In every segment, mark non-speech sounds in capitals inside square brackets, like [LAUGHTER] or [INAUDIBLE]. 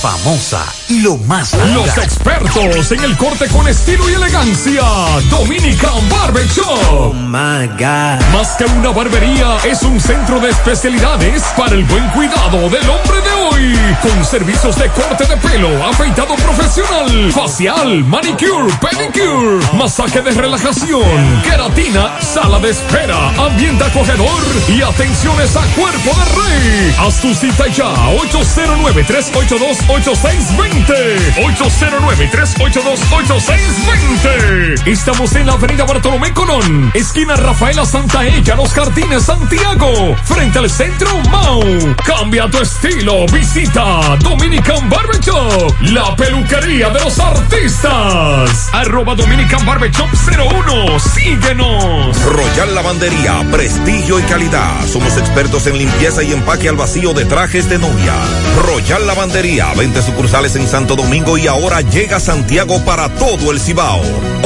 famosa y lo más Los expertos en el corte con estilo y elegancia. Dominican Barber Shop. Más que una barbería, es un centro de especialidades para el buen cuidado del hombre de hoy. Con servicios de corte de pelo, afeitado profesional, facial, manicure, pedicure, masaje de relajación, queratina, sala de espera, ambiente acogedor y atenciones a cuerpo de rey. Haz tu cita ya, 809-382-8620. 809-382-8620. Estamos en la avenida Bartolomé Colón, esquina Rafaela Santa Ella, Los Jardines, Santiago, frente al centro Mau. Cambia tu estilo, visita Dominican Barber Shop, la peluquería de los artistas. Arroba Dominican Barber Shop 01, síguenos. Royal Lavandería, prestigio y calidad. Somos expertos en limpieza y empaque al vacío de trajes de novia. Royal Lavandería, 20 sucursales en Santo Domingo y ahora llega Santiago para todo el Cibao.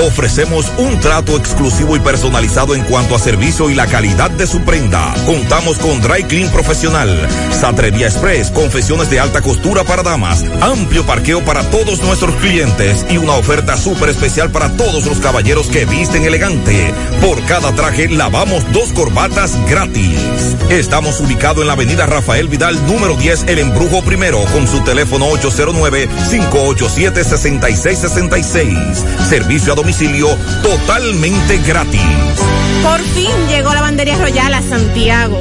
Ofrecemos un trato exclusivo y personalizado en cuanto a servicio y la calidad de su prenda. Contamos con Dry Clean Profesional, Satrevia Express, de alta costura para damas, amplio parqueo para todos nuestros clientes y una oferta súper especial para todos los caballeros que visten elegante. Por cada traje lavamos dos corbatas gratis. Estamos ubicados en la avenida Rafael Vidal, número 10, El Embrujo Primero, con su teléfono 809-587-6666. Servicio a domicilio totalmente gratis. Por fin llegó la bandería royal a Santiago.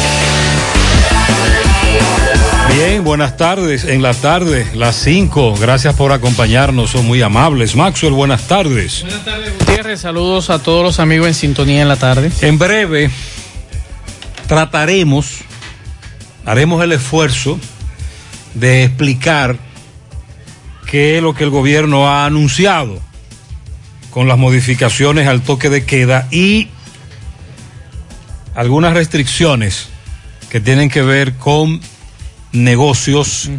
Bien, buenas tardes. En la tarde, las 5. Gracias por acompañarnos. Son muy amables. Maxwell, buenas tardes. Buenas tardes, Gutiérrez. Saludos a todos los amigos en sintonía en la tarde. En breve, trataremos, haremos el esfuerzo de explicar qué es lo que el gobierno ha anunciado con las modificaciones al toque de queda y algunas restricciones que tienen que ver con negocios,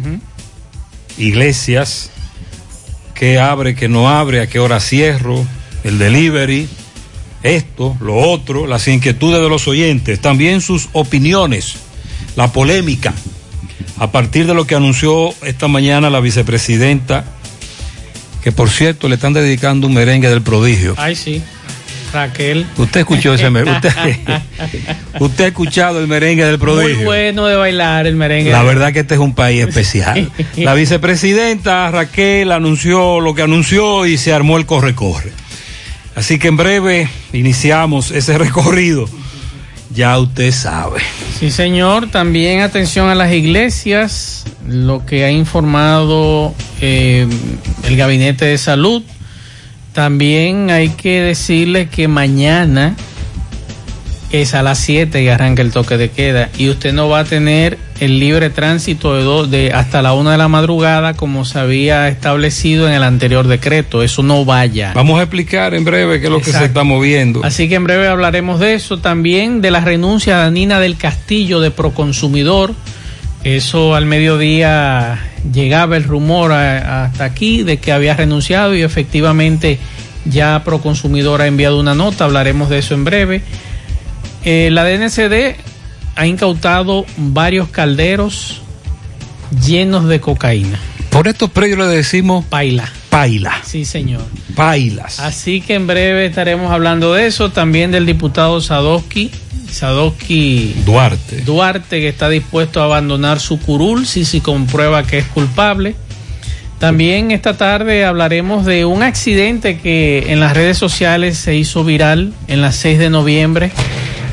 iglesias, qué abre, qué no abre, a qué hora cierro, el delivery, esto, lo otro, las inquietudes de los oyentes, también sus opiniones, la polémica, a partir de lo que anunció esta mañana la vicepresidenta, que por cierto le están dedicando un merengue del prodigio. Ay, sí. Raquel. Usted escuchó ese merengue. Usted, [LAUGHS] usted ha escuchado el merengue del prodigio. Muy bueno de bailar el merengue. La verdad que este es un país especial. [LAUGHS] La vicepresidenta Raquel anunció lo que anunció y se armó el corre-corre. Así que en breve iniciamos ese [LAUGHS] recorrido. Ya usted sabe. Sí, señor. También atención a las iglesias, lo que ha informado eh, el Gabinete de Salud. También hay que decirle que mañana es a las 7 y arranca el toque de queda y usted no va a tener el libre tránsito de, dos, de hasta la una de la madrugada como se había establecido en el anterior decreto. Eso no vaya. Vamos a explicar en breve qué es lo Exacto. que se está moviendo. Así que en breve hablaremos de eso. También de la renuncia de Nina del Castillo de Proconsumidor. Eso al mediodía llegaba el rumor a, hasta aquí de que había renunciado y efectivamente ya Proconsumidor ha enviado una nota. Hablaremos de eso en breve. Eh, la DNCD ha incautado varios calderos llenos de cocaína. Por estos predios le decimos paila. Paila. Sí, señor. Pailas. Así que en breve estaremos hablando de eso, también del diputado Sadowski, Sadowski Duarte. Duarte, que está dispuesto a abandonar su curul si se comprueba que es culpable. También esta tarde hablaremos de un accidente que en las redes sociales se hizo viral en la 6 de noviembre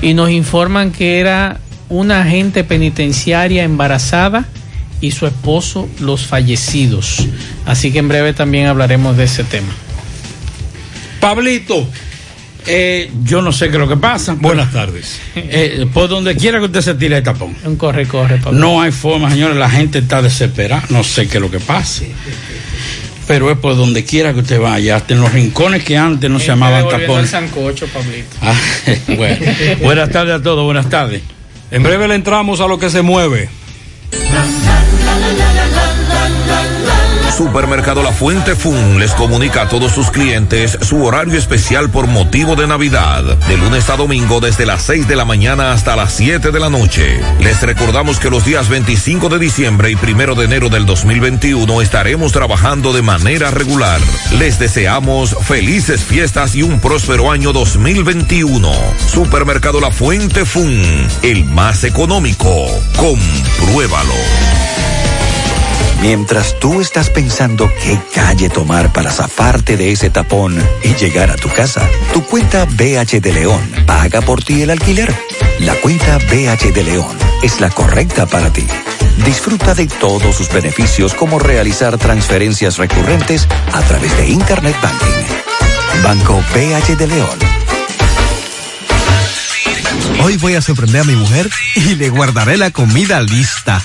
y nos informan que era una agente penitenciaria embarazada y su esposo los fallecidos. Así que en breve también hablaremos de ese tema. Pablito, Eh, yo no sé qué es lo que pasa. Buenas tardes. Eh, por donde quiera que usted se tire el tapón. Un corre, corre, Pablo. No hay forma, señores. La gente está desesperada. No sé qué es lo que pasa. Pero es por donde quiera que usted vaya, hasta en los rincones que antes no se llamaban tapones. sancocho, Pablito. Ah, [LAUGHS] bueno. buenas tardes a todos, buenas tardes. En breve le entramos a lo que se mueve. Supermercado La Fuente Fun les comunica a todos sus clientes su horario especial por motivo de Navidad, de lunes a domingo desde las 6 de la mañana hasta las 7 de la noche. Les recordamos que los días 25 de diciembre y 1 de enero del 2021 estaremos trabajando de manera regular. Les deseamos felices fiestas y un próspero año 2021. Supermercado La Fuente Fun, el más económico. Compruébalo. Mientras tú estás pensando qué calle tomar para zafarte de ese tapón y llegar a tu casa, tu cuenta BH de León paga por ti el alquiler. La cuenta BH de León es la correcta para ti. Disfruta de todos sus beneficios como realizar transferencias recurrentes a través de Internet Banking. Banco BH de León. Hoy voy a sorprender a mi mujer y le guardaré la comida lista.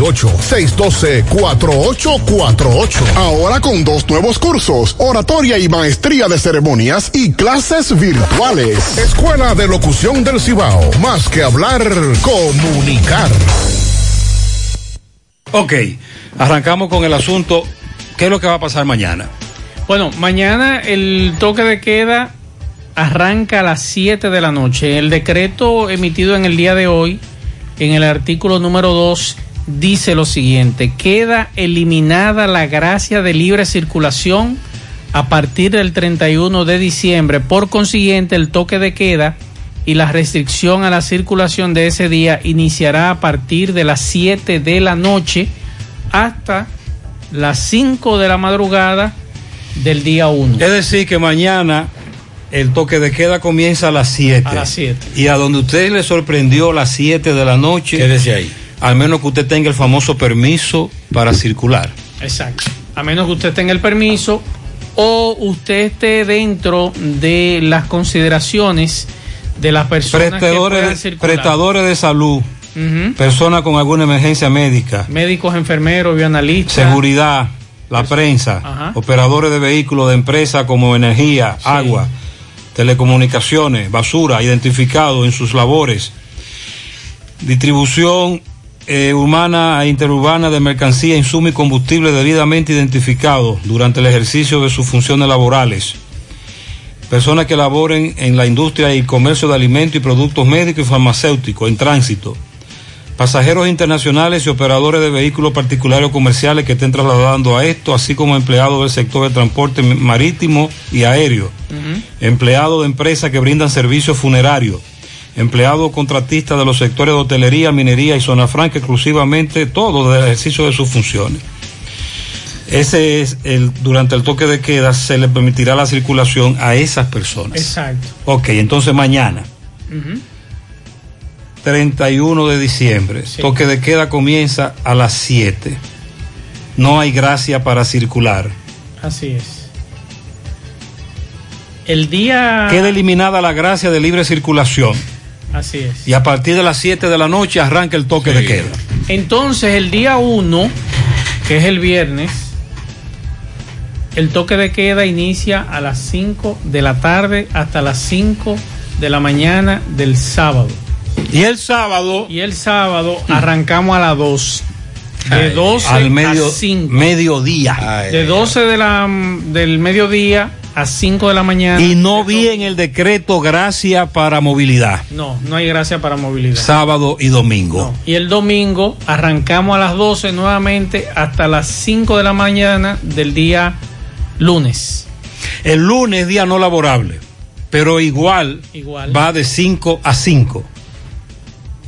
612-4848. Ahora con dos nuevos cursos, oratoria y maestría de ceremonias y clases virtuales. Escuela de Locución del Cibao. Más que hablar, comunicar. Ok, arrancamos con el asunto. ¿Qué es lo que va a pasar mañana? Bueno, mañana el toque de queda arranca a las 7 de la noche. El decreto emitido en el día de hoy, en el artículo número 2, dice lo siguiente, queda eliminada la gracia de libre circulación a partir del 31 de diciembre. Por consiguiente, el toque de queda y la restricción a la circulación de ese día iniciará a partir de las 7 de la noche hasta las 5 de la madrugada del día 1. Es decir, que mañana el toque de queda comienza a las 7. A las 7. Y a donde usted le sorprendió las 7 de la noche. Quédese ahí. Al menos que usted tenga el famoso permiso para circular. Exacto. A menos que usted tenga el permiso o usted esté dentro de las consideraciones de las personas prestadores, que puedan circular. prestadores de salud, personas con alguna emergencia médica, Médicos, enfermeros, bioanalistas. seguridad, la prensa, Ajá. operadores de vehículos de empresas como energía, agua, telecomunicaciones, basura, identificados en sus labores, distribución eh, urbana e interurbana de mercancía, insumo y combustible debidamente identificados durante el ejercicio de sus funciones laborales. Personas que laboren en la industria y comercio de alimentos y productos médicos y farmacéuticos en tránsito. Pasajeros internacionales y operadores de vehículos particulares o comerciales que estén trasladando a esto, así como empleados del sector de transporte marítimo y aéreo empleados de empresas que brindan servicios funerarios, empleados contratistas de los sectores de hotelería, minería y zona franca, exclusivamente todo del ejercicio de sus funciones. Ese es el, durante el toque de queda se le permitirá la circulación a esas personas. Exacto. Ok, entonces mañana, Ujú. 31 de diciembre, toque de queda comienza a las 7. No hay gracia para circular. Así es. El día. Queda eliminada la gracia de libre circulación. Así es. Y a partir de las 7 de la noche arranca el toque de queda. Entonces, el día 1, que es el viernes, el toque de queda inicia a las 5 de la tarde hasta las 5 de la mañana del sábado. Y el sábado. Y el sábado arrancamos a las 2. De Ay, 12 al medio- a 5. mediodía. De 12 de la, del mediodía a 5 de la mañana. Y no vi en el decreto gracia para movilidad. No, no hay gracia para movilidad. Sábado y domingo. Y el domingo arrancamos a las 12 nuevamente hasta las 5 de la mañana del día lunes. El lunes día no laborable, pero igual, Igual. va de 5 a 5.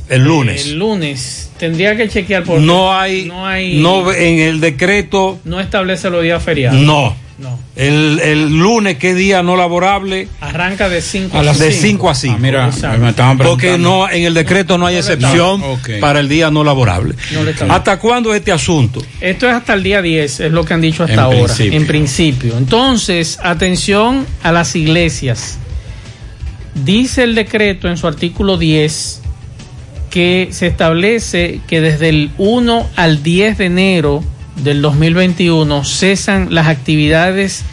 El lunes. El lunes tendría que chequear porque no hay, no hay no en el decreto, no establece los días feriados. no. No. El, el lunes, ¿qué día no laborable? Arranca de 5 A las de 5 a 5. Ah, mira, Exacto. me estaban Porque no, en el decreto no hay excepción para el día no laborable. No le establece. ¿Hasta cuándo este asunto? Esto es hasta el día 10, es lo que han dicho hasta En ahora, principio. en principio. Entonces, atención a las iglesias. Dice el decreto en su artículo 10 que se establece que desde el 1 al 10 de enero del 2021 cesan las actividades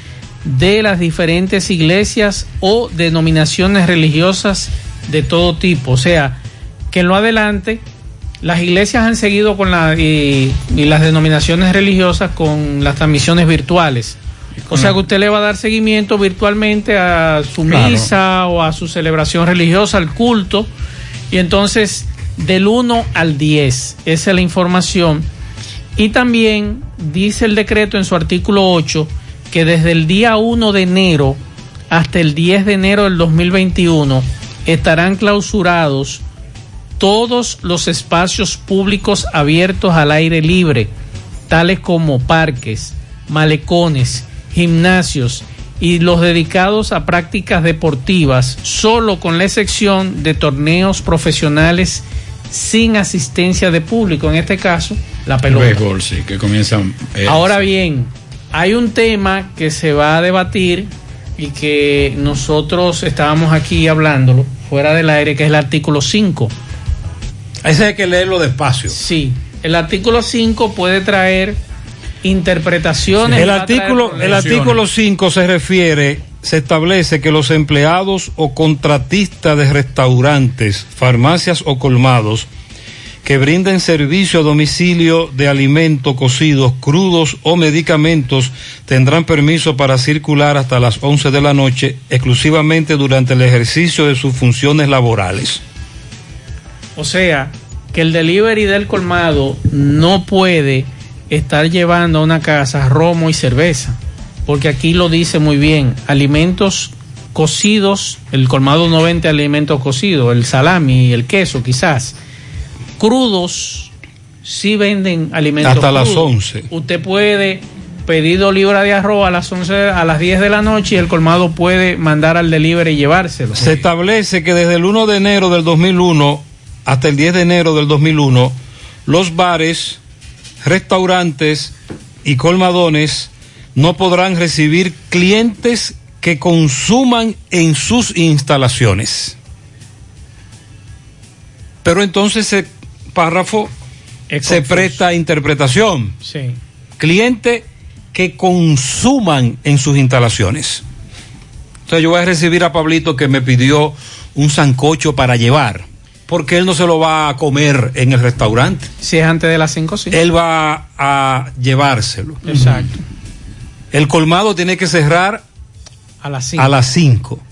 de las diferentes iglesias o denominaciones religiosas de todo tipo. O sea, que en lo adelante las iglesias han seguido con la y, y las denominaciones religiosas con las transmisiones virtuales. O sea que usted le va a dar seguimiento virtualmente a su Claro. misa o a su celebración religiosa, al culto. Y entonces, del 1 al 10, esa es la información. Y también dice el decreto en su artículo 8 que desde el día 1 de enero hasta el 10 de enero del 2021 estarán clausurados todos los espacios públicos abiertos al aire libre, tales como parques, malecones, gimnasios y los dedicados a prácticas deportivas, solo con la excepción de torneos profesionales sin asistencia de público, en este caso, la El pelota. béisbol, sí, que comienzan. eh, Ahora bien, hay un tema que se va a debatir y que nosotros estábamos aquí hablándolo fuera del aire, que es el artículo 5. Ese hay que leerlo despacio. Sí, el artículo 5 puede traer interpretaciones. El a traer artículo, el artículo 5 se refiere, se establece que los empleados o contratistas de restaurantes, farmacias o colmados que brinden servicio a domicilio de alimentos cocidos, crudos o medicamentos tendrán permiso para circular hasta las 11 de la noche exclusivamente durante el ejercicio de sus funciones laborales. O sea, que el delivery del colmado no puede estar llevando a una casa romo y cerveza, porque aquí lo dice muy bien, alimentos cocidos, el colmado no vende alimentos cocidos, el salami y el queso quizás, crudos, sí venden alimentos Hasta las crudos. 11. Usted puede pedir dos libras de arroz a las 11, a las 10 de la noche y el colmado puede mandar al delivery y llevárselo. Se establece que desde el 1 de enero del 2001 hasta el 10 de enero del 2001, los bares, restaurantes y colmadones no podrán recibir clientes que consuman en sus instalaciones. Pero entonces ese párrafo Es se confuso. presta a interpretación. Sí. Cliente que consuman en sus instalaciones. Entonces yo voy a recibir a Pablito que me pidió un sancocho para llevar, porque él no se lo va a comer en el restaurante. Si es antes de las 5, sí. Él va a llevárselo. Exacto. El colmado tiene que cerrar A las 5. a las 5 Sí.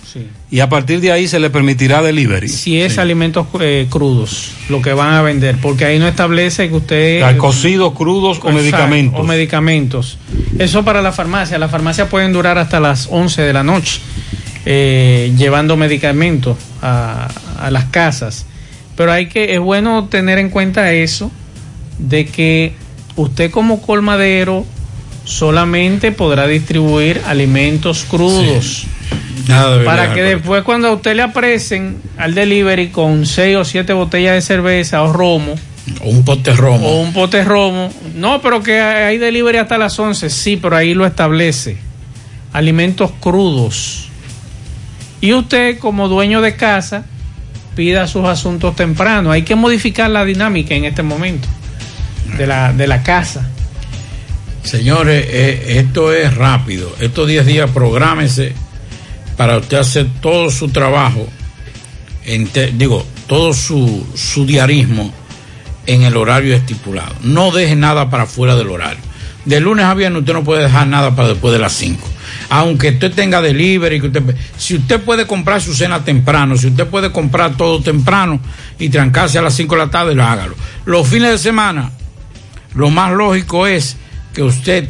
Y a partir de ahí se le permitirá delivery. Si es alimentos eh, crudos, lo que van a vender, porque ahí no establece que usted... Ya, cocidos, crudos o medicamentos. O medicamentos. Eso para la farmacia. Las farmacias pueden durar hasta las 11 de la noche eh, llevando medicamentos a, a las casas. Pero hay que, es bueno tener en cuenta eso, de que usted como colmadero solamente podrá distribuir alimentos crudos. Nada Para que después cuando a usted le apresen al delivery con seis o siete botellas de cerveza o romo, O un pote romo. o un pote romo. No, pero que hay delivery hasta las 11. Sí, pero ahí lo establece. Alimentos crudos. Y usted, como dueño de casa, pida sus asuntos temprano. Hay que modificar la dinámica en este momento de la, de la casa. Señores, eh, esto es rápido. Estos 10 días prográmese para usted hacer todo su trabajo, en digo, todo su, su diarismo en el horario estipulado. No deje nada para fuera del horario. De lunes a viernes usted no puede dejar nada para después de las 5. Aunque usted tenga delivery, que usted, si usted puede comprar su cena temprano, si usted puede comprar todo temprano y trancarse a las 5 de la tarde, lo hágalo. Los fines de semana, lo más lógico es que usted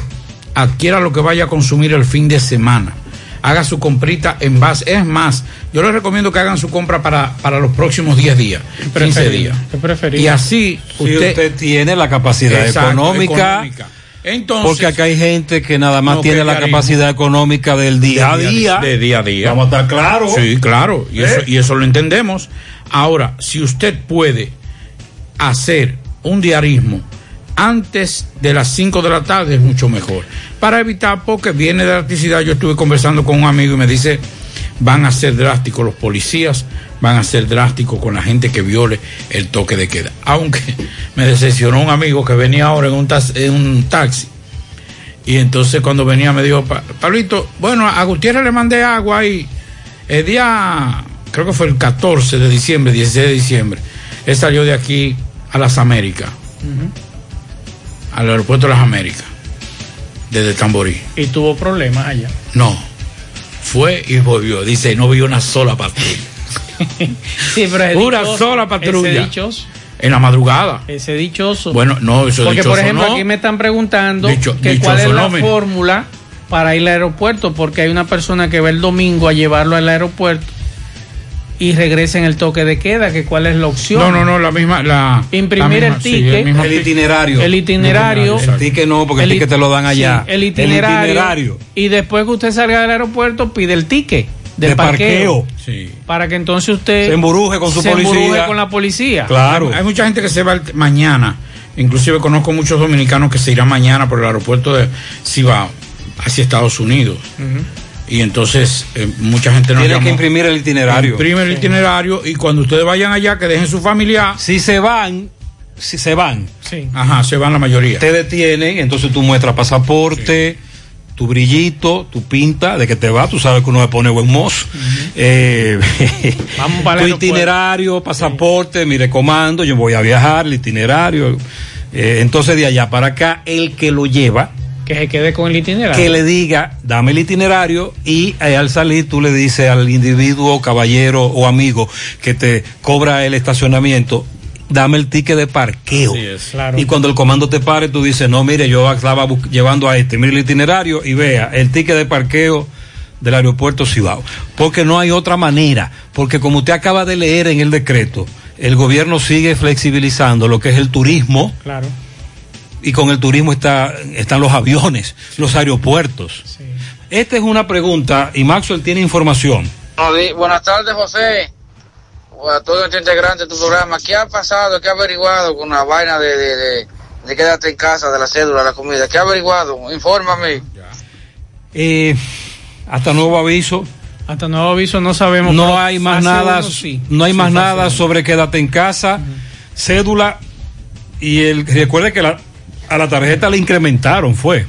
adquiera lo que vaya a consumir el fin de semana. Haga su comprita en base. Es más, yo les recomiendo que hagan su compra para, para los próximos 10 días, 15 preferible, días. Y así Si usted, usted tiene la capacidad Exacto, económica, económica. Entonces, porque acá hay gente que nada más No, tiene la capacidad económica del día a día. De día a día. Vamos a estar claros. Sí, claro, y, eso, ¿Eh? y eso lo entendemos. Ahora, si usted puede hacer un diarismo antes de las 5 de la tarde, es mucho mejor. Para evitar, porque viene de electricidad, yo estuve conversando con un amigo y me dice, van a ser drásticos los policías, van a ser drásticos con la gente que viole el toque de queda. [LAUGHS] Aunque me decepcionó un amigo que venía ahora en un, taxi. Y entonces cuando venía me dijo, "Pa- Pablito, bueno, a Gutiérrez le mandé agua y el día, creo que fue el 14 de diciembre, 16 de diciembre, él salió de aquí a las Américas, al aeropuerto de las Américas, desde Tamborí. Y tuvo problemas allá. No, fue y volvió. Dice, no vi una sola patrulla. [LAUGHS] Sí, pero es Una dichoso, sola patrulla. Ese dichoso. En la madrugada. Ese dichoso. Bueno, no, eso Porque, dichoso por ejemplo, no. aquí me están preguntando Dicho- que cuál es la no, fórmula para ir al aeropuerto, porque hay una persona que va el domingo a llevarlo al aeropuerto y regresa en el toque de queda, que cuál es la opción. No, no, no, la misma. La, Imprimir la misma, el ticket. El itinerario. El itinerario. El ticket no, porque el, i- ticket te lo dan allá. sí, el, itinerario, itinerario. Y después que usted salga del aeropuerto, pide el ticket De parqueo. parqueo. Sí. Para que entonces usted Se emburuje con su se policía. emburuje con la policía. Claro. Hay mucha gente que se va el- mañana. Inclusive conozco muchos dominicanos que se irán mañana por el aeropuerto de Cibao hacia Estados Unidos. Ujú. Y entonces eh, mucha gente nos Tiene llamó. que imprimir el itinerario. Imprime el itinerario y cuando ustedes vayan allá que dejen su familia. Si se van, si se van, Sí. Ajá, se van la mayoría. te detienen, entonces tú muestras pasaporte, tu brillito, tu pinta de que te va, tú sabes que uno se pone buen mozo. Eh, [LAUGHS] Vamos para tu itinerario, pasaporte, mire, comando, yo voy a viajar, el itinerario. Eh, entonces de allá para acá, el que lo lleva, Que se quede con el itinerario. que le diga, dame el itinerario y eh, al salir tú le dices al individuo, caballero o amigo que te cobra el estacionamiento, dame el ticket de parqueo. Claro. Y cuando el comando te pare, tú dices, no, mire, yo estaba llevando a este, mire el itinerario y vea el ticket de parqueo del aeropuerto Cibao. Porque no hay otra manera, porque como usted acaba de leer en el decreto, el gobierno sigue flexibilizando lo que es el turismo Claro. Y con el turismo está, están los aviones, los aeropuertos. Esta es una pregunta y Maxwell tiene información. Buenas tardes, José. A todos los integrantes de tu programa. ¿Qué ha pasado? ¿Qué ha averiguado con la vaina de, de, de, de quédate en casa, de la cédula, de la comida? ¿Qué ha averiguado? Infórmame. Eh, hasta nuevo aviso. Hasta nuevo aviso no sabemos. No hay más nada, uno sí. no hay Sí, más nada sobre quédate en casa, cédula y el recuerde que la, a la tarjeta le incrementaron, fue.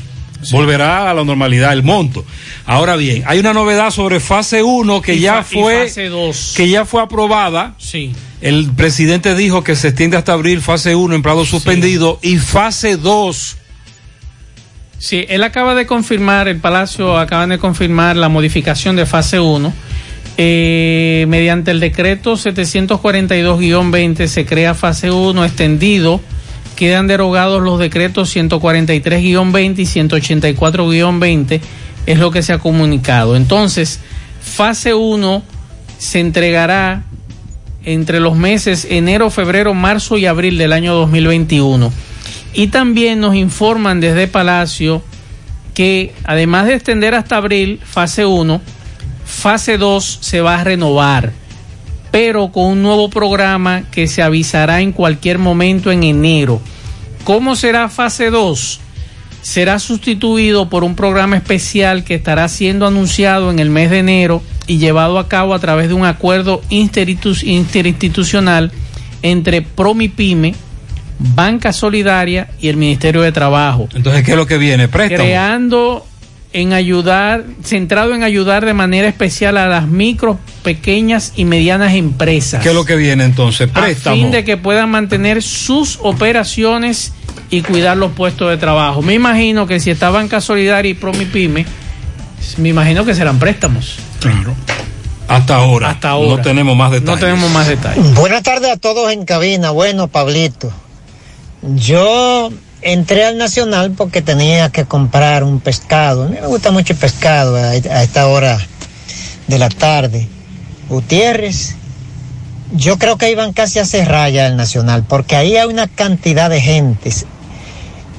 Volverá a la normalidad el monto. Ahora bien, hay una novedad sobre fase 1 que Y ya fue fase dos. que ya fue aprobada. Sí. El presidente dijo que se extiende hasta abril fase 1 empleado suspendido y fase 2 Sí, él acaba de confirmar, el Palacio acaba de confirmar la modificación de fase 1. Eh, mediante el decreto 742-20 se crea fase 1 extendido. Quedan derogados los decretos 143-20 y 184-20. Es lo que se ha comunicado. Entonces, fase 1 se entregará entre los meses enero, febrero, marzo y abril del año 2021. Y también nos informan desde Palacio que además de extender hasta abril, fase 1, fase 2 se va a renovar, pero con un nuevo programa que se avisará en cualquier momento en enero. ¿Cómo será fase 2? Será sustituido por un programa especial que estará siendo anunciado en el mes de enero y llevado a cabo a través de un acuerdo interinstitu- interinstitucional entre Promipyme, Banca Solidaria y el Ministerio de Trabajo Entonces, ¿qué es lo que viene? Préstamo. creando en ayudar, centrado en ayudar de manera especial a las micro, pequeñas y medianas empresas. ¿Qué es lo que viene entonces? Préstamo. A fin de que puedan mantener sus operaciones y cuidar los puestos de trabajo. Me imagino que si está Banca Solidaria y Promipyme, me imagino que serán préstamos. Claro. Hasta ahora. Hasta ahora. No tenemos más detalles. No tenemos más detalles. Buenas tardes a todos en cabina. Bueno, Pablito, yo entré al Nacional porque tenía que comprar un pescado. A mí me gusta mucho el pescado a, a esta hora de la tarde. Gutiérrez, yo creo que iban casi a cerrar ya el Nacional porque ahí hay una cantidad de gentes.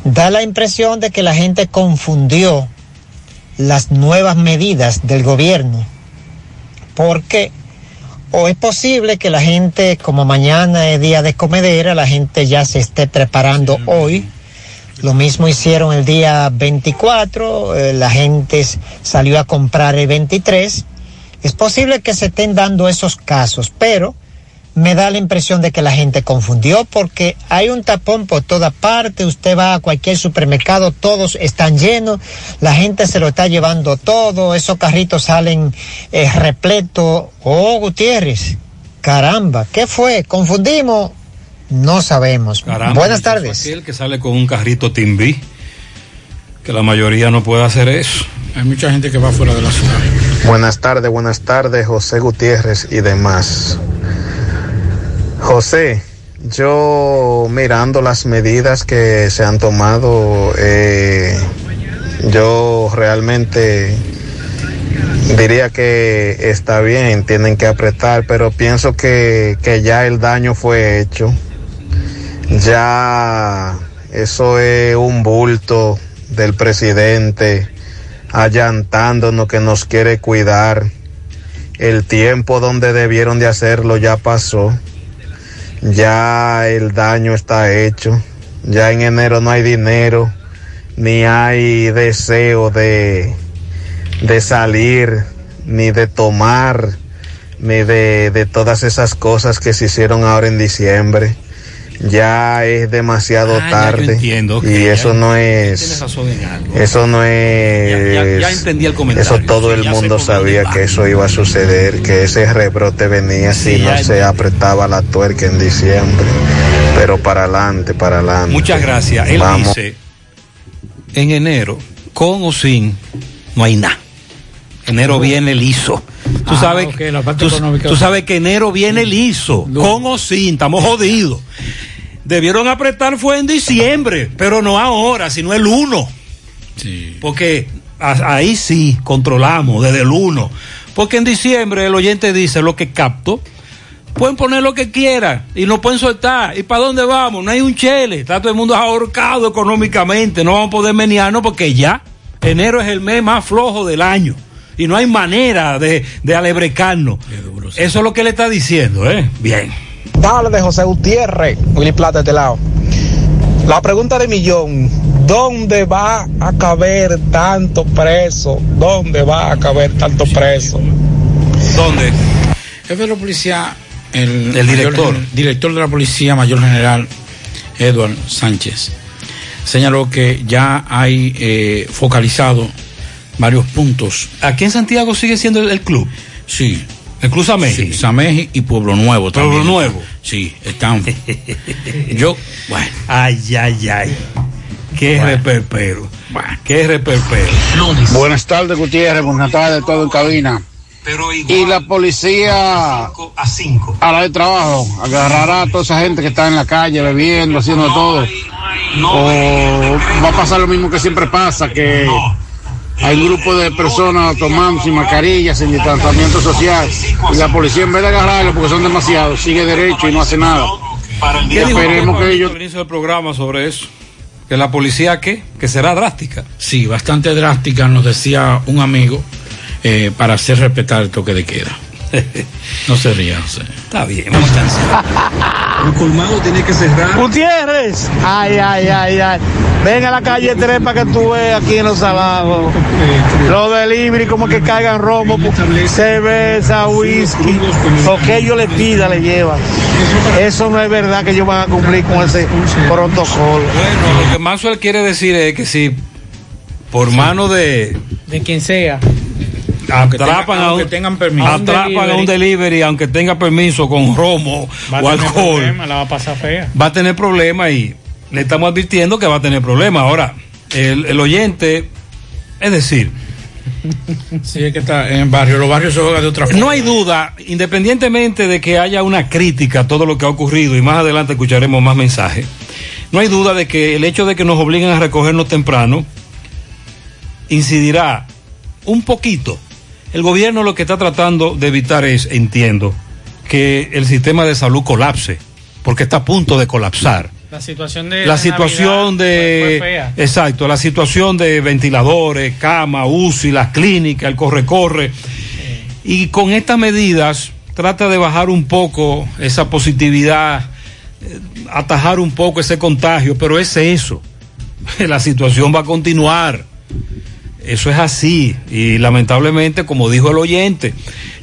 Da la impresión de que la gente confundió las nuevas medidas del gobierno porque o es posible que la gente, como mañana es día de comedera, la gente ya se esté preparando hoy. Lo mismo hicieron el día 24, eh, la gente salió a comprar el 23. Es posible que se estén dando esos casos, pero me da la impresión de que la gente confundió porque hay un tapón por toda parte, usted va a cualquier supermercado, todos están llenos, la gente se lo está llevando todo, esos carritos salen eh, repletos. Oh, Gutiérrez, caramba, ¿qué fue? ¿Confundimos? No sabemos. Caramba, Buenas tardes. Aquel que sale con un carrito Timbí, que la mayoría no puede hacer eso. Hay mucha gente que va fuera de la ciudad. Buenas tardes, buenas tardes, José Gutiérrez y demás. José, yo mirando las medidas que se han tomado, eh, yo realmente diría que está bien, tienen que apretar, pero pienso que, que ya el daño fue hecho. Ya eso es un bulto del presidente allantándonos que nos quiere cuidar. El tiempo donde debieron de hacerlo ya pasó. Ya el daño está hecho. Ya en enero no hay dinero, ni hay deseo de, de salir, ni de tomar, ni de, de todas esas cosas que se hicieron ahora en diciembre. Ya es demasiado Ah, ya tarde entiendo, y eso ya- no es eso no es Ya- entendí el comentario. eso todo el mundo sabía que eso iba a suceder que ese rebrote venía si no se entendí. apretaba la tuerca en diciembre pero para adelante para adelante Muchas gracias. Él Vamos. dice, en enero, con o sin, no hay nada. Enero viene liso. Tú, Ah, sabes, tú, sabes que enero viene liso, con o sin, estamos jodidos. Debieron apretar fue en diciembre, pero no ahora, sino el 1. Porque a- ahí sí controlamos desde el 1. Porque en diciembre el oyente dice lo que capto. Pueden poner lo que quieran y no pueden soltar. ¿Y para dónde vamos? No hay un chele. Está todo el mundo ahorcado económicamente. No vamos a poder menearnos porque ya enero es el mes más flojo del año. Y no hay manera de, de alebrecarnos. Eso es lo que le está diciendo, ¿eh? Bien. Tarde, José Gutiérrez, Willy Plata de este lado. La pregunta de millón, ¿dónde va a caber tanto preso? ¿Dónde va a caber tanto preso? ¿Dónde? Jefe de la policía, el, director. director de la policía, mayor general Edward Sánchez, señaló que ya hay eh, focalizado varios puntos. ¿Aquí en Santiago sigue siendo el, el club? Sí. ¿El Club Sameji? Sí, Sameji y Pueblo Nuevo Pueblo también. Nuevo. Sí, están. [LAUGHS] Yo, bueno. Ay, ay, ay. Qué reperpero. Qué reperpero. Buenas tardes, Gutiérrez. Buenas tardes, todo en cabina. y la policía a 5 a la de trabajo agarrará a toda esa gente que está en la calle bebiendo, haciendo todo. o va a pasar lo mismo que siempre pasa, que hay un grupo de personas tomando sin mascarillas, sin distanciamiento social, y la policía en vez de agarrarlo porque son demasiados, sigue derecho y no hace nada. Y ¿Qué dijo esperemos que ellos inicio del programa sobre eso? ¿Que la policía qué? ¿Que será drástica? Sí, bastante drástica, nos decía un amigo, eh, para hacer respetar el toque de queda. [LAUGHS] No se ría, José. Está bien, vamos [LAUGHS] El colmado tiene que cerrar. Gutiérrez, ay, ay, ay, ay. Ven a la calle 3 para que tú veas aquí en los salajos. Los delivery como que caigan romo, cerveza, whisky. Lo que ellos le pidan le llevan. Eso no es verdad que ellos van a cumplir con ese protocolo. Bueno, lo que Maxwell quiere decir es que si por mano de De quien sea. Atrapan, tenga- a, un, tengan permiso. atrapan a un delivery, aunque tenga permiso con romo Va a o tener alcohol, problema, la va a pasar fea. va a tener problemas y le estamos advirtiendo que va a tener problemas. Ahora, el, el oyente, es decir, [LAUGHS] Sí, es que está en barrio. Los barrios se juegan de otra forma. no hay duda, independientemente de que haya una crítica a todo lo que ha ocurrido y más adelante escucharemos más mensajes, no hay duda de que el hecho de que nos obliguen a recogernos temprano incidirá un poquito. El gobierno lo que está tratando de evitar es, entiendo, que el sistema de salud colapse, porque está a punto de colapsar. La situación de La situación Navidad de... fue- fue fea. Exacto, la situación de ventiladores, cama, UCI, las clínicas, el corre-corre. Y con estas medidas trata de bajar un poco esa positividad, eh, atajar un poco ese contagio, pero es eso. [LAUGHS] La situación va a continuar. Eso es así. Y lamentablemente, como dijo el oyente,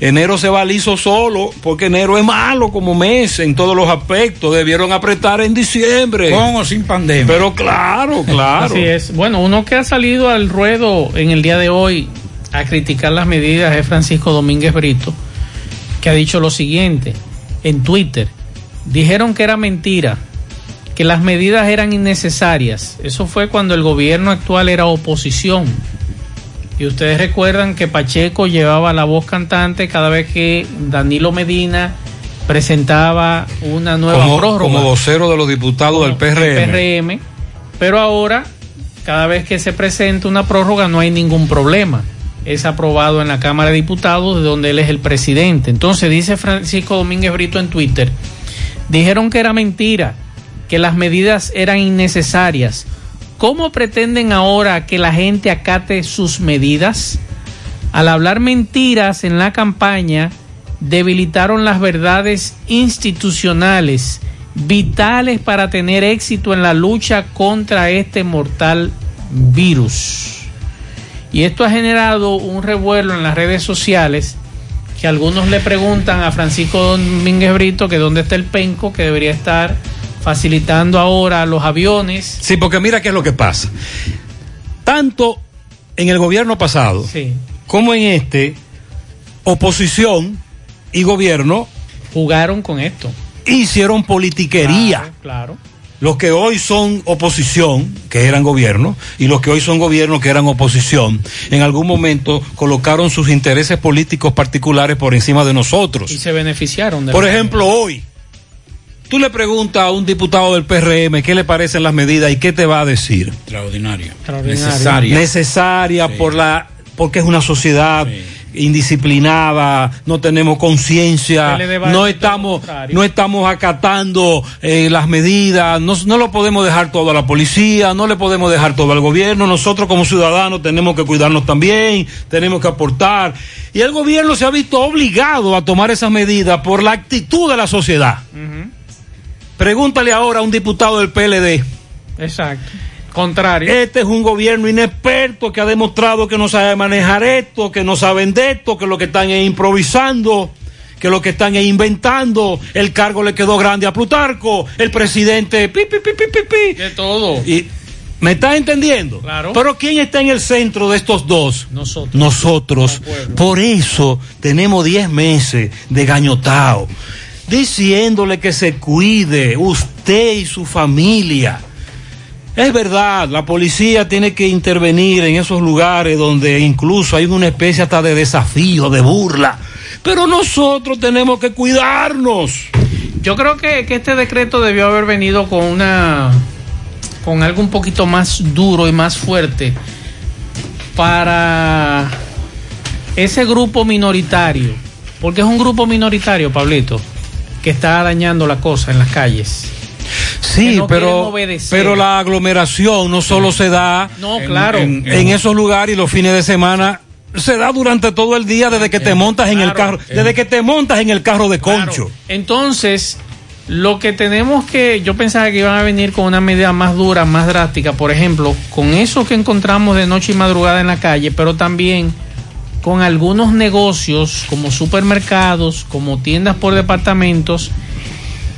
enero se va liso solo, porque enero es malo como mes en todos los aspectos. Debieron apretar en diciembre. Con o sin pandemia. Pero claro, claro. Así es. Bueno, uno que ha salido al ruedo en el día de hoy a criticar las medidas es Francisco Domínguez Brito, que ha dicho lo siguiente en Twitter. Dijeron que era mentira, que las medidas eran innecesarias. Eso fue cuando el gobierno actual era oposición. Y ustedes recuerdan que Pacheco llevaba la voz cantante cada vez que Danilo Medina presentaba una nueva como, prórroga. como vocero de los diputados del PRM. PRM, pero ahora, cada vez que se presenta una prórroga no hay ningún problema. Es aprobado en la Cámara de Diputados, de donde él es el presidente. Entonces, dice Francisco Domínguez Brito en Twitter, dijeron que era mentira, que las medidas eran innecesarias. ¿Cómo pretenden ahora que la gente acate sus medidas? Al hablar mentiras en la campaña, debilitaron las verdades institucionales vitales para tener éxito en la lucha contra este mortal virus. Y esto ha generado un revuelo en las redes sociales que algunos le preguntan a Francisco Domínguez Brito que dónde está el penco que debería estar facilitando ahora los aviones. Sí, porque mira qué es lo que pasa. Tanto en el gobierno pasado Sí. como en este, oposición y gobierno jugaron con esto. Hicieron politiquería. Claro. Los que hoy son oposición, que eran gobierno, y los que hoy son gobierno, que eran oposición, en algún momento colocaron sus intereses políticos particulares por encima de nosotros. Y se beneficiaron de Por ejemplo, hoy, tú le preguntas a un diputado del PRM qué le parecen las medidas y qué te va a decir. Extraordinario. Extraordinario. Necesaria. Necesaria por la, porque es una sociedad indisciplinada, no tenemos conciencia, no estamos, no estamos acatando eh, las medidas, no, no lo podemos dejar todo a la policía, no le podemos dejar todo al gobierno, nosotros como ciudadanos tenemos que cuidarnos también, tenemos que aportar. Y el gobierno se ha visto obligado a tomar esas medidas por la actitud de la sociedad. Pregúntale ahora a un diputado del PLD. Exacto. Contrario. Este es un gobierno inexperto que ha demostrado que no sabe manejar esto, que no saben de esto, que lo que están es improvisando, que lo que están es inventando. El cargo le quedó grande a Plutarco, el presidente, pi, pi, pi. De todo. Y, ¿Me estás entendiendo? Claro. Pero ¿quién está en el centro de estos dos? Nosotros. Nosotros. Por eso tenemos 10 meses de gañotao, diciéndole que se cuide usted y su familia. Es verdad, la policía tiene que intervenir en esos lugares donde incluso hay una especie hasta de desafío, de burla. Pero nosotros tenemos que cuidarnos. Yo creo que, que este decreto debió haber venido con una con algo un poquito más duro y más fuerte para ese grupo minoritario, porque es un grupo minoritario, Pablito, que está dañando la cosa en las calles. Sí, no pero, pero la aglomeración no solo se da No, en- claro. en, en esos lugares y los fines de semana. Se da durante todo el día desde que te montas en el carro, desde que te montas en el carro de concho. Entonces, lo que tenemos que, yo pensaba que iban a venir con una medida más dura, más drástica, por ejemplo, con eso que encontramos de noche y madrugada en la calle, pero también con algunos negocios como supermercados, como tiendas por departamentos,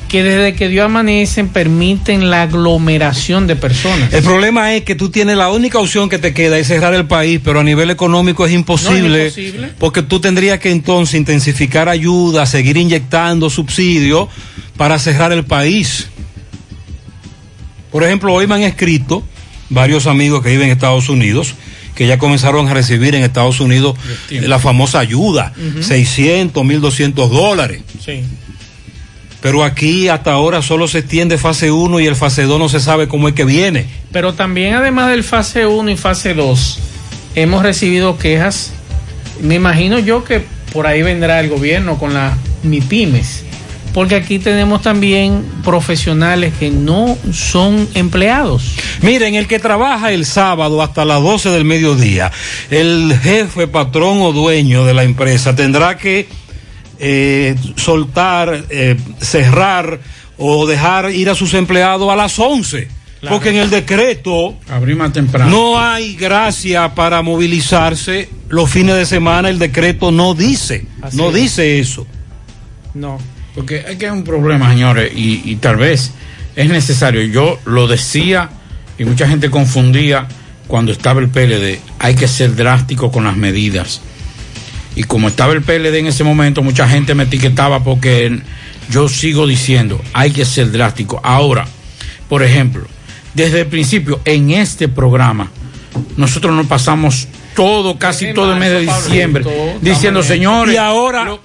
que desde que Dios amanecen permiten la aglomeración de personas. El problema es que tú tienes la única opción que te queda es cerrar el país, pero a nivel económico es imposible, No, es imposible. porque tú tendrías que entonces intensificar ayuda, seguir inyectando subsidios para cerrar el país. Por ejemplo, hoy me han escrito varios amigos que viven en Estados Unidos que ya comenzaron a recibir en Estados Unidos la famosa ayuda, Ujú. 600, 1200 dólares. Sí. Pero aquí hasta ahora solo se extiende fase 1 y el fase 2 no se sabe cómo es que viene. Pero también además del fase 1 y fase 2, hemos recibido quejas. Me imagino yo que por ahí vendrá el gobierno con las MIPIMES. Porque aquí tenemos también profesionales que no son empleados. Miren, el que trabaja el sábado hasta las 12 del mediodía, el jefe, patrón o dueño de la empresa tendrá que eh, soltar, eh, cerrar o dejar ir a sus empleados a las 11. Claro. Porque en el decreto Abrir más temprano. no hay gracia para movilizarse los fines de semana. El decreto no dice, Así no es. dice eso. No. Porque hay que hay un problema, señores, y, y tal vez es necesario. Yo lo decía y mucha gente confundía cuando estaba el PLD. Hay que ser drástico con las medidas. Y como estaba el PLD en ese momento, mucha gente me etiquetaba porque yo sigo diciendo, hay que ser drástico. Ahora, por ejemplo, desde el principio, en este programa, nosotros nos pasamos todo, casi todo el mes de diciembre, diciendo, señores, Y ahora,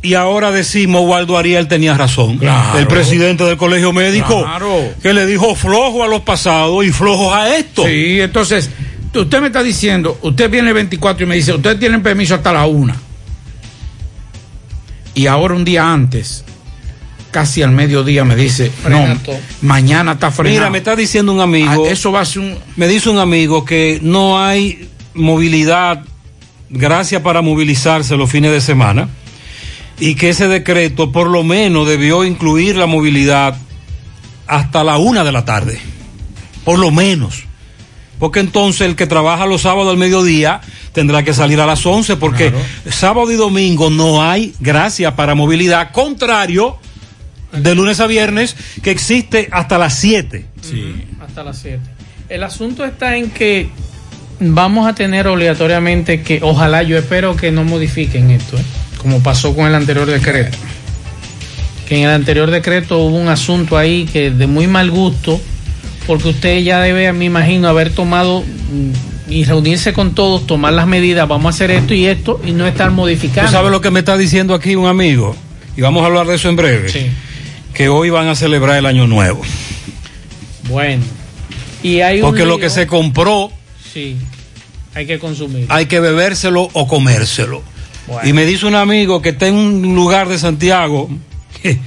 y ahora decimos, Waldo Ariel tenía razón. Claro. El presidente del colegio médico, Claro. que le dijo flojo a los pasados y flojos a esto. Sí, entonces, usted me está diciendo, usted viene el 24 y me dice, ustedes tienen permiso hasta la una. Y ahora un día antes, casi al mediodía, me dice, no, mañana está frenado. Mira, me está diciendo un amigo. Ah, eso va a ser un. Me dice un amigo que no hay movilidad, gracias para movilizarse los fines de semana, y que ese decreto por lo menos debió incluir la movilidad hasta la una de la tarde. Por lo menos. Porque entonces el que trabaja los sábados al mediodía tendrá que salir a las 11 porque sábado y domingo no hay gracia para movilidad, contrario de lunes a viernes, que existe hasta las 7. Sí. Hasta las 7. El asunto está en que vamos a tener obligatoriamente que, ojalá yo espero que no modifiquen esto, ¿eh? Como pasó con el anterior decreto. Que en el anterior decreto hubo un asunto ahí que de muy mal gusto, porque usted ya debe, me imagino, haber tomado mm, y reunirse con todos, tomar las medidas, vamos a hacer esto y esto y no estar modificando. ¿Tú sabes lo que me está diciendo aquí un amigo? Y vamos a hablar de eso en breve. Sí. Que hoy van a celebrar el año nuevo. Bueno. Y hay un Porque lo que se compró Sí, hay que consumir. hay que bebérselo o comérselo. Bueno. Y me dice un amigo que está en un lugar de Santiago que,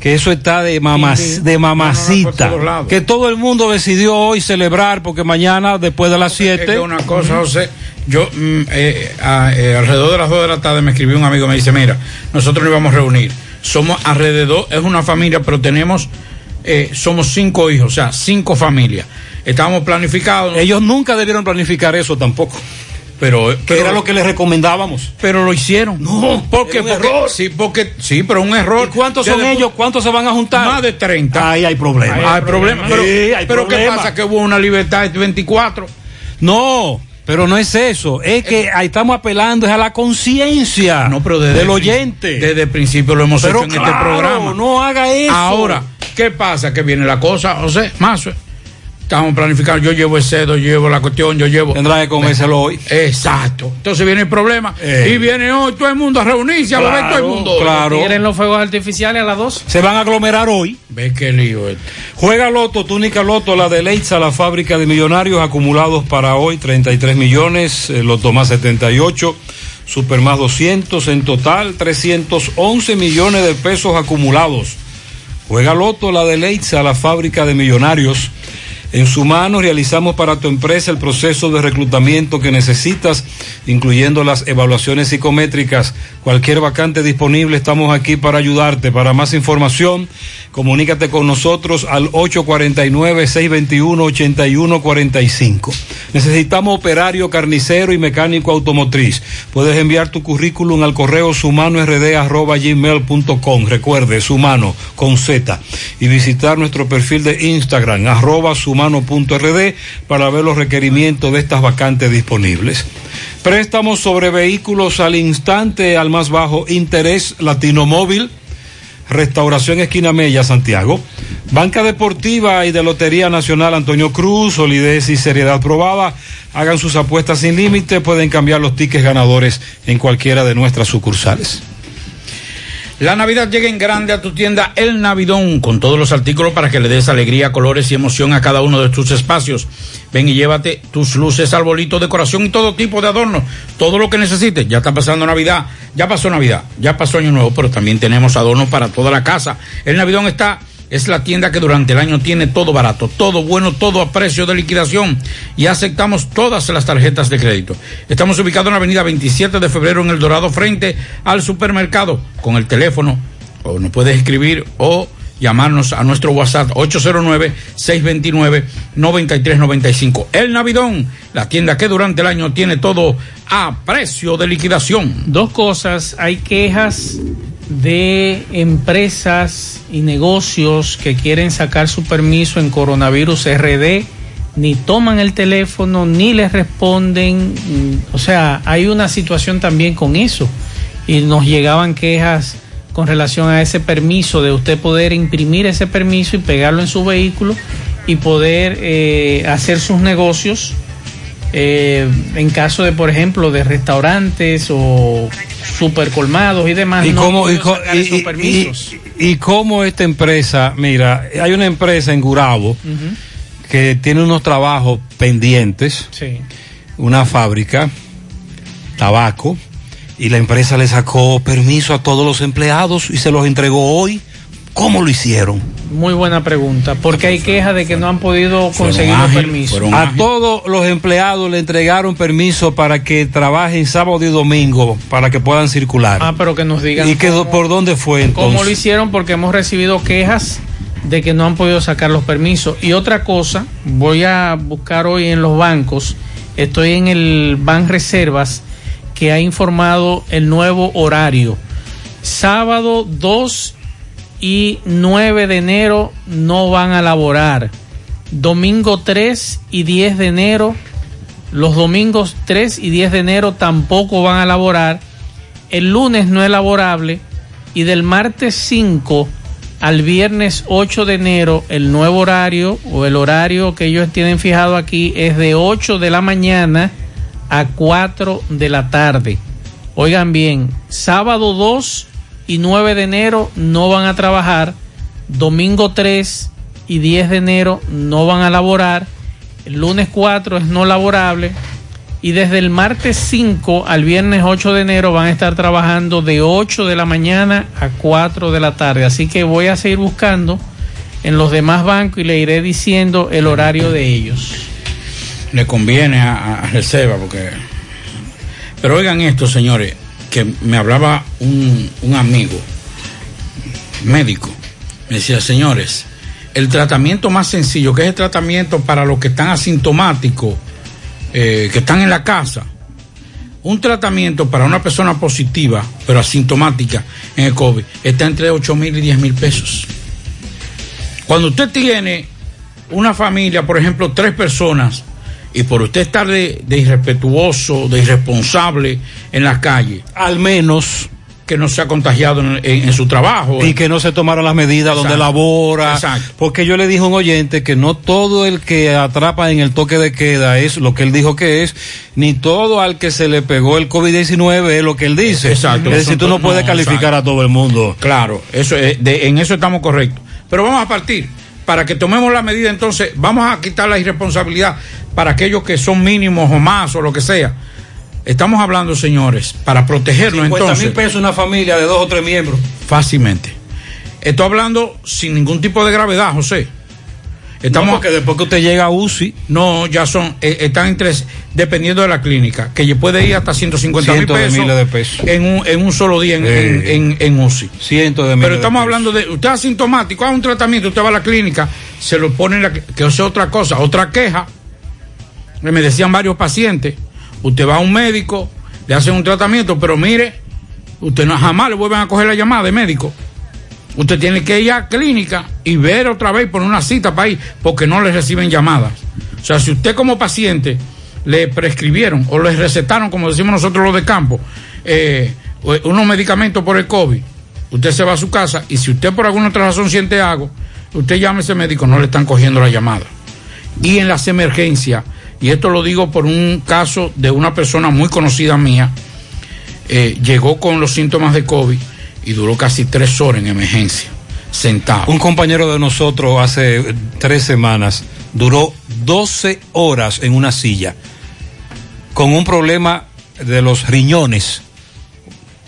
que eso está de, mamas, de mamacita. que todo el mundo decidió hoy celebrar porque mañana después de las Es 7 que una cosa, José, yo mm, eh, a- eh, alrededor de las 2 de la tarde me escribió un amigo, me dice, mira, nosotros nos íbamos a reunir. Somos alrededor, es una familia, pero tenemos, eh, somos cinco hijos, o sea, cinco familias. Estábamos planificados. Ellos nunca debieron planificar eso tampoco. Pero, Que era lo que les recomendábamos. Pero lo hicieron. No, porque, un porque- error. sí, porque sí, pero un error. ¿Y cuántos son ellos? ¿Cuántos se van a juntar? Más de 30. Ahí hay problemas. Hay, hay problemas. Pero, Sí, hay pero ¿qué problemas. pasa? Que hubo una libertad de 24. No, pero no es eso. Es que ahí estamos apelando es a la conciencia No, pero del oyente. Desde el principio lo hemos Pero hecho en este programa. no haga eso. Ahora, ¿qué pasa? Que viene la cosa, José, más. Estamos planificando, yo llevo el cedo, yo llevo la cuestión, yo llevo. Tendrá que comérselo hoy. Exacto. Entonces viene el problema. Eh. Y viene hoy todo el mundo a reunirse, a beber todo el mundo. claro. ¿Quieren los fuegos artificiales a las 2? Se van a aglomerar hoy. Ve qué lío esto. Juega Loto, túnica Loto, la de Leitza, la fábrica de millonarios acumulados para hoy, 33 millones, eh, Loto más 78, Super más 200, en total 311 millones de pesos acumulados. Juega Loto, la de Leitza, la fábrica de millonarios. En su mano realizamos para tu empresa el proceso de reclutamiento que necesitas, incluyendo las evaluaciones psicométricas. Cualquier vacante disponible, estamos aquí para ayudarte. Para más información, comunícate con nosotros al 849-621-8145. Necesitamos operario, carnicero y mecánico automotriz. Puedes enviar tu currículum al correo sumanord.gmail.com. Recuerde, sumano con Z. Y visitar nuestro perfil de Instagram, arroba sumano.rd, para ver los requerimientos de estas vacantes disponibles. Préstamos sobre vehículos al instante, al más bajo interés, Latino Móvil. Restauración Esquina Mella, Santiago. Banca Deportiva y de Lotería Nacional Antonio Cruz, solidez y seriedad probada. Hagan sus apuestas sin límite, pueden cambiar los tickets ganadores en cualquiera de nuestras sucursales. La Navidad llega en grande a tu tienda El Navidón con todos los artículos para que le des alegría, colores y emoción a cada uno de tus espacios. Ven y llévate tus luces, arbolitos, decoración y todo tipo de adornos, todo lo que necesites. Ya está pasando Navidad, ya pasó Navidad, ya pasó Año Nuevo, pero también tenemos adornos para toda la casa. El Navidón está es la tienda que durante el año tiene todo barato, todo bueno, todo a precio de liquidación y aceptamos todas las tarjetas de crédito. Estamos ubicados en la avenida 27 de febrero en El Dorado frente al supermercado con el teléfono o nos puedes escribir o llamarnos a nuestro WhatsApp 809-629-9395. El Navidón, la tienda que durante el año tiene todo a precio de liquidación. Dos cosas, hay quejas de empresas y negocios que quieren sacar su permiso en coronavirus RD, ni toman el teléfono, ni les responden, o sea, hay una situación también con eso. Y nos llegaban quejas con relación a ese permiso, de usted poder imprimir ese permiso y pegarlo en su vehículo y poder eh, hacer sus negocios eh, en caso de, por ejemplo, de restaurantes o super colmados y demás. ¿Y no cómo, y, esos permisos. cómo esta empresa, mira, hay una empresa en Gurabo que tiene unos trabajos pendientes, Sí. una fábrica, tabaco, y la empresa le sacó permiso a todos los empleados y se los entregó hoy. ¿Cómo lo hicieron? Muy buena pregunta, porque hay quejas de que no han podido conseguir los permisos. A todos los empleados le entregaron permiso para que trabajen sábado y domingo, para que puedan circular. Ah, pero que nos digan ¿Y que, por dónde fue entonces? cómo lo hicieron, porque hemos recibido quejas de que no han podido sacar los permisos. Y otra cosa, voy a buscar hoy en los bancos, estoy en el Ban Reservas, que ha informado el nuevo horario. Sábado 2 y 9 de enero no van a laborar. Domingo 3 y 10 de enero, los domingos 3 y 10 de enero tampoco van a laborar. El lunes no es laborable y del martes 5 al viernes 8 de enero el nuevo horario o el horario que ellos tienen fijado aquí es de 8 de la mañana a 4 de la tarde. Oigan bien, sábado 2 y 9 de enero no van a trabajar, domingo 3 y 10 de enero no van a laborar, el lunes 4 es no laborable y desde el martes 5 al viernes 8 de enero van a estar trabajando de 8 de la mañana a 4 de la tarde. Así que voy a seguir buscando en los demás bancos y le iré diciendo el horario de ellos. Le conviene a, a Reserva porque... Pero oigan esto, señores, que me hablaba un, un amigo médico. Me decía, señores, el tratamiento más sencillo, que es el tratamiento para los que están asintomáticos, eh, que están en la casa, un tratamiento para una persona positiva, pero asintomática en el COVID, está entre 8 mil y 10 mil pesos. Cuando usted tiene una familia, por ejemplo, tres personas, y por usted estar de, de irrespetuoso, de irresponsable en la calle, al menos que no se ha contagiado en, en- en su trabajo. y que no se tomaron las medidas donde Exacto. labora. Exacto. Porque yo le dije a un oyente que no todo el que atrapa en el toque de queda es lo que él dijo que es, ni todo al que se le pegó el COVID-19 es lo que él dice. Exacto. Es decir, tú no No, puedes calificar exacto. a todo el mundo. Claro, eso es- de- en eso estamos correctos. Pero vamos a partir. Para que tomemos la medida, entonces, vamos a quitar la irresponsabilidad para aquellos que son mínimos o más o lo que sea. Estamos hablando, señores, para protegernos 50 entonces. mil pesos una familia de dos o tres miembros. Fácilmente. Estoy hablando sin ningún tipo de gravedad, José. Estamos No, porque después que usted llega a UCI. No, ya son, eh, están entre, dependiendo de la clínica, que puede ir hasta 150 mil de pesos, miles de pesos. En, un, en un solo día en, en, en- en UCI. Cientos de miles Pero estamos hablando de, usted es asintomático, haga un tratamiento, usted va a la clínica, se lo pone en la, que es otra cosa, otra queja, que me decían varios pacientes, usted va a un médico, le hacen un tratamiento, pero mire, usted no jamás le vuelven a coger la llamada de médico. Usted tiene que ir a clínica y ver otra vez, poner una cita para ir, porque no le reciben llamadas. O sea, si usted como paciente le prescribieron o le recetaron, como decimos nosotros los de campo, eh, unos medicamentos por el COVID, usted se va a su casa y si usted por alguna otra razón siente algo, usted llame a ese médico, no le están cogiendo la llamada. Y en las emergencias, y esto lo digo por un caso de una persona muy conocida mía, eh, llegó con los síntomas de COVID y duró casi tres horas en emergencia, sentado. Un compañero de nosotros hace tres semanas duró 12 horas en una silla con un problema de los riñones,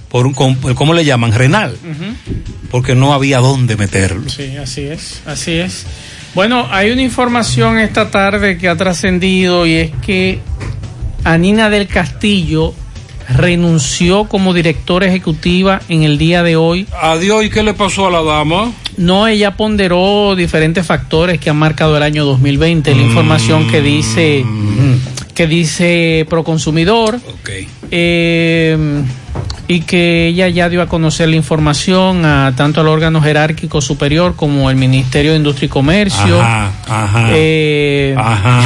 por un, con- ¿cómo le llaman? Renal, porque no había dónde meterlo. Sí, así es, así es. Bueno, hay una información esta tarde que ha trascendido y es que Anina del Castillo renunció como directora ejecutiva en el día de hoy. Adiós, ¿y qué le pasó a la dama? No, ella ponderó diferentes factores que han marcado el año 2020, la información que dice que dice Proconsumidor. Eh, y que ella ya dio a conocer la información a tanto al órgano jerárquico superior como el Ministerio de Industria y Comercio. Ajá, ajá. Eh, Ajá.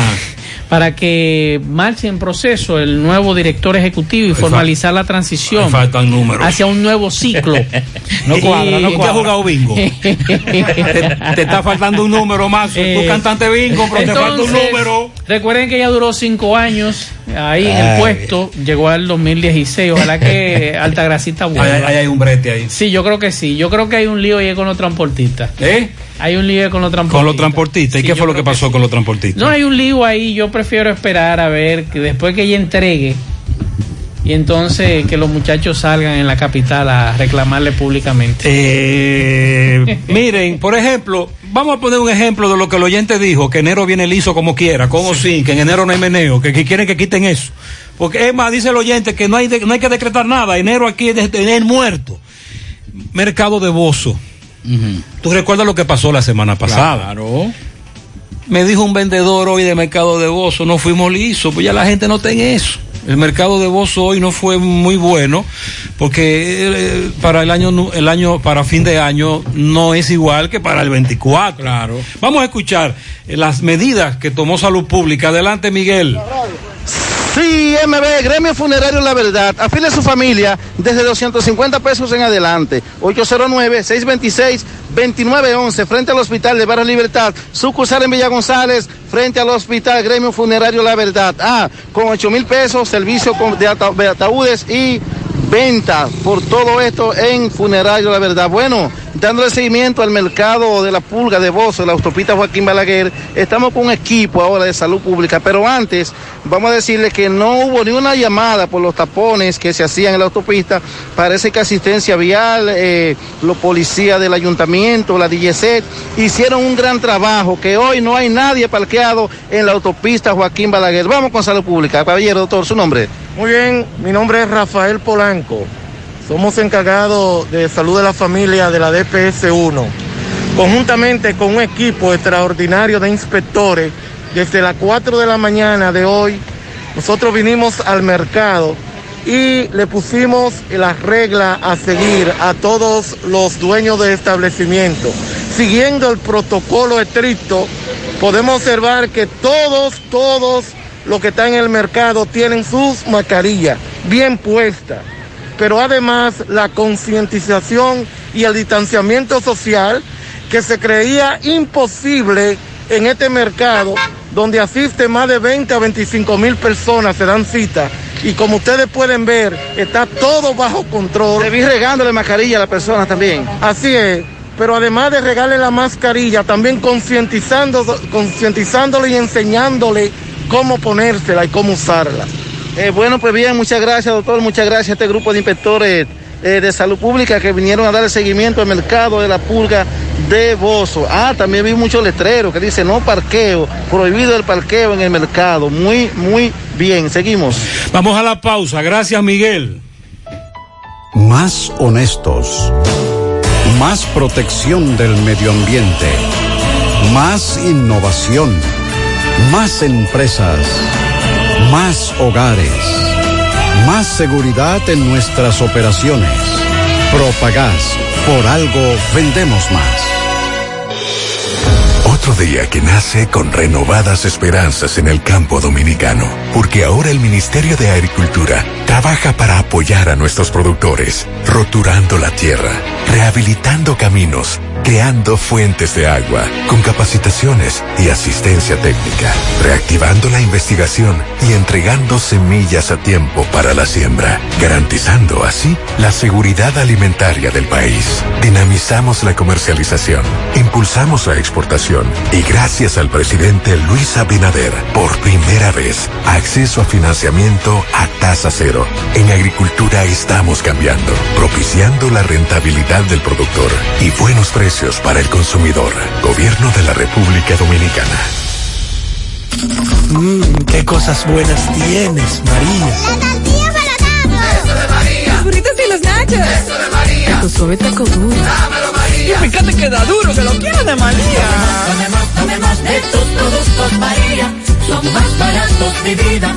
Para que marche en proceso el nuevo director ejecutivo y formalizar la transición ahí faltan números. hacia un nuevo ciclo. [LAUGHS] No [LAUGHS] cuadra, no cuadra. has jugado bingo? [LAUGHS] te, te está faltando un número más. Tú Eh, cantante bingo, pero te falta un número. Recuerden que ella duró cinco años ahí en el puesto, llegó al 2016. Ojalá que [LAUGHS] Altagracita vuelva. Ahí, ahí hay un brete ahí. Sí, yo creo que sí. Yo creo que hay un lío ahí con los transportistas. ¿Eh? Hay un lío ahí con los transportistas. Con los transportistas. ¿Y Sí, qué fue lo que pasó con los transportistas? No hay un lío ahí, yo prefiero esperar a ver que después que ella entregue y entonces que los muchachos salgan en la capital a reclamarle públicamente. Eh, [LAUGHS] miren, por ejemplo, vamos a poner un ejemplo de lo que el oyente dijo, que enero viene liso como quiera, con o sin, que en enero no hay meneo, que, que quieren que quiten eso. Porque es más, dice el oyente que no hay, de- no hay que decretar nada, enero aquí es, de- es muerto. Mercado de Bozo. ¿Tú recuerdas lo que pasó la semana pasada? Claro. Me dijo un vendedor hoy de Mercado de Bozo, no fuimos lisos, pues ya la gente no está en eso. El mercado de Bozo hoy no fue muy bueno porque eh, para el año, nu- el año, para fin de año no es igual que para el 24. Claro. Vamos a escuchar las medidas que tomó Salud Pública. Adelante, Miguel. Sí, MB, Gremio Funerario La Verdad. Afile a su familia desde 250 pesos en adelante. 809-626-2911, frente al Hospital de Barra Libertad. Sucursal en Villa González, frente al Hospital Gremio Funerario La Verdad. Ah, con 8 mil pesos, servicio de, de ataúdes y venta por todo esto en Funerario La Verdad. Bueno, dándole seguimiento al mercado de la pulga de Bozo, la autopista Joaquín Balaguer, estamos con un equipo ahora de salud pública, pero antes vamos a decirle que no hubo ni una llamada por los tapones que se hacían en la autopista. Parece que asistencia vial, eh, los policías del ayuntamiento, la DGC, hicieron un gran trabajo, que hoy no hay nadie parqueado en la autopista Joaquín Balaguer. Vamos con salud pública. Caballero, doctor, su nombre. Muy bien, mi nombre es Rafael Polanco. Somos encargados de salud de la familia de la DPS 1. Conjuntamente con un equipo extraordinario de inspectores, desde las 4 de la mañana de hoy, nosotros vinimos al mercado y le pusimos las reglas a seguir a todos los dueños de establecimiento. Siguiendo el protocolo estricto, podemos observar que todos, todos los que están en el mercado tienen sus mascarillas bien puestas. Pero además la concientización y el distanciamiento social que se creía imposible en este mercado donde asisten más de 20 a 25 mil personas, se dan cita. Y como ustedes pueden ver, está todo bajo control. Le vi regándole mascarilla a la persona también. Así es. Pero además de regalarle la mascarilla, también concientizándole y enseñándole cómo ponérsela y cómo usarla. Eh, bueno, pues bien, muchas gracias, doctor. Muchas gracias a este grupo de inspectores eh, de salud pública que vinieron a dar el seguimiento al mercado de la pulga de Bozo. Ah, también vi muchos letreros que dice no parqueo, prohibido el parqueo en el mercado. Muy, muy bien. Seguimos. Vamos a la pausa. Gracias, Miguel. Más honestos. Más protección del medio ambiente. Más innovación. Más empresas. Más hogares. Más seguridad en nuestras operaciones. Propagás. Por algo vendemos más. Otro día que nace con renovadas esperanzas en el campo dominicano, porque ahora el Ministerio de Agricultura trabaja para apoyar a nuestros productores, roturando la tierra, rehabilitando caminos, creando fuentes de agua, con capacitaciones y asistencia técnica, reactivando la investigación y entregando semillas a tiempo para la siembra, garantizando así la seguridad alimentaria del país. Dinamizamos la comercialización, impulsamos la exportación y gracias al presidente Luis Abinader, por primera vez, acceso a financiamiento a tasa cero. En agricultura estamos cambiando, propiciando la rentabilidad del productor y buenos precios para el consumidor. Gobierno de la República Dominicana. Mmm, qué cosas buenas tienes, María. La tortilla para Eso de María. Los burritos y los nachos. Eso de María. Tu suave taco duro. Dámelo, María. Y fíjate que da duro, que lo quiero de María. Tomemos, tomemos de tus productos, María. Son más baratos de vida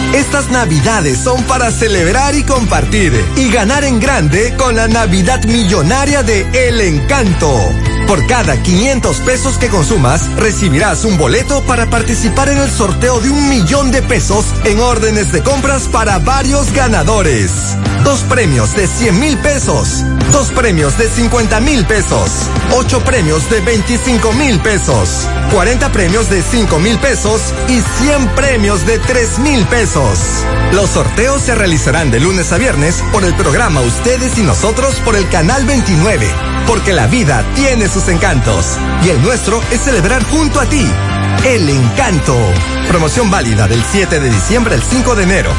Estas navidades son para celebrar y compartir y ganar en grande con la Navidad Millonaria de El Encanto. Por cada 500 pesos que consumas, recibirás un boleto para participar en el sorteo de un millón de pesos en órdenes de compras para varios ganadores. Dos premios de 100 mil pesos, dos premios de 50 mil pesos, ocho premios de 25 mil pesos, 40 premios de 5 mil pesos y 100 premios de 3 mil pesos. Los sorteos se realizarán de lunes a viernes por el programa Ustedes y Nosotros por el canal 29, porque la vida tiene sus encantos y el nuestro es celebrar junto a ti. El encanto. Promoción válida del 7 de diciembre al 5 de enero.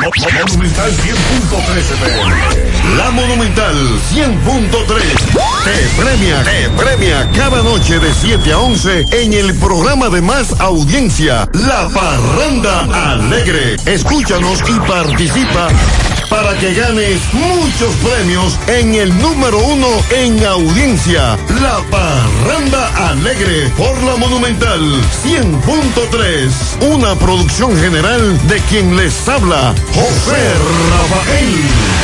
Monumental 100.13 FM. La Monumental 100.3 te premia, te premia cada noche de 7 a 11 en el programa de más audiencia, La Parranda Alegre. Escúchanos y participa para que ganes muchos premios en el número uno en audiencia, La Parranda Alegre por la Monumental 100.3, una producción general de quien les habla, José Rafael.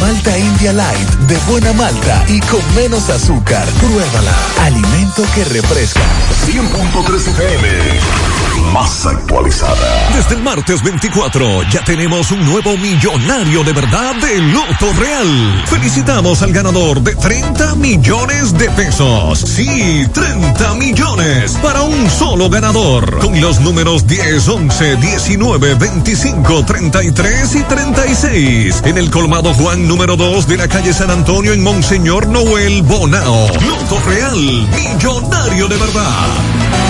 Malta India Light de buena malta y con menos azúcar. Pruébala. Alimento que refresca. 100.3 FM. Más actualizada. Desde el martes 24 ya tenemos un nuevo millonario de verdad de Loto Real. Felicitamos al ganador de 30 millones de pesos. Sí, 30 millones para un solo ganador. Con los números 10, 11, 19, 25, 33 y 36. En el colmado Juan número 2 de la calle San Antonio en Monseñor Noel Bonao. Loto Real, millonario de verdad.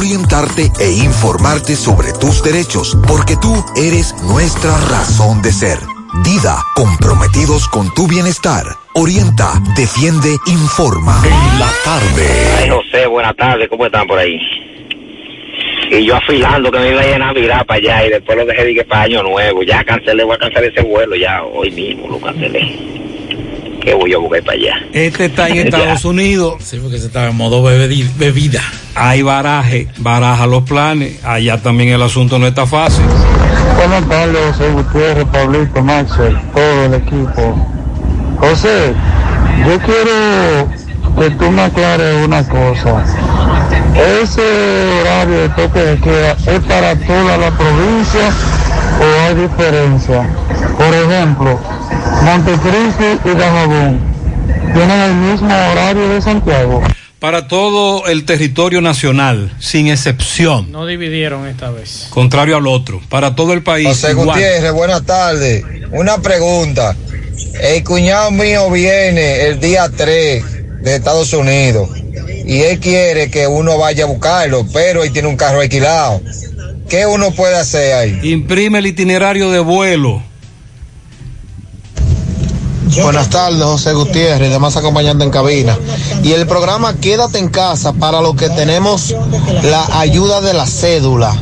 orientarte e informarte sobre tus derechos, porque tú eres nuestra razón de ser. Dida, comprometidos con tu bienestar. Orienta, defiende, informa. En la tarde. Ay, José, buenas tardes, ¿cómo están por ahí? Y yo afilando que me iba a ir a Navidad para allá y después lo dejé de que para Año Nuevo. Ya cancelé, voy a cancelar ese vuelo ya, hoy mismo lo cancelé. Que voy a buscar para allá. Este está en [LAUGHS] Estados Unidos. Sí, porque se está en modo bebida. Hay baraje, baraja los planes. Allá también el asunto no está fácil. Buenas tardes, José Gutiérrez, Pablito, Maxwell, todo el equipo. José, yo quiero que tú me aclares una cosa. ¿Ese horario de toque de queda es para toda la provincia o hay diferencia? Por ejemplo, Montecristi y Dajabón tienen el mismo horario de Santiago. Para todo el territorio nacional, sin excepción, No dividieron esta vez. contrario al otro. Para todo el país. José igual. Gutiérrez, buenas tardes. Una pregunta. El cuñado mío viene el día 3 de Estados Unidos y él quiere que uno vaya a buscarlo, pero él tiene un carro alquilado. ¿Qué uno puede hacer ahí? Imprime el itinerario de vuelo. Buenas tardes, José Gutiérrez, y demás acompañantes en cabina. Y el programa Quédate en casa para los que tenemos la ayuda de la cédula.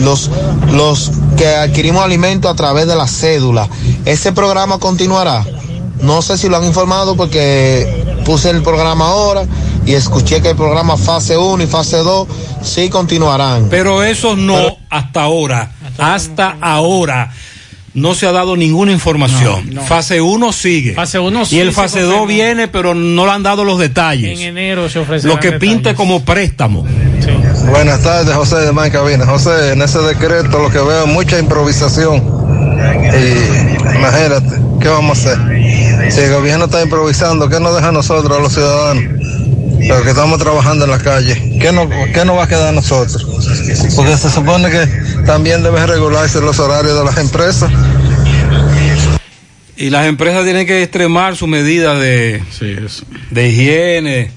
Los, los que adquirimos alimentos a través de la cédula. ¿Ese programa continuará? No sé si lo han informado porque puse el programa ahora y escuché que el programa fase 1 y fase 2 sí continuarán. Pero eso no hasta ahora. Hasta ahora. No se ha dado ninguna información. No, no. Fase 1 sigue. Fase uno y sí el se fase 2 confirmó. viene, pero no le han dado los detalles. En enero se ofrece. Lo que pinte como préstamo. Buenas tardes, José de Man Cabina. José, en ese decreto lo que veo es mucha improvisación. Y imagínate, ¿qué vamos a hacer? Si el gobierno está improvisando, ¿qué nos deja a nosotros, a los ciudadanos? Los que estamos trabajando en la calle, ¿qué nos, qué nos va a quedar a nosotros? Porque se supone que también deben regularse los horarios de las empresas. Y las empresas tienen que extremar su medida de, de higiene.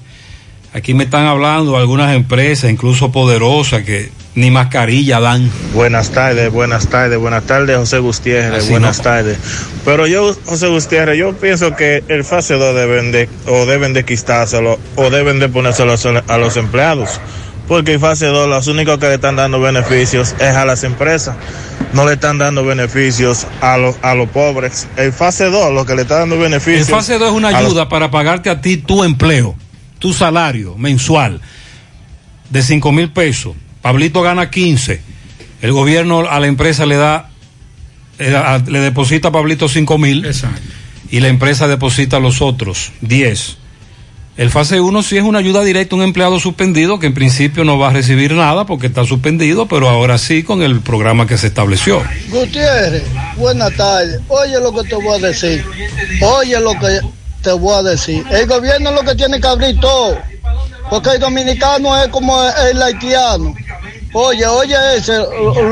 Aquí me están hablando algunas empresas, incluso poderosas, que ni mascarilla dan. Buenas tardes, buenas tardes, buenas tardes, José Gutiérrez, Así buenas no. tardes. Pero yo, José Gutiérrez, yo pienso que el fase 2 deben de, o deben de quitárselo, o deben de ponérselo a, a los empleados. Porque el fase 2, los únicos que le están dando beneficios es a las empresas. No le están dando beneficios a los, a los pobres. El fase 2, lo que le está dando El beneficios. fase 2 es una los- ayuda para pagarte a ti tu empleo, tu salario mensual de 5 mil pesos. Pablito gana 15. El gobierno a la empresa le da, le deposita a Pablito 5 mil. Y la empresa deposita a los otros 10. El fase 1 sí es una ayuda directa a un empleado suspendido que en principio no va a recibir nada porque está suspendido, pero ahora sí con el programa que se estableció. Gutiérrez, buenas tardes. Oye lo que te voy a decir. Oye lo que te voy a decir. El gobierno es lo que tiene que abrir todo. Porque el dominicano es como el haitiano. Oye, oye ese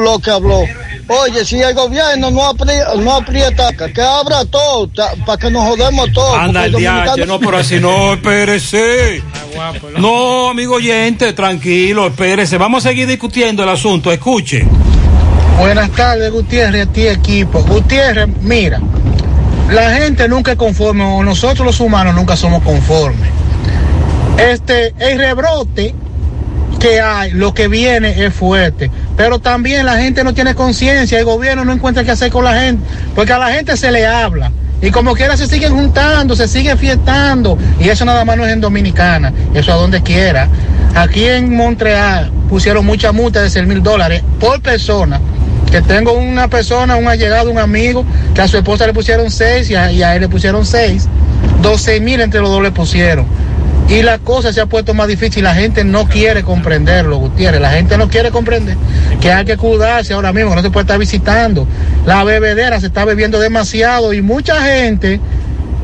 lo que habló. Oye, si el gobierno no aprieta, no aprieta que abra todo, para que nos jodemos todos. Anda el diache, dominicano- no, pero así no, [LAUGHS] espérese. No, amigo oyente, tranquilo, espérese. Vamos a seguir discutiendo el asunto, escuche. Buenas tardes, Gutiérrez, a ti equipo. Gutiérrez, mira, la gente nunca es conforme, o nosotros los humanos nunca somos conformes. Este, el rebrote que hay, lo que viene es fuerte, pero también la gente no tiene conciencia, el gobierno no encuentra qué hacer con la gente, porque a la gente se le habla. Y como quiera se siguen juntando, se siguen fiestando. Y eso nada más no es en Dominicana, eso a donde quiera. Aquí en Montreal pusieron mucha multa de 6 mil dólares por persona. Que tengo una persona, un allegado, un amigo, que a su esposa le pusieron 6 y a, él le pusieron 6. 12 mil entre los dos le pusieron. Y la cosa se ha puesto más difícil. La gente no quiere comprenderlo, Gutiérrez. La gente no quiere comprender que hay que cuidarse ahora mismo, que no se puede estar visitando. La bebedera se está bebiendo demasiado y mucha gente,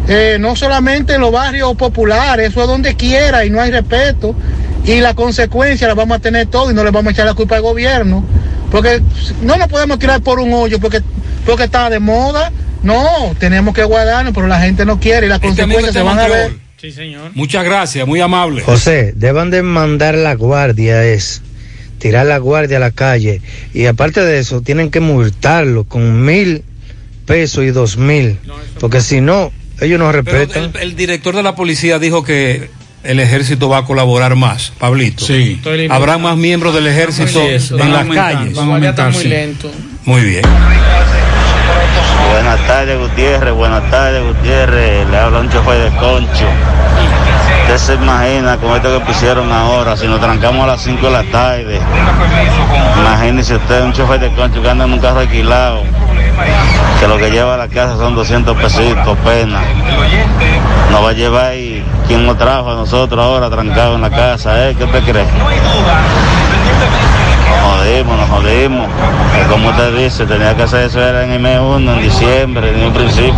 eh, no solamente en los barrios populares, eso es donde quiera y no hay respeto. Y la consecuencia la vamos a tener todo y no le vamos a echar la culpa al gobierno. Porque no nos podemos tirar por un hoyo porque, porque está de moda. No, tenemos que guardarnos, pero la gente no quiere y las Este consecuencias se van a ver. Montreal. Sí, señor. Muchas gracias, muy amable. José, deban de mandar la guardia es tirar la guardia a la calle y aparte de eso tienen que multarlo con mil pesos y dos mil porque si no ellos no Pero respetan. el, el director de la policía dijo que el ejército va a colaborar más, Pablito. Sí. Habrá más miembros del ejército en las calles. van a aumentar, muy sí. lento. Muy bien. Buenas tardes, Gutiérrez. Buenas tardes, Gutiérrez. Le habla un chofer de concho. Usted se imagina con esto que pusieron ahora, si nos trancamos a las 5 de la tarde. Imagínese usted un chofer de concho que anda en un carro alquilado, que lo que lleva a la casa son 200 pesitos, pena. Nos va a llevar y quien nos trajo a nosotros ahora trancados en la casa, ¿eh? ¿Qué usted cree? Nos jodimos, nos jodimos. Como usted dice, tenía que hacer eso era en el mes 1, en diciembre, en un principio.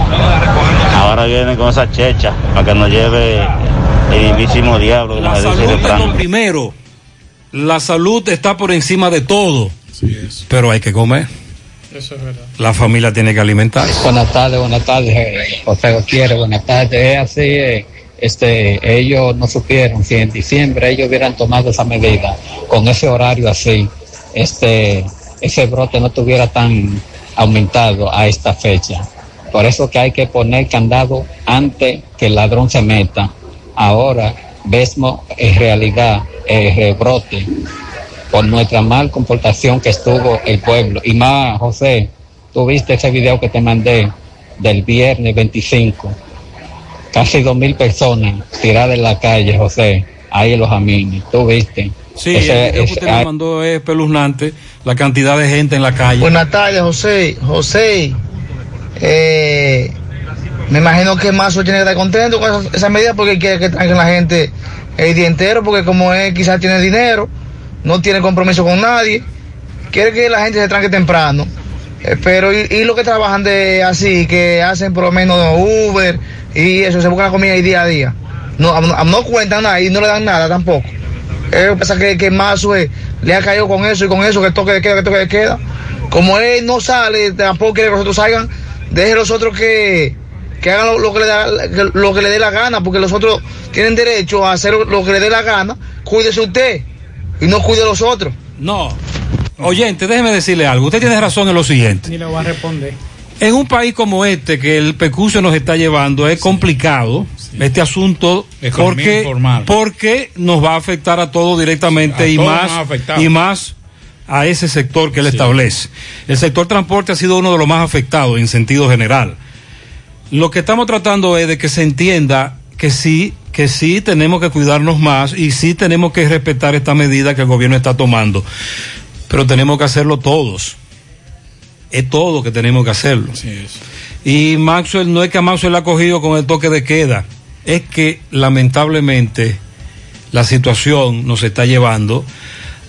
Ahora vienen con esa checha para que nos lleve el mismísimo diablo, La dice salud el es lo primero. La salud está por encima de todo. Pero hay que comer. Eso es verdad. La familia tiene que alimentarse. Buenas tardes, buenas tardes, eh, José Gutiérrez, buenas tardes. Es así, eh, este, ellos no supieron si en diciembre ellos hubieran tomado esa medida con ese horario así, este, ese brote no estuviera tan aumentado a esta fecha. Por eso que hay que poner candado antes que el ladrón se meta. Ahora vemos en realidad el rebrote por nuestra mal comportación que estuvo el pueblo. Y más, José, tú viste ese video que te mandé del viernes 25. Casi dos mil personas tiradas en la calle, José, ahí en los amines. Tú viste. Sí, Ese- el video que ese- usted me mandó es espeluznante, la cantidad de gente en la calle. Buenas tardes, José. José, eh, me imagino que Mazo tiene que estar contento con esa, esa medida porque quiere que tranquen la gente el día entero, porque como él quizás tiene dinero, no tiene compromiso con nadie, quiere que la gente se tranque temprano. Eh, pero y, y los que trabajan de así, que hacen por lo menos Uber y eso, se buscan la comida ahí día a día. No, no, no cuentan nada y no le dan nada tampoco. Él pasa que, que Mazo eh, le ha caído con eso y con eso, que toque de queda, que toque de queda. Como él no sale, tampoco quiere que los otros salgan, deje los otros que, que hagan lo, lo que le da, lo que le dé la gana, porque los otros tienen derecho a hacer lo que le dé la gana. Cuídese usted y no cuide a los otros. No. Oyente, déjeme decirle algo. Usted tiene razón en lo siguiente. Ni le voy a responder. En un país como este, que el pecucio nos está llevando, es complicado este asunto Economía porque, informal. porque nos va a afectar a todos directamente A y todos más y más a ese sector que él establece. El sector transporte ha sido uno de los más afectados en sentido general. Lo que estamos tratando es de que se entienda que sí, que sí tenemos que cuidarnos más y sí tenemos que respetar esta medida que el gobierno está tomando. Pero tenemos que hacerlo todos. Es todo que tenemos que hacerlo. Y Maxwell, no es que a Maxwell le ha cogido con el toque de queda, es que lamentablemente la situación nos está llevando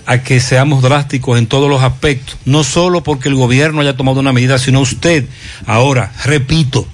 a que seamos drásticos en todos los aspectos, no solo porque el gobierno haya tomado una medida, sino usted. Ahora, repito,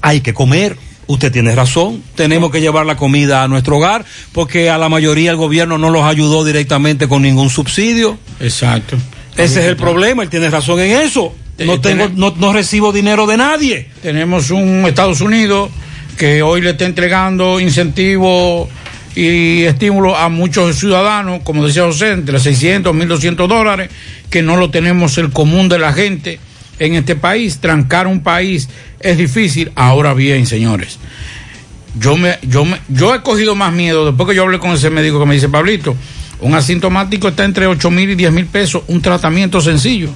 hay que comer. Usted tiene razón, tenemos que llevar la comida a nuestro hogar porque a la mayoría el gobierno no los ayudó directamente con ningún subsidio. Exacto. Ese es el problema, él tiene razón en eso. No tengo, no, no recibo dinero de nadie. Tenemos un Estados Unidos que hoy le está entregando incentivos y estímulos a muchos ciudadanos, como decía José, entre 600 y 1.200 dólares, que no lo tenemos el común de la gente en este país. Trancar un país es difícil. Ahora bien, señores, yo, me, yo, me, yo he cogido más miedo después que yo hablé con ese médico que me dice, Pablito, un asintomático está entre 8 mil y 10 mil pesos, un tratamiento sencillo.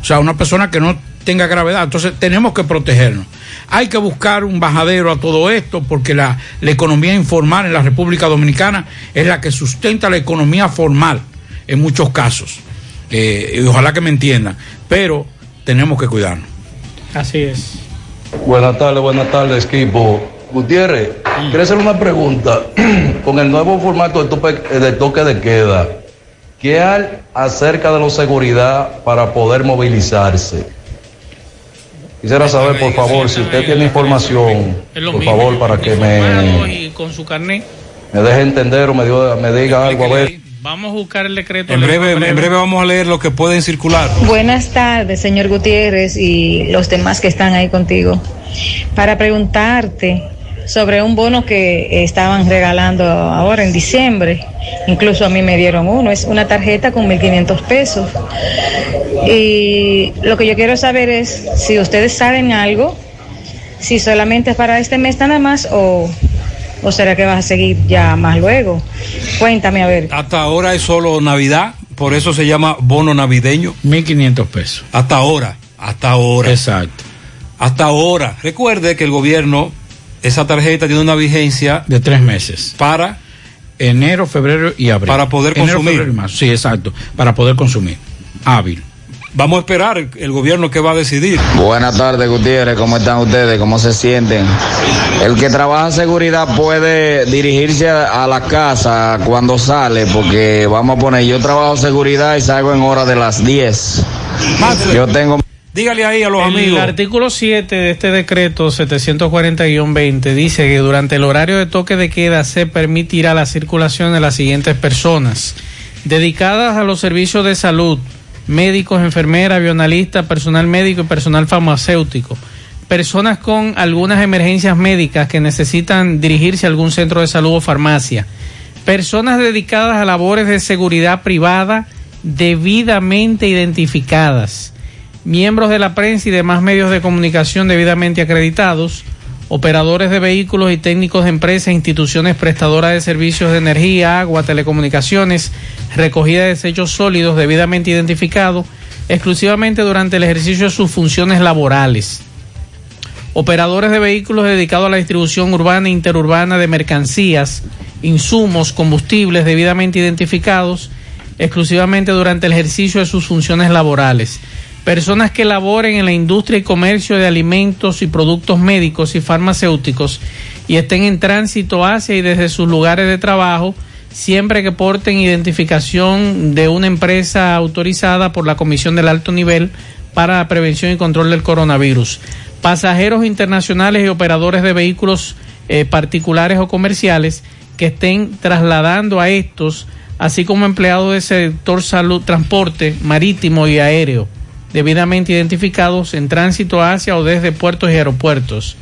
O sea, una persona que no tenga gravedad. Entonces tenemos que protegernos. Hay que buscar un bajadero a todo esto porque la, la economía informal en la República Dominicana es la que sustenta la economía formal en muchos casos. Eh, y ojalá que me entiendan. Pero tenemos que cuidarnos. Así es. Buenas tardes, buenas tardes, equipo. Gutiérrez, quiero hacer una pregunta. [CLEARS THROAT] Con el nuevo formato de tope, de toque de queda, ¿qué hay acerca de la seguridad para poder movilizarse? Quisiera saber, por favor, si usted tiene información, por favor, para que me, me deje entender o me, diga- me diga algo, a ver. Vamos a buscar el decreto. En breve, en breve vamos a leer lo que pueden circular. Buenas tardes, señor Gutiérrez y los demás que están ahí contigo. Para preguntarte sobre un bono que estaban regalando ahora en diciembre. Incluso a mí me dieron uno. Es una tarjeta con 1.500 pesos. Y lo que yo quiero saber es si ustedes saben algo, si solamente es para este mes nada más o, o será que vas a seguir ya más luego. Cuéntame a ver. Hasta ahora es solo Navidad, por eso se llama bono navideño. 1.500 pesos. Hasta ahora, hasta ahora. Exacto. Hasta ahora. Recuerde que el gobierno, esa tarjeta tiene una vigencia de tres meses. Para enero, febrero y abril. Para poder Enero, consumir. febrero y marzo. Sí, exacto. Para poder consumir. Hábil. Vamos a esperar el, gobierno que va a decidir. Buenas tardes, Gutiérrez. ¿Cómo están ustedes? ¿Cómo se sienten? El que trabaja en seguridad puede dirigirse a, a la casa cuando sale, porque vamos a poner, yo trabajo seguridad y salgo en hora de las 10. Yo tengo... Dígale ahí a los el amigos. artículo 7 de este decreto 740-20 dice que durante el horario de toque de queda se permitirá la circulación de las siguientes personas dedicadas a los servicios de salud, médicos, enfermeras, bionalistas, personal médico y personal farmacéutico. Personas con algunas emergencias médicas que necesitan dirigirse a algún centro de salud o farmacia. Personas dedicadas a labores de seguridad privada debidamente identificadas miembros de la prensa y demás medios de comunicación debidamente acreditados, operadores de vehículos y técnicos de empresas e instituciones prestadoras de servicios de energía, agua, telecomunicaciones, recogida de desechos sólidos debidamente identificados, exclusivamente durante el ejercicio de sus funciones laborales. Operadores de vehículos dedicados a la distribución urbana e interurbana de mercancías, insumos, combustibles debidamente identificados, exclusivamente durante el ejercicio de sus funciones laborales personas que laboren en la industria y comercio de alimentos y productos médicos y farmacéuticos y estén en tránsito hacia y desde sus lugares de trabajo, siempre que porten identificación de una empresa autorizada por la Comisión del Alto Nivel para la Prevención y Control del Coronavirus. Pasajeros internacionales y operadores de vehículos eh, particulares o comerciales que estén trasladando a estos, así como empleados del sector salud, transporte marítimo y aéreo debidamente identificados en tránsito hacia o desde puertos y aeropuertos.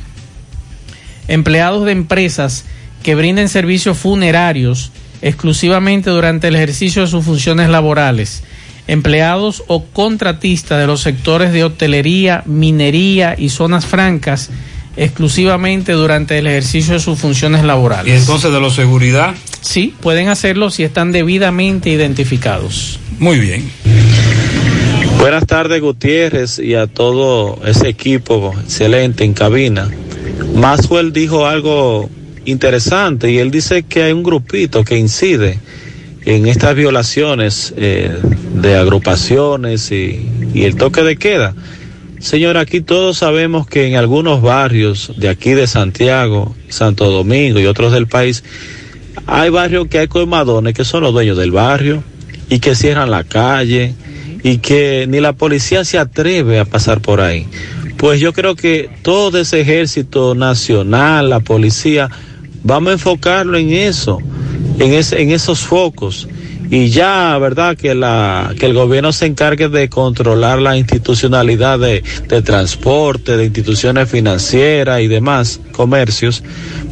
Empleados de empresas que brinden servicios funerarios exclusivamente durante el ejercicio de sus funciones laborales. Empleados o contratistas de los sectores de hotelería, minería y zonas francas exclusivamente durante el ejercicio de sus funciones laborales. ¿Y entonces de la seguridad? Sí, pueden hacerlo si están debidamente identificados. Muy bien. Buenas tardes Gutiérrez y a todo ese equipo excelente en cabina. Maxwell dijo algo interesante y él dice que hay un grupito que incide en estas violaciones eh, de agrupaciones y, y el toque de queda. Señor, aquí todos sabemos que en algunos barrios de aquí de Santiago, Santo Domingo y otros del país, hay barrios que hay colmadones que son los dueños del barrio y que cierran la calle y que ni la policía se atreve a pasar por ahí. Pues yo creo que todo ese ejército nacional, la policía, vamos a enfocarlo en eso, en, ese, en esos focos. Y ya, ¿verdad? Que, la, que el gobierno se encargue de controlar la institucionalidad de, de transporte, de instituciones financieras y demás comercios,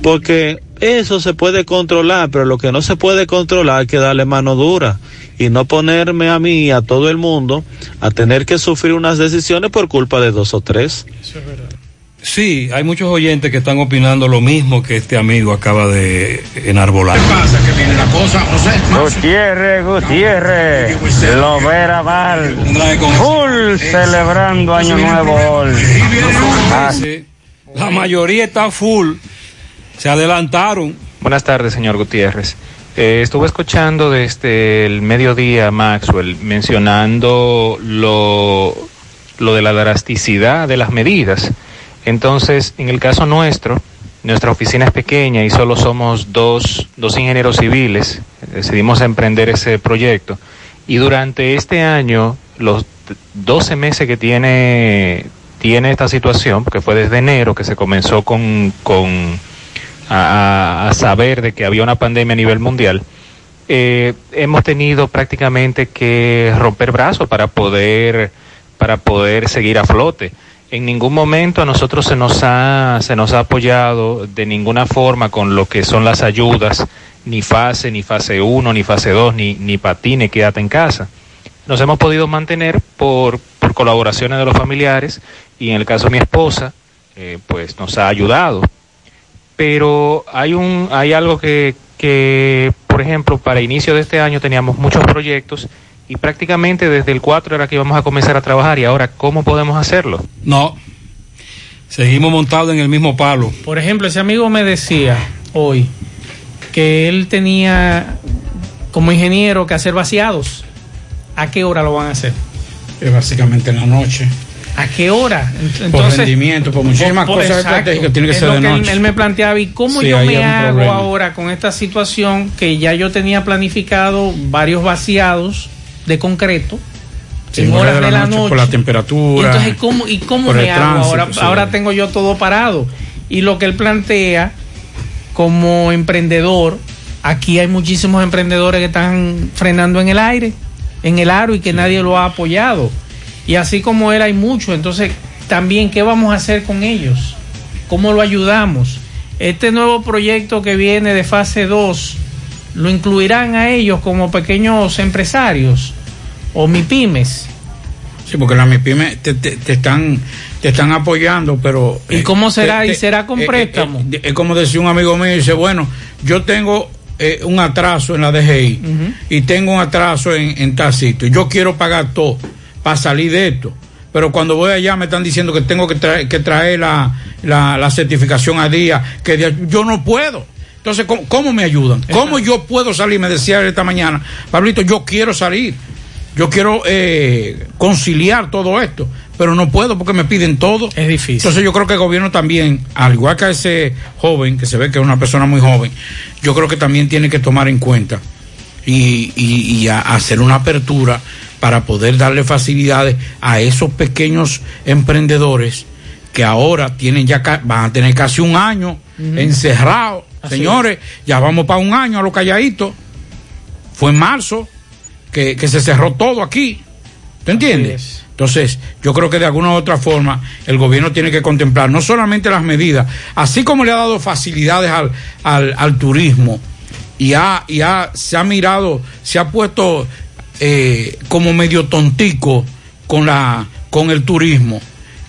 porque eso se puede controlar, pero lo que no se puede controlar hay que darle mano dura y no ponerme a mí y a todo el mundo a tener que sufrir unas decisiones por culpa de dos o tres. Eso es verdad. Sí, hay muchos oyentes que están opinando lo mismo que este amigo acaba de enarbolar. ¿Qué pasa? Que viene la cosa, José. Gutiérrez, Gutiérrez, lo verá mal. Full celebrando Año Nuevo hoy. Ah. La mayoría está full. Se adelantaron. Buenas tardes, señor Gutiérrez. Eh, estuve escuchando desde el mediodía Maxwell mencionando lo, lo de la drasticidad de las medidas. Entonces, en el caso nuestro, nuestra oficina es pequeña y solo somos dos, dos ingenieros civiles. Decidimos emprender ese proyecto. Y durante este año, los 12 meses que tiene, tiene esta situación, porque fue desde enero que se comenzó con, con a, saber de que había una pandemia a nivel mundial, eh, hemos tenido prácticamente que romper brazos para poder, para poder seguir a flote. En ningún momento a nosotros se nos ha, se nos ha apoyado de ninguna forma con lo que son las ayudas, ni fase, ni fase 1, ni fase 2, ni, ni patine, quédate en casa. Nos hemos podido mantener por, por colaboraciones de los familiares y en el caso de mi esposa, eh, pues nos ha ayudado pero hay un hay algo que, que, por ejemplo, para inicio de este año teníamos muchos proyectos y prácticamente desde el 4 era que íbamos a comenzar a trabajar y ahora, ¿cómo podemos hacerlo? No, seguimos montados en el mismo palo. Por ejemplo, ese amigo me decía hoy que él tenía como ingeniero que hacer vaciados. ¿A qué hora lo van a hacer? Es básicamente en la noche. ¿A qué hora? Entonces, por rendimiento, por muchísimas por, cosas estratégicas tiene que es ser lo de que noche. Él, él, me planteaba, ¿y cómo Sí, yo me hago problema. ahora con esta situación que ya yo tenía planificado varios vaciados de concreto en horas de la noche? por la temperatura. Y entonces, ¿cómo, y cómo me hago tránsito, ahora? sí. Ahora tengo yo todo parado. Y lo que él plantea como emprendedor, aquí hay muchísimos emprendedores que están frenando en el aire, en el aro y que nadie lo ha apoyado. Y así como él hay muchos. Entonces, también, ¿qué vamos a hacer con ellos? ¿Cómo lo ayudamos? Este nuevo proyecto que viene de fase 2, ¿lo incluirán a ellos como pequeños empresarios o MIPIMES? Sí, porque las MIPIMES te, te, te están te están apoyando, pero... ¿Y eh, cómo será? te- ¿Y será con eh, eh, préstamo? Es como decía un amigo mío, dice, bueno, yo tengo eh, un atraso en la DGI y tengo un atraso en, en tal sitio. Yo quiero pagar todo para salir de esto. Pero cuando voy allá me están diciendo que tengo que traer, que traer la, la, la certificación a día, que de- yo no puedo. Entonces, ¿cómo, cómo me ayudan? ¿Cómo yo puedo salir? Me decía esta mañana, Pablito, yo quiero salir. Yo quiero eh, conciliar todo esto, pero no puedo porque me piden todo. Es difícil. Entonces yo creo que el gobierno también, al igual que a ese joven, que se ve que es una persona muy joven, yo creo que también tiene que tomar en cuenta y, y- y a- hacer una apertura para poder darle facilidades a esos pequeños emprendedores que ahora tienen ya van a tener casi un año Ujú. encerrados. Señores, ya vamos para un año a lo calladito. Fue en marzo que, que se cerró todo aquí. ¿Te entiendes? Entonces, yo creo que de alguna u otra forma el gobierno tiene que contemplar no solamente las medidas, así como le ha dado facilidades al, al, al turismo y, ha, y ha, se ha mirado, se ha puesto eh, como medio tontico con, la, con el turismo,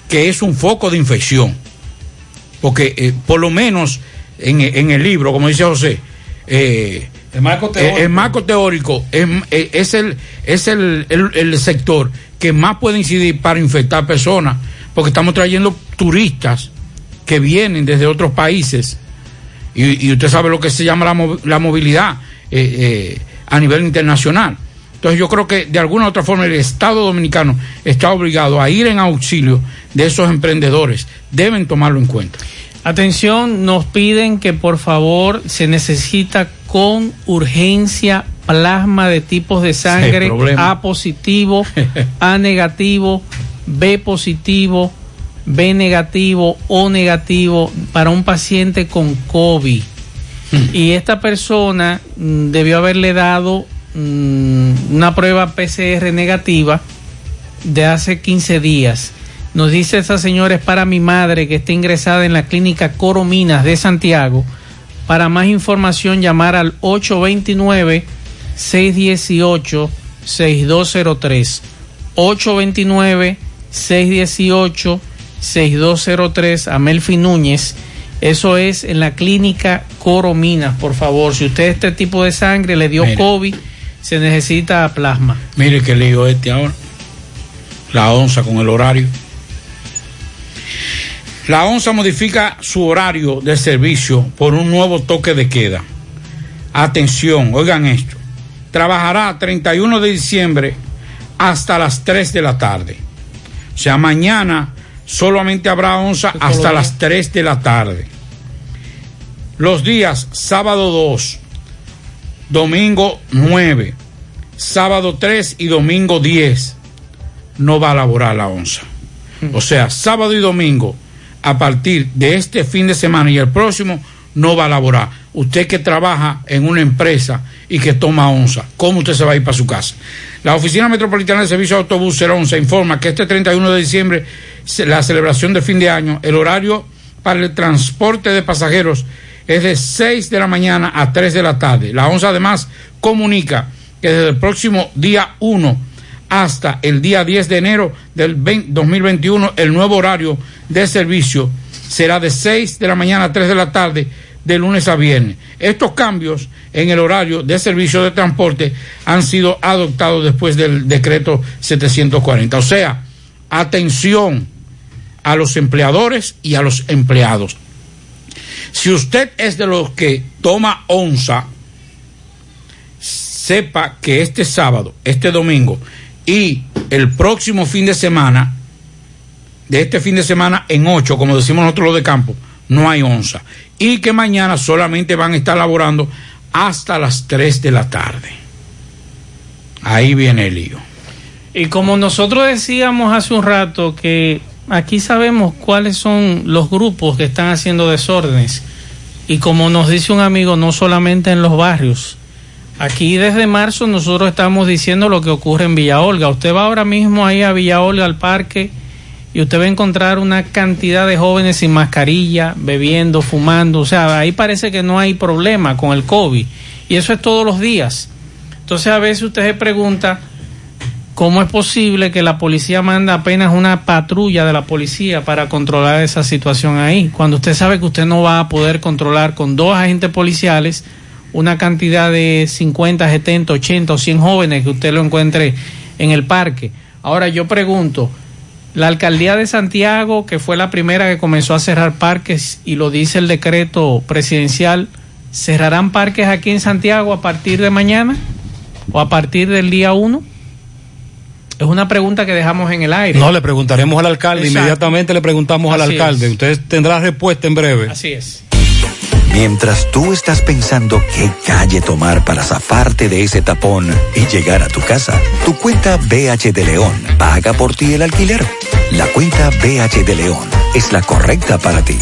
que es un foco de infección. Porque eh, por lo menos en, en el libro, como dice José, eh, El marco teórico. eh, el marco teórico es, eh, es el, es el, el- el sector que más puede incidir para infectar personas, porque estamos trayendo turistas que vienen desde otros países y, y usted sabe lo que se llama la, mov- la movilidad eh, eh, a nivel internacional. Entonces yo creo que de alguna u otra forma el Estado dominicano está obligado a ir en auxilio de esos emprendedores. Deben tomarlo en cuenta. Atención, nos piden que por favor se necesita con urgencia plasma de tipos de sangre. A positivo, A negativo, B positivo, B negativo, O negativo para un paciente con COVID. Y esta persona mm, debió haberle dado mm, una prueba PCR negativa de hace 15 días. Nos dice esta señora es para mi madre que está ingresada en la clínica Corominas de Santiago. Para más información llamar al 829-618-6203. 829-618-6203 a Melfi Núñez. Eso es en la clínica Corominas, por favor. Si usted este tipo de sangre le dio. COVID, se necesita plasma. Mire qué lío este ahora. La ONSA con el horario. La ONSA modifica su horario de servicio por un nuevo toque de queda. Atención, oigan esto. Trabajará 31 de diciembre hasta las 3 de la tarde. O sea, mañana solamente habrá ONSA hasta las 3 de la tarde. Los días sábado 2, domingo 9, sábado 3 y domingo 10 no va a laborar la onza. O sea, sábado y domingo, a partir de este fin de semana y el próximo, no va a laborar. Usted que trabaja en una empresa y que toma onza, ¿cómo usted se va a ir para su casa? La Oficina Metropolitana de Servicio de Autobús 011 informa que este 31 de diciembre, la celebración de fin de año, el horario para el transporte de pasajeros es de 6 de la mañana a 3 de la tarde. La ONSA además comunica que desde el próximo día 1 hasta el día 10 de enero del 20 2021 el nuevo horario de servicio será de 6 de la mañana a 3 de la tarde de lunes a viernes. Estos cambios en el horario de servicio de transporte han sido adoptados después del decreto 740. O sea, atención a los empleadores y a los empleados. Si usted es de los que toma onza, sepa que este sábado, este domingo y el próximo fin de semana, de este fin de semana en 8, como decimos nosotros los de campo, no hay onza. Y que mañana solamente van a estar laborando hasta las 3 de la tarde. Ahí viene el lío. Y como nosotros decíamos hace un rato que aquí sabemos cuáles son los grupos que están haciendo desórdenes. Y como nos dice un amigo, no solamente en los barrios. Aquí desde marzo nosotros estamos diciendo lo que ocurre en Villa Olga. Usted va ahora mismo ahí a Villa Olga, al parque, y usted va a encontrar una cantidad de jóvenes sin mascarilla, bebiendo, fumando. O sea, ahí parece que no hay problema con el COVID. Y eso es todos los días. Entonces a veces usted se pregunta, ¿cómo es posible que la policía manda apenas una patrulla de la policía para controlar esa situación ahí? Cuando usted sabe que usted no va a poder controlar con dos agentes policiales una cantidad de 50, 70, 80 o 100 jóvenes que usted lo encuentre en el parque. Ahora yo pregunto, la alcaldía de Santiago, que fue la primera que comenzó a cerrar parques y lo dice el decreto presidencial, ¿cerrarán parques aquí en Santiago a partir de mañana o a partir del día 1? Es una pregunta que dejamos en el aire. No, le preguntaremos al alcalde, Exacto. inmediatamente le preguntamos al Así alcalde. es. Usted tendrá respuesta en breve. Así es. Mientras tú estás pensando qué calle tomar para zafarte de ese tapón y llegar a tu casa, tu cuenta BH de León paga por ti el alquiler. La cuenta BH de León es la correcta para ti.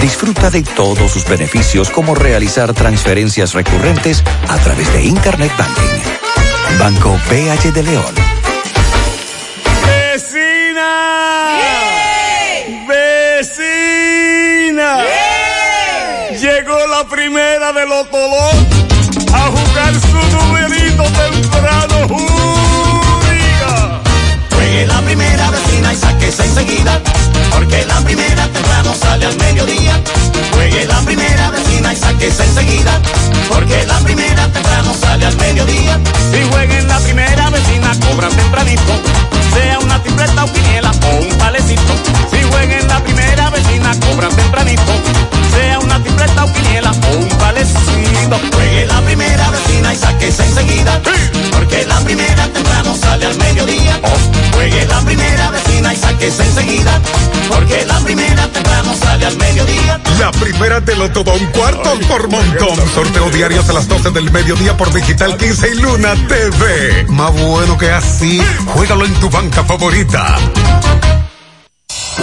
Disfruta de todos sus beneficios como realizar transferencias recurrentes a través de Internet Banking. Banco BH de León. Primera de los Tolón a jugar su numerito temprano. ¡Júriga! Juegue la primera vecina y sáquese enseguida, todo un cuarto por montón. Sorteo diarios a las 12 del mediodía por Digital 15 y Luna TV. Más bueno que así, juégalo en tu banca favorita.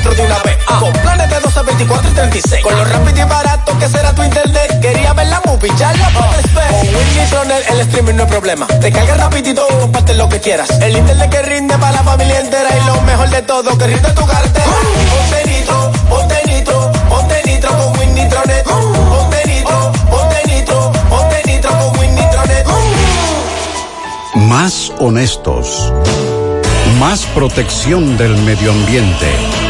Nitro de una vez. Con planes de 12, 24 y 36. Con lo rápido y barato que será tu internet. Quería ver la movie, ya la puedes ver. Con Win Nitronet el streaming no es problema. Te carga rapidito y comparte lo que quieras. El internet que rinde para la familia entera. Y lo mejor de todo, que rinde tu cartera. Ponte nitro, ponte nitro, ponte nitro con Win Nitronet. Ponte nitro, ponte nitro, ponte nitro con Win Nitronet. Más honestos. Más protección del medio ambiente.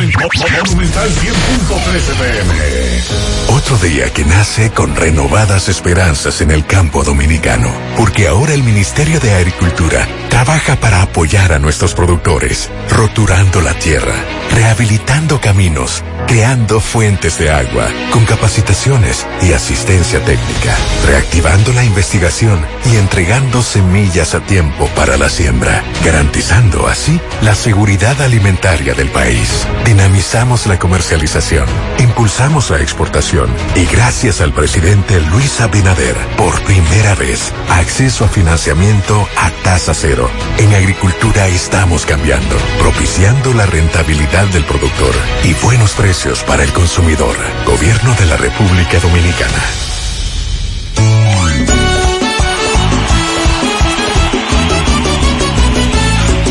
Monumental 100.13 pm. Otro día que nace con renovadas esperanzas en el campo dominicano, porque ahora el Ministerio de Agricultura trabaja para apoyar a nuestros productores, roturando la tierra, rehabilitando caminos, creando fuentes de agua, con capacitaciones y asistencia técnica, reactivando la investigación y entregando semillas a tiempo para la siembra, garantizando así la seguridad alimentaria del país. Dinamizamos la comercialización, impulsamos la exportación y gracias al presidente Luis Abinader, por primera vez, acceso a financiamiento a tasa cero. En agricultura estamos cambiando, propiciando la rentabilidad del productor y buenos precios para el consumidor. Gobierno de la República Dominicana.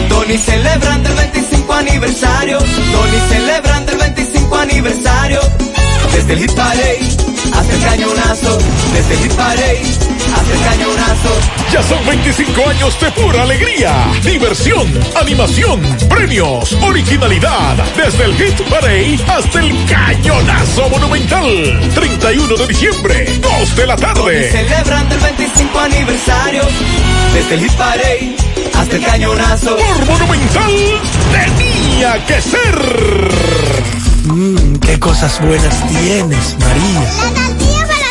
Tony celebrando el 25 aniversario. Tony celebrando el 25 aniversario. Desde el Hit Parade hasta el cañonazo. Desde el Hit Parade hasta el cañonazo. Ya son 25 años de pura alegría, diversión, animación, premios, originalidad. Desde el Hit Parade hasta el Cañonazo Monumental. 31 de diciembre, 2 de la tarde. Celebrando el 25 aniversario. Desde el Hit Parade hasta el cañonazo. Por Monumental tenía que ser. Mmm, qué cosas buenas tienes, María. La tortilla para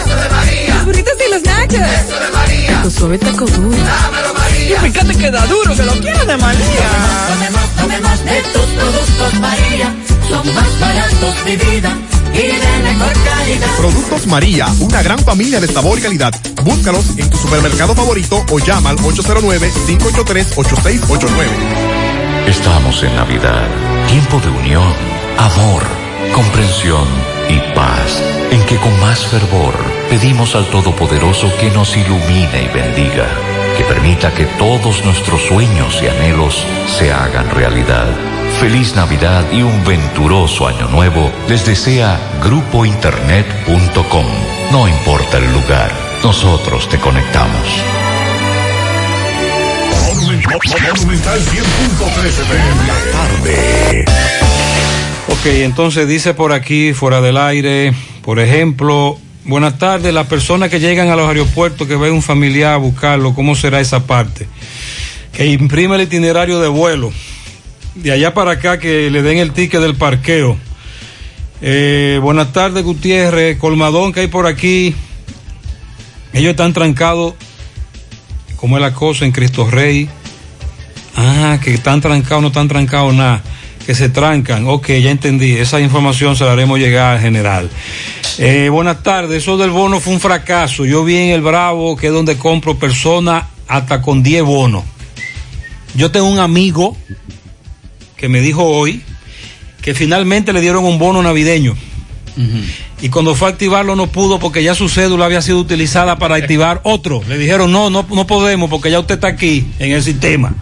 Eso de María. Los burritos y los nachos. Eso de María. Tu suave taco duro. Dámelo, María. Y fíjate que da duro, que lo quiero de María. Tomemos, tomemos de tus productos, María. Son más baratos de vida. Y de mejor calidad. Productos María, una gran familia de sabor y calidad. Búscalos en tu supermercado favorito o llama al 809-583-8689. Estamos en Navidad, tiempo de unión, amor, comprensión y paz, en que con más fervor pedimos al Todopoderoso que nos ilumine y bendiga, que permita que todos nuestros sueños y anhelos se hagan realidad. Feliz Navidad y un venturoso año nuevo les desea grupointernet.com. No importa el lugar, nosotros te conectamos. Monumental 100.13 FM. La tarde. Ok, entonces dice por aquí, fuera del aire, por ejemplo, buenas tardes, las personas que llegan a los aeropuertos que ven un familiar a buscarlo, ¿cómo será esa parte? Que imprime el itinerario de vuelo. De allá para acá que le den el ticket del parqueo. Eh, buenas tardes, Gutiérrez, Colmadón que hay por aquí. Ellos están trancados, como es la cosa en Cristo Rey. Ah, que están trancados, no están trancados nada. Que se trancan. Ok, ya entendí. Esa información se la haremos llegar al general. Eh, buenas tardes. Eso del bono fue un fracaso. Yo vi en el Bravo, que es donde compro personas hasta con 10 bonos. Yo tengo un amigo que me dijo hoy que finalmente le dieron un bono navideño. Y cuando fue a activarlo no pudo porque ya su cédula había sido utilizada para activar otro. Le dijeron, no, no, no podemos porque ya usted está aquí en el sistema.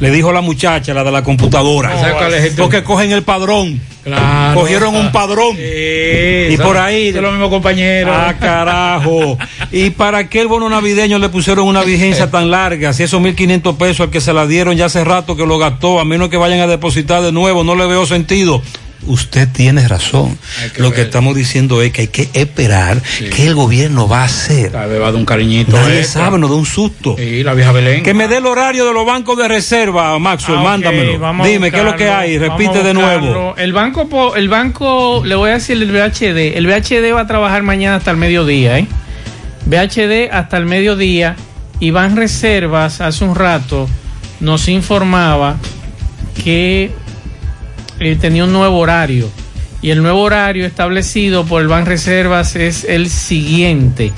Le dijo la muchacha, la de la computadora. ¿Sabe cuál es este? Porque cogen el padrón. Claro. Cogieron un padrón. y por ahí. Son los mismos compañeros. Ah, carajo. ¿Y para qué el bono navideño le pusieron una vigencia tan larga? Si esos 1.500 pesos al que se la dieron ya hace rato que lo gastó, a menos que vayan a depositar de nuevo, no le veo sentido. Usted tiene razón. que Lo que estamos diciendo es que hay que esperar qué el gobierno va a hacer. De un cariñito. Nadie sabe, nos da un susto. Sí, la vieja Belén. Que me dé el horario de los bancos de reserva, Maxwell, Ah, mándamelo. Dime, ¿qué es lo que hay? Repite de nuevo. El banco, el banco, le voy a decir el VHD. El VHD va a trabajar mañana hasta el mediodía, ¿eh? VHD hasta el mediodía. Iván Reservas hace un rato nos informaba que eh, tenía un nuevo horario. Y el nuevo horario establecido por el Ban Reservas es el siguiente.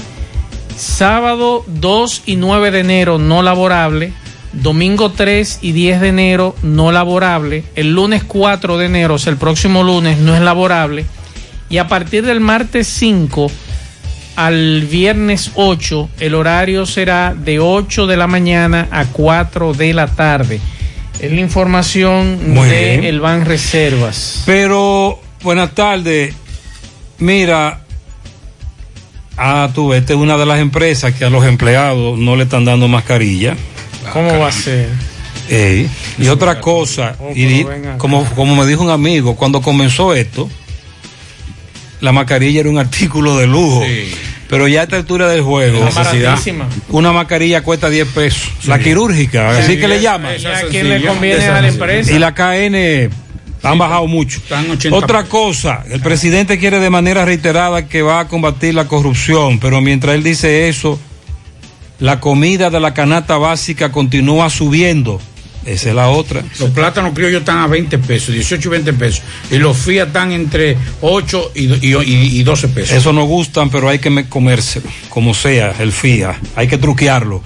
Sábado 2 y 9 de enero no laborable. Domingo 3 y 10 de enero no laborable. El lunes 4 de enero, o sea, el próximo lunes, no es laborable. Y a partir del martes 5 al viernes 8, el horario será de 8 de la mañana a 4 de la tarde. Es la información Muy de Ban Reservas. Pero, buenas tardes. Mira, ah, tú ves, esta es una de las empresas que a los empleados no le están dando mascarilla. ¿Cómo va a ser? Y otra cosa, y como, como me dijo un amigo, cuando comenzó esto, la mascarilla era un artículo de lujo. Pero ya a esta altura del juego, una mascarilla cuesta 10 pesos. La quirúrgica, así que le llaman. ¿Y a quién le conviene a la empresa? Y la KN han bajado mucho. 80 Otra cosa, el presidente quiere de manera reiterada que va a combatir la corrupción, pero mientras él dice eso, la comida de la canasta básica continúa subiendo. Esa es la otra. Los plátanos criollos están a 20 pesos, 18 y 20 pesos. Y los FIA están entre 8 y, y, y- y 12 pesos. Eso no gustan, pero hay que me- comérselo, como sea, el FIA. Hay que truquearlo.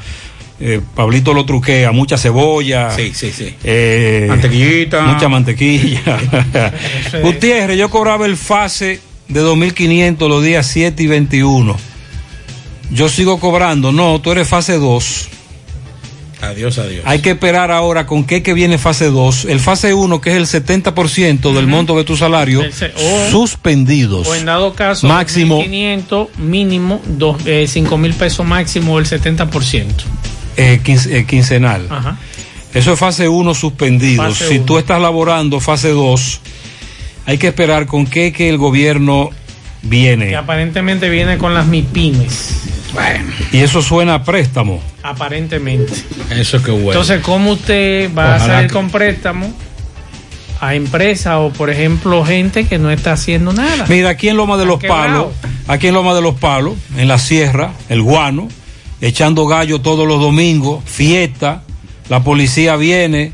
Eh, Pablito lo truquea, mucha cebolla. Sí, sí, sí. eh, Mantequillita. Mucha mantequilla. [LAUGHS] Gutiérrez, yo cobraba el FASE de 2.500 los días 7 y 21. Yo sigo cobrando. No, tú eres fase 2. Adiós, adiós. Hay que esperar ahora con qué que viene fase 2. El fase 1, que es el 70% del monto de tu salario, o- suspendidos. O en dado caso, Máximo. 500 mínimo, dos, eh, 5 mil pesos máximo, el 70%. eh, quince- eh, quincenal. Ajá. Eso es fase 1 suspendido. Fase si uno. tú estás laborando fase 2, hay que esperar con qué que el gobierno viene. Que aparentemente viene con las MIPIMES. Bueno, Y eso suena a préstamo. Aparentemente. eso que bueno. Entonces, ¿cómo usted va Ojalá a salir que- con préstamo a empresa o, por ejemplo, gente que no está haciendo nada? Mira, aquí en Loma de los. Palos, aquí en Loma de los Palos, en la sierra, el guano, echando gallo todos los domingos, fiesta, la policía viene,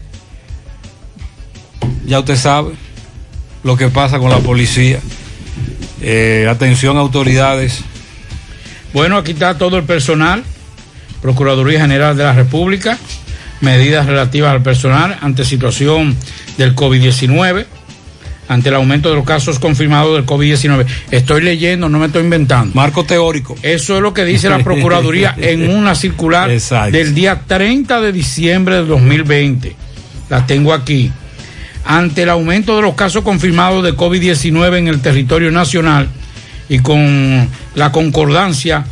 ya usted sabe lo que pasa con la policía. Eh, atención autoridades. Bueno, aquí está todo el personal, Procuraduría General de la República, medidas relativas al personal ante situación del COVID-19, ante el aumento de los casos confirmados del COVID-19. Estoy leyendo, no me estoy inventando. Marco teórico. Eso es lo que dice la [LAUGHS] Procuraduría en una circular Exacto. del día 30 de diciembre del 2020. La tengo aquí. Ante el aumento de los casos confirmados de COVID-19 en el territorio nacional y con la concordancia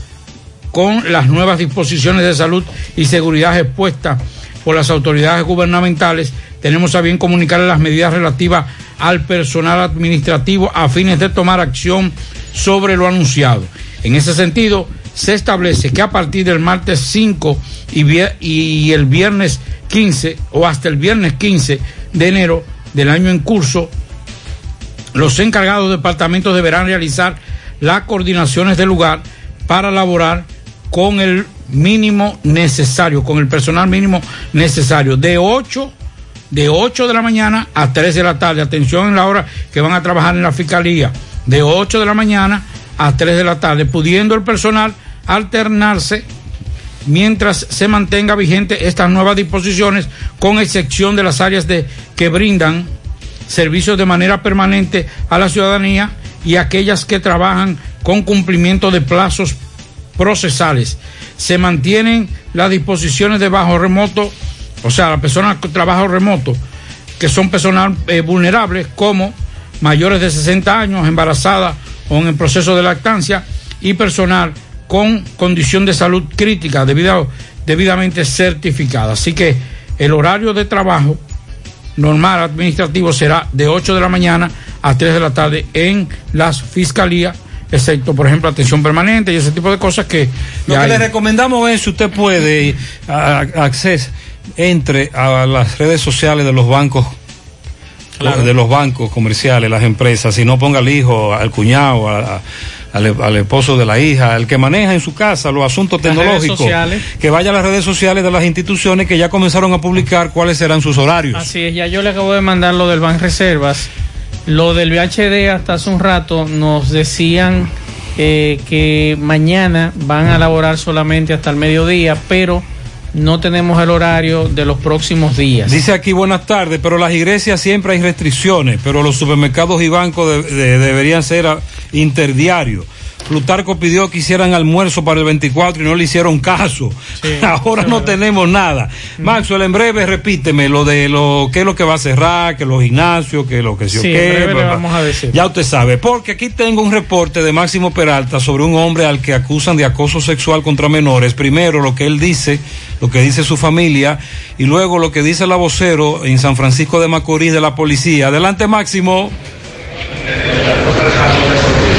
con las nuevas disposiciones de salud y seguridad expuestas por las autoridades gubernamentales, tenemos a bien comunicarle las medidas relativas al personal administrativo a fines de tomar acción sobre lo anunciado. En ese sentido, se establece que a partir del martes 5 y, el viernes 15 o hasta el viernes 15 de enero del año en curso, los encargados de departamentos deberán realizar las coordinaciones del lugar para laborar con el mínimo necesario, con el personal mínimo necesario, de 8 de 8 de la mañana a 3 de la tarde. Atención en la hora que van a trabajar en la fiscalía, de 8 de la mañana a 3 de la tarde, pudiendo el personal alternarse mientras se mantenga vigente estas nuevas disposiciones, con excepción de las áreas de que brindan servicios de manera permanente a la ciudadanía y aquellas que trabajan con cumplimiento de plazos procesales. Se mantienen las disposiciones de bajo remoto, o sea, las personas con trabajo remoto, que son personal eh, vulnerables, como mayores de 60 años, embarazadas o en el proceso de lactancia, y personal con condición de salud crítica debidamente certificada. Así que el horario de trabajo normal administrativo será de 8 de la mañana a 3 de la tarde en las fiscalías, excepto, por ejemplo, atención permanente y ese tipo de cosas que... Lo que le hay. recomendamos es, si usted puede, acceso, entre a las redes sociales de los bancos, Claro. de los bancos comerciales, las empresas, si no ponga al hijo, al cuñado, a- al, al esposo de la hija, el que maneja en su casa los asuntos Las tecnológicos, que vaya a las redes sociales de las instituciones que ya comenzaron a publicar cuáles serán sus horarios. Así es, ya yo le acabo de mandar lo del Ban Reservas. Lo del VHD hasta hace un rato nos decían eh, que mañana van a laborar solamente hasta el mediodía, pero no tenemos el horario de los próximos días. Dice aquí buenas tardes, pero las iglesias siempre hay restricciones, pero los supermercados y bancos de- de- deberían ser interdiarios. Plutarco pidió que hicieran almuerzo para el 24 y no le hicieron caso. [LAUGHS] Ahora no tenemos nada. Maxwell, en breve repíteme lo de lo qué es lo que va a cerrar, que los gimnasios, que lo que se Sí, vamos a decir. Ya usted sabe, porque aquí tengo un reporte de Máximo Peralta sobre un hombre al que acusan de acoso sexual contra menores. Primero lo que él dice, lo que dice su familia, y luego lo que dice el vocero en San Francisco de Macorís de la policía. Adelante, Máximo.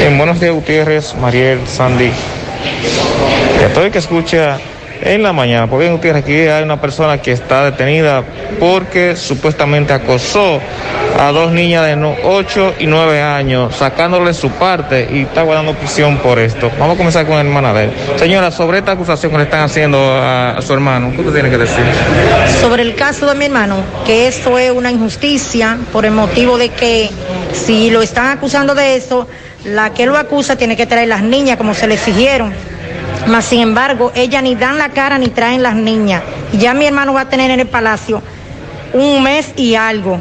En buenos días, Gutiérrez, Mariel, Sandy. Y a todo el que escucha en la mañana, porque en Gutiérrez aquí hay una persona que está detenida porque supuestamente acosó a dos niñas de 8 y 9 años, sacándole su parte y está guardando prisión por esto. Vamos a comenzar con la hermana de él. Señora, sobre esta acusación que le están haciendo a, a su hermano, ¿qué usted tiene que decir? Sobre el caso de mi hermano, que esto es una injusticia por el motivo de que si lo están acusando de eso, la que lo acusa tiene que traer las niñas como se le exigieron. Mas sin embargo, ella ni dan la cara ni traen las niñas. Ya mi hermano va a tener en el palacio un mes y algo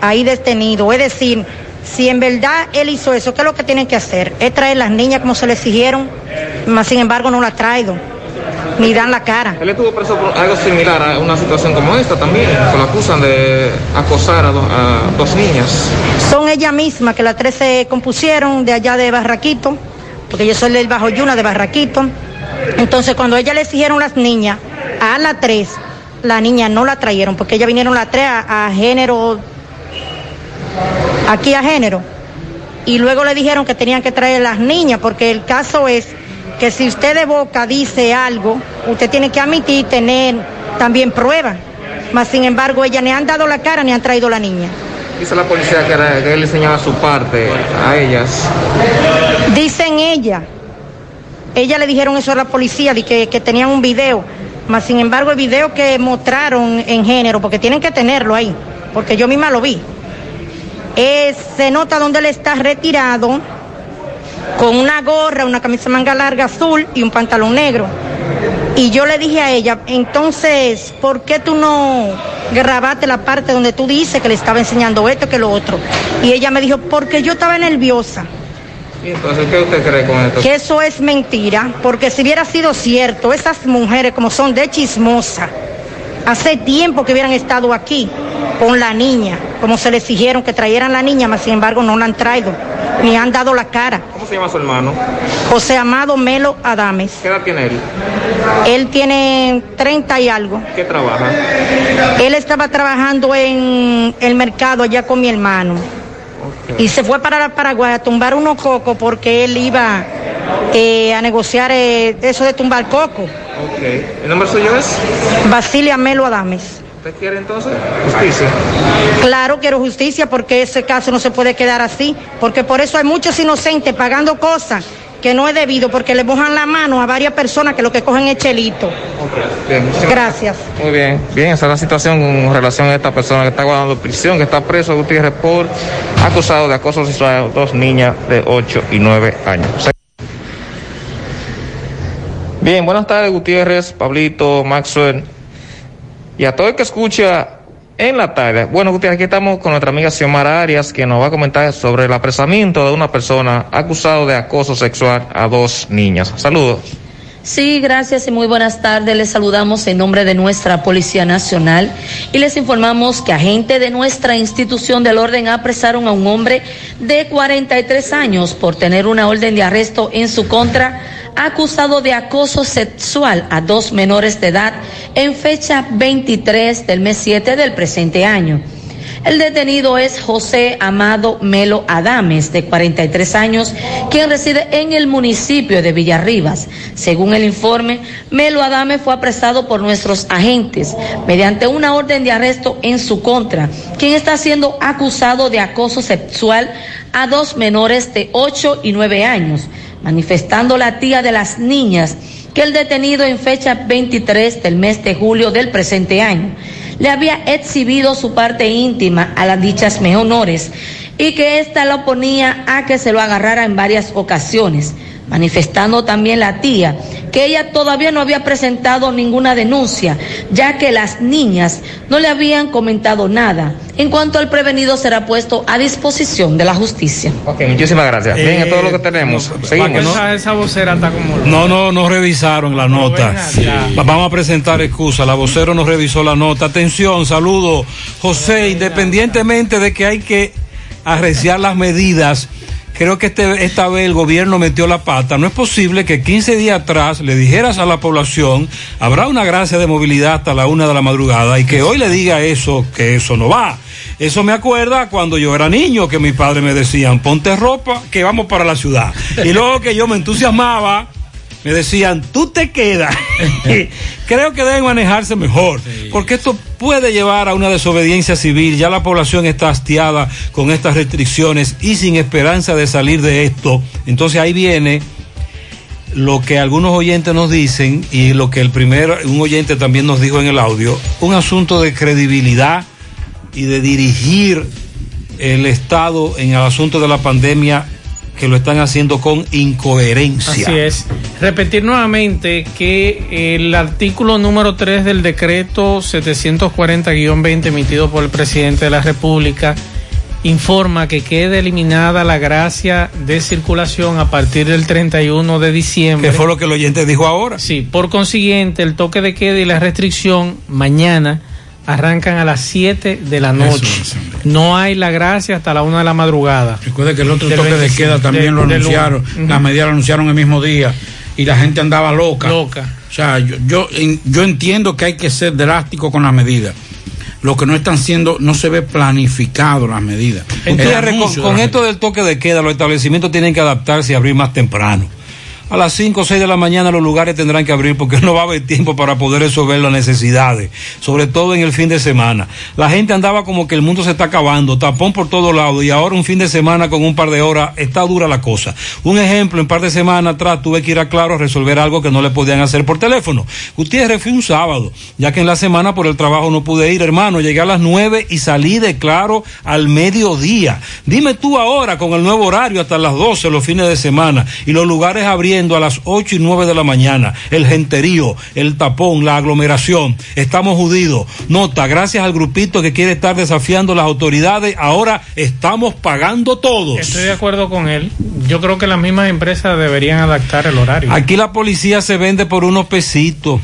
ahí detenido. Es decir, si en verdad él hizo eso, ¿qué es lo que tienen que hacer? Es traer las niñas como se le exigieron, mas sin embargo no las traído. Ni dan la cara. Él estuvo preso por algo similar a una situación como esta también, que lo acusan de acosar a, do- a dos niñas. Son ellas mismas que las tres se compusieron de allá de Barraquito, porque yo soy del Bajo Yuna de Barraquito. Entonces, cuando ella le exigieron las niñas, a las tres, la niña no la trajeron, porque ellas vinieron las tres a, a género, aquí a género. Y luego le dijeron que tenían que traer las niñas, porque el caso es que si usted de boca dice algo, usted tiene que admitir tener también pruebas. Mas, sin embargo, ellas ni han dado la cara ni han traído la niña. Dice la policía que, era- que él enseñaba su parte a ellas. Dicen ella, ella le dijeron eso a la policía, de que, que tenían un video, mas sin embargo el video que mostraron en género, porque tienen que tenerlo ahí, porque yo misma lo vi, eh, se nota donde él está retirado con una gorra, una camisa manga larga azul y un pantalón negro. Y yo le dije a ella, entonces, ¿por qué tú no grabaste la parte donde tú dices que le estaba enseñando esto, que lo otro? Y ella me dijo, porque yo estaba nerviosa Y entonces, ¿qué usted cree con esto? que eso es mentira, porque si hubiera sido cierto, esas mujeres como son de chismosa, hace tiempo que hubieran estado aquí con la niña, como se les exigieron que trajeran la niña, mas sin embargo no la han traído, ni han dado la cara. ¿Cómo se llama su hermano? José Amado Melo Adames. ¿Qué edad tiene él? Él tiene 30 y algo. ¿Qué trabaja? Él estaba trabajando en el mercado allá con mi hermano. Y se fue para la Paraguay a tumbar unos cocos porque él iba eh, a negociar eh, eso de tumbar coco. Ok. ¿El nombre suyo es? Basilia Melo Adames. ¿Usted quiere entonces justicia? Claro, quiero justicia porque ese caso no se puede quedar así, porque por eso hay muchos inocentes pagando cosas que no es debido, porque le mojan la mano a varias personas que lo que cogen es chelito. Bien, Gracias. Muy bien, bien, esa es la situación con relación a esta persona que está guardando prisión, que está preso Gutiérrez por acusado de acoso sexual a dos niñas de 8 y 9 años. Bien, buenas tardes Gutiérrez, Pablito, Maxwell y a todo el que escucha en la tarde. Bueno, Gutiérrez, aquí estamos con nuestra amiga Xiomara Arias que nos va a comentar sobre el apresamiento de una persona acusado de acoso sexual a dos niñas. Saludos. Sí, gracias y muy buenas tardes. Les saludamos en nombre de nuestra Policía Nacional y les informamos que agentes de nuestra institución del orden apresaron a un hombre de 43 años por tener una orden de arresto en su contra acusado de acoso sexual a dos menores de edad en fecha 23 del mes 7 del presente año. El detenido es José Amado Melo Adames, de 43 años, quien reside en el municipio de Villarribas. Según el informe, Melo Adames fue apresado por nuestros agentes mediante una orden de arresto en su contra, quien está siendo acusado de acoso sexual a dos menores de 8 y 9 años, manifestando la tía de las niñas que el detenido en fecha 23 del mes de julio del presente año le había exhibido su parte íntima a las dichas menores y que ésta lo ponía a que se lo agarrara en varias ocasiones, manifestando también la tía que ella todavía no había presentado ninguna denuncia, ya que las niñas no le habían comentado nada. En cuanto al prevenido será puesto a disposición de la justicia. Ok, muchísimas gracias. Bien, es todo lo que tenemos. Seguimos. Esa, esa vocera está como... No, no, no revisaron la nota. Va- Vamos a presentar excusa. La vocero no revisó la nota. Atención, saludo. José, independientemente de que hay que arreciar las medidas, creo que este, esta vez el gobierno metió la pata. No es posible que 15 días atrás le dijeras a la población, habrá una gracia de movilidad hasta la una de la madrugada y que hoy le diga eso, que eso no va. Eso me acuerda cuando yo era niño, que mis padres me decían, ponte ropa, que vamos para la ciudad. Y luego que yo me entusiasmaba, me decían, tú te quedas. [LAUGHS] Creo que deben manejarse mejor, porque esto puede llevar a una desobediencia civil. Ya la población está hastiada con estas restricciones y sin esperanza de salir de esto. Entonces ahí viene lo que algunos oyentes nos dicen y lo que el primer, un oyente también nos dijo en el audio, un asunto de credibilidad y de dirigir el Estado en el asunto de la pandemia que lo están haciendo con incoherencia. Así es. Repetir nuevamente que el artículo número 3 del decreto 740-20 emitido por el presidente de la República informa que quede eliminada la gracia de circulación a partir del 31 de diciembre. ¿Qué fue lo que el oyente dijo ahora? Sí, por consiguiente, el toque de queda y la restricción mañana arrancan a las 7 de la noche. No hay la gracia hasta la 1 de la madrugada. Recuerde que el otro toque de 25, queda también de- lo anunciaron. Ujú. medidas lo anunciaron el mismo día y la gente andaba loca. Loca. O sea, yo, yo, en- yo entiendo que hay que ser drástico con las medidas. Lo que no están siendo, no se ve planificado las medidas. Gutiérrez, con, esto del toque de queda, los establecimientos tienen que adaptarse y abrir más temprano. A las 5 o 6 de la mañana los lugares tendrán que abrir porque [LAUGHS] no va a haber tiempo para poder resolver las necesidades, sobre todo en el fin de semana. La gente andaba como que el mundo se está acabando, tapón por todos lados y ahora un fin de semana con un par de horas está dura la cosa. Un ejemplo, en par de semanas atrás tuve que ir a Claro a resolver algo que no le podían hacer por teléfono. Gutiérrez fui un sábado, ya que en la semana por el trabajo no pude ir, hermano, llegué a las 9 y salí de Claro al mediodía. Dime tú ahora con el nuevo horario hasta las 12 los fines de semana y los lugares a las 8 y 9 de la mañana, el genterío, el tapón, la aglomeración, estamos jodidos. Nota, gracias al grupito que quiere estar desafiando las autoridades, ahora estamos pagando todos. Estoy de acuerdo con él. Yo creo que las mismas empresas deberían adaptar el horario. Aquí la policía se vende por unos pesitos.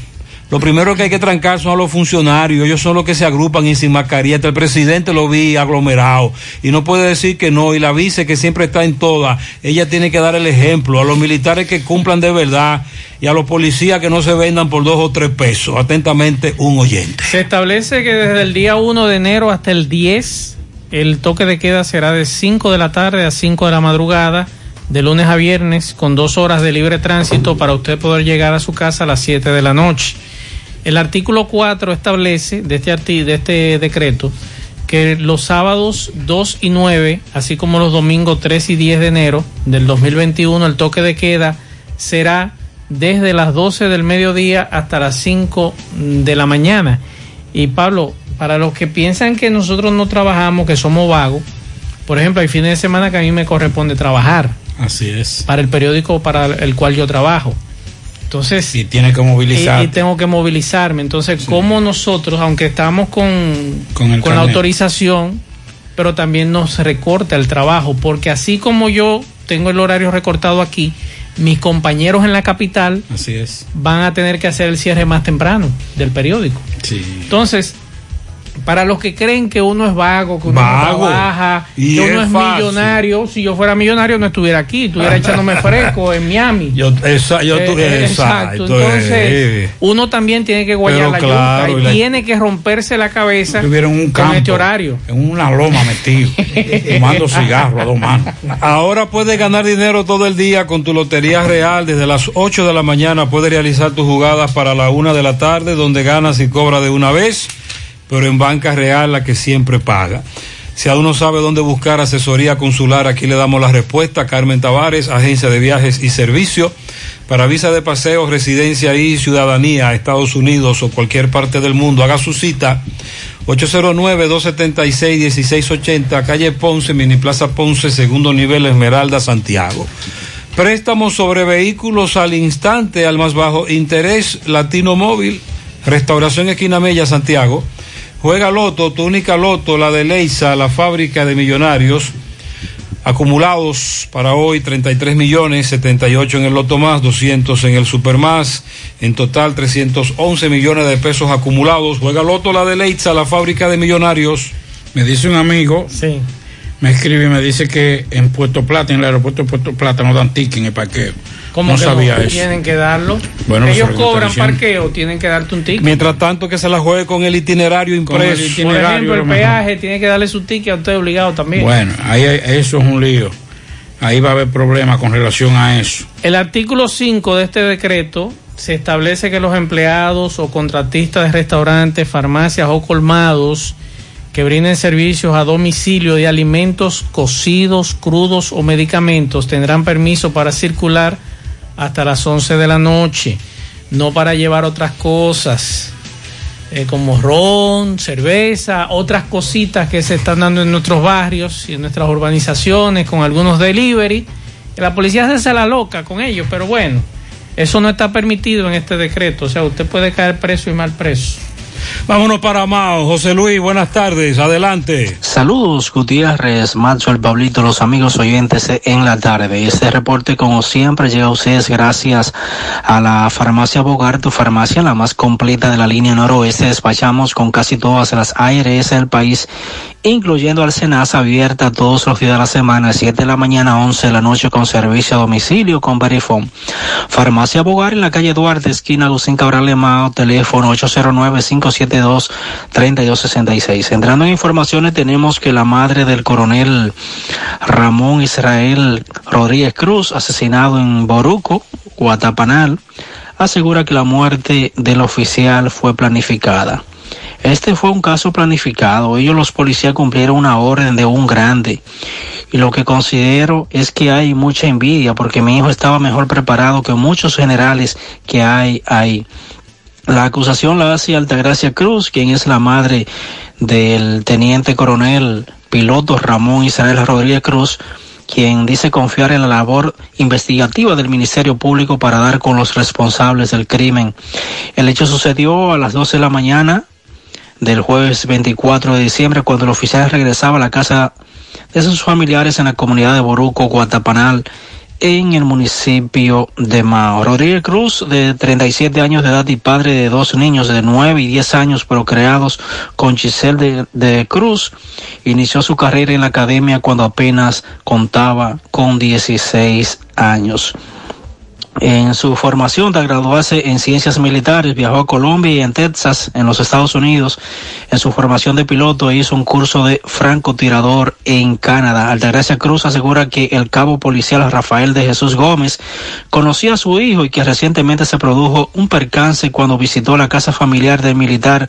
Lo primero que hay que trancar son a los funcionarios. Ellos son los que se agrupan y sin mascarilla. El presidente lo vi aglomerado. Y no puede decir que no. Y la vice que siempre está en todas. Ella tiene que dar el ejemplo. A los militares que cumplan de verdad. Y a los policías que no se vendan por dos o tres pesos. Atentamente, un oyente. Se establece que desde el día 1 de enero hasta el 10, el toque de queda será de 5 de la tarde a 5 de la madrugada, de lunes a viernes, con dos horas de libre tránsito para usted poder llegar a su casa a las 7 de la noche. El artículo 4 establece de este, de este decreto que los sábados 2 y 9, así como los domingos 3 y 10 de enero del 2021, el toque de queda será desde las 12 del mediodía hasta las 5 de la mañana. Y Pablo, para los que piensan que nosotros no trabajamos, que somos vagos, por ejemplo, hay fines de semana que a mí me corresponde trabajar Así es. para el periódico para el cual yo trabajo. Entonces, Y tiene que movilizar. y, y tengo que movilizarme. Entonces, ¿cómo nosotros, aunque estamos con, Con la autorización, pero también nos recorta el trabajo? Porque así como yo tengo el horario recortado aquí, mis compañeros en la capital Así es. van a tener que hacer el cierre más temprano del periódico. Sí. Entonces, para los que creen que uno es vago, que uno no Vago. trabaja, Y que uno es millonario, si yo fuera millonario no estuviera aquí, estuviera [LAUGHS] echándome fresco en Miami. Yo, esa, yo, tú- Eh, exacto. Entonces, eh. uno también tiene que guayar Pero la claro, yuca y y la- tiene que romperse la cabeza Estuvieron en un con campo. este horario. En una loma metido. [LAUGHS] fumando cigarro a dos manos. Ahora puedes ganar dinero todo el día con tu Lotería Real. Desde las 8 de la mañana puedes realizar tus jugadas para la 1 de la tarde, donde ganas y cobras de una vez, pero en Banca Real la que siempre paga. Si aún no sabe dónde buscar asesoría consular, aquí le damos la respuesta. Carmen Tavares, Agencia de Viajes y Servicio. Para visa de paseo, residencia y ciudadanía a Estados Unidos o cualquier parte del mundo, haga su cita 809-276-1680, calle Ponce, Mini Plaza Ponce, segundo nivel, Esmeralda, Santiago. Préstamos sobre vehículos al instante, al más bajo interés, Latino Móvil, Restauración Esquina Mella, Santiago. Juega Loto, tu única Loto, la de Leisa, la fábrica de millonarios. Acumulados para hoy 33 millones, 78 en el Loto Más, 200 en el Super Más, en total 311 millones de pesos acumulados. Juega Loto, la de Leitza, la fábrica de millonarios. Me dice un amigo, Sí. me escribe y me dice que en Puerto Plata, en el aeropuerto de Puerto Plata, no dan ticket en el parqueo. ¿Cómo no que sabía no? eso. Tienen que darlo. Bueno, Ellos cobran parqueo, tienen que darte un ticket. Mientras tanto que se la juegue con el itinerario Con el impreso. Por ejemplo, el peaje tiene que darle su ticket a usted obligado también. Bueno, ahí hay- eso es un lío. Ahí va a haber problemas con relación a eso. El artículo 5 de este decreto se establece que los empleados o contratistas de restaurantes, farmacias o colmados que brinden servicios a domicilio de alimentos cocidos, crudos o medicamentos tendrán permiso para circular hasta las 11 de la noche, no para llevar otras cosas eh, como ron, cerveza, otras cositas que se están dando en nuestros barrios y en nuestras urbanizaciones con algunos delivery. La policía se hace la loca con ellos, pero bueno, eso no está permitido en este decreto. O sea, usted puede caer preso y mal preso. Vámonos para Mao. José Luis, buenas tardes. Adelante. Saludos, Gutiérrez, Macho, el Pablito, los amigos oyentes en la tarde. Este reporte, como siempre, llega a ustedes gracias a la farmacia Bogar, tu farmacia, la más completa de la línea noroeste. Despachamos con casi todas las ARS del país, incluyendo al Senasa, abierta todos los días de la semana, 7 de la mañana a 11 de la noche, con servicio a domicilio con Verifone. Farmacia Bogar en la calle Duarte, esquina Lucín Cabral de Mao, teléfono 809-572-3266. Entrando en informaciones, tenemos que la madre del coronel Ramón Israel Rodríguez Cruz, asesinado en Boruco, Guatapanal, asegura que la muerte del oficial fue planificada. Este fue un caso planificado. Ellos los policías cumplieron una orden de un grande. Y lo que considero es que hay mucha envidia porque mi hijo estaba mejor preparado que muchos generales que hay ahí. La acusación la hace Altagracia Cruz, quien es la madre del teniente coronel piloto Ramón Israel Rodríguez Cruz, quien dice confiar en la labor investigativa del Ministerio Público para dar con los responsables del crimen. El hecho sucedió a las 12 de la mañana del jueves 24 de diciembre cuando el oficial regresaba a la casa de sus familiares en la comunidad de Boruco, Guatapanal, en el municipio de Mao. Rodríguez Cruz, de 37 años de edad y padre de dos niños de 9 y 10 años procreados con Giselle de, de Cruz, inició su carrera en la academia cuando apenas contaba con 16 años. En su formación de graduarse en ciencias militares, viajó a Colombia y en Texas, en los Estados Unidos. En su formación de piloto hizo un curso de francotirador en Canadá. Altagracia Cruz asegura que el cabo policial Rafael de Jesús Gómez conocía a su hijo y que recientemente se produjo un percance cuando visitó la casa familiar del militar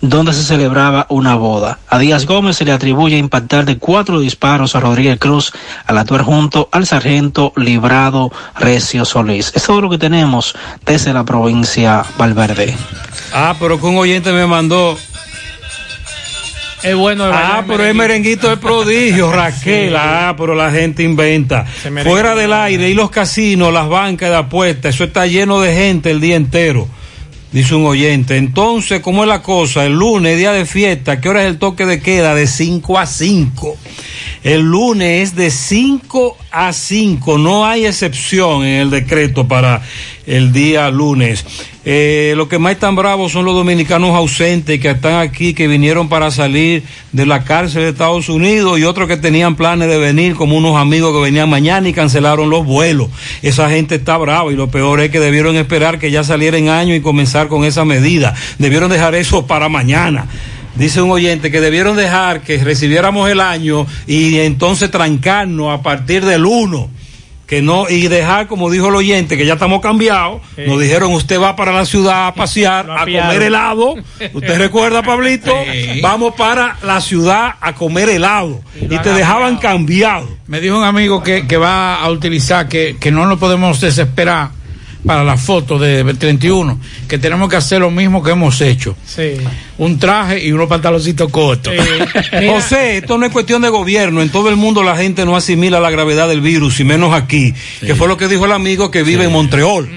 donde se celebraba una boda. A Díaz Gómez se le atribuye impactar de cuatro disparos a Rodríguez Cruz al actuar junto al sargento Librado Recio Solís. Es todo lo que tenemos desde la provincia Valverde. Ah, pero que un oyente me mandó. Es bueno. Ah, pero es merenguito de prodigio, [LAUGHS] Raquel. Ah, pero la gente inventa. Fuera del aire y los casinos, las bancas de apuestas, eso está lleno de gente el día entero. Dice un oyente. Entonces, ¿cómo es la cosa? El lunes, día de fiesta, ¿qué hora es el toque de queda? De 5 a 5. El lunes es de 5 a 5. No hay excepción en el decreto para el día lunes. Eh, lo que más están bravos son los dominicanos ausentes que están aquí, que vinieron para salir de la cárcel de Estados Unidos y otros que tenían planes de venir, como unos amigos que venían mañana y cancelaron los vuelos. Esa gente está brava y lo peor es que debieron esperar que ya saliera en año y comenzar con esa medida. Debieron dejar eso para mañana. Dice un oyente que debieron dejar que recibiéramos el año y entonces trancarnos a partir del 1 que no y dejar como dijo el oyente que ya estamos cambiados nos dijeron usted va para la ciudad a pasear a comer helado usted recuerda Pablito vamos para la ciudad a comer helado. Y, te dejaban cambiado. Me dijo un amigo que, que va a utilizar, que, que no nos podemos desesperar para la foto de 31, que tenemos que hacer lo mismo que hemos hecho. Sí. Un traje y unos pantaloncitos cortos. [LAUGHS] José, esto no es cuestión de gobierno. En todo el mundo la gente no asimila la gravedad del virus, y menos aquí, que fue lo que dijo el amigo que vive en Montreal.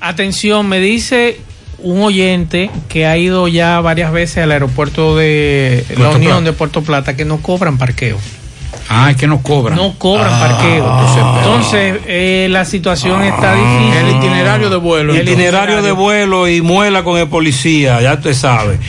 Atención, me dice un oyente que ha ido ya varias veces al aeropuerto de la Unión Plata. de Puerto Plata que no cobran parqueo. Ah, es que no cobran. No cobran Ah, parqueo. Entonces, eh, la situación está difícil. El itinerario de vuelo. El itinerario de vuelo y muela con el policía, ya usted sabe.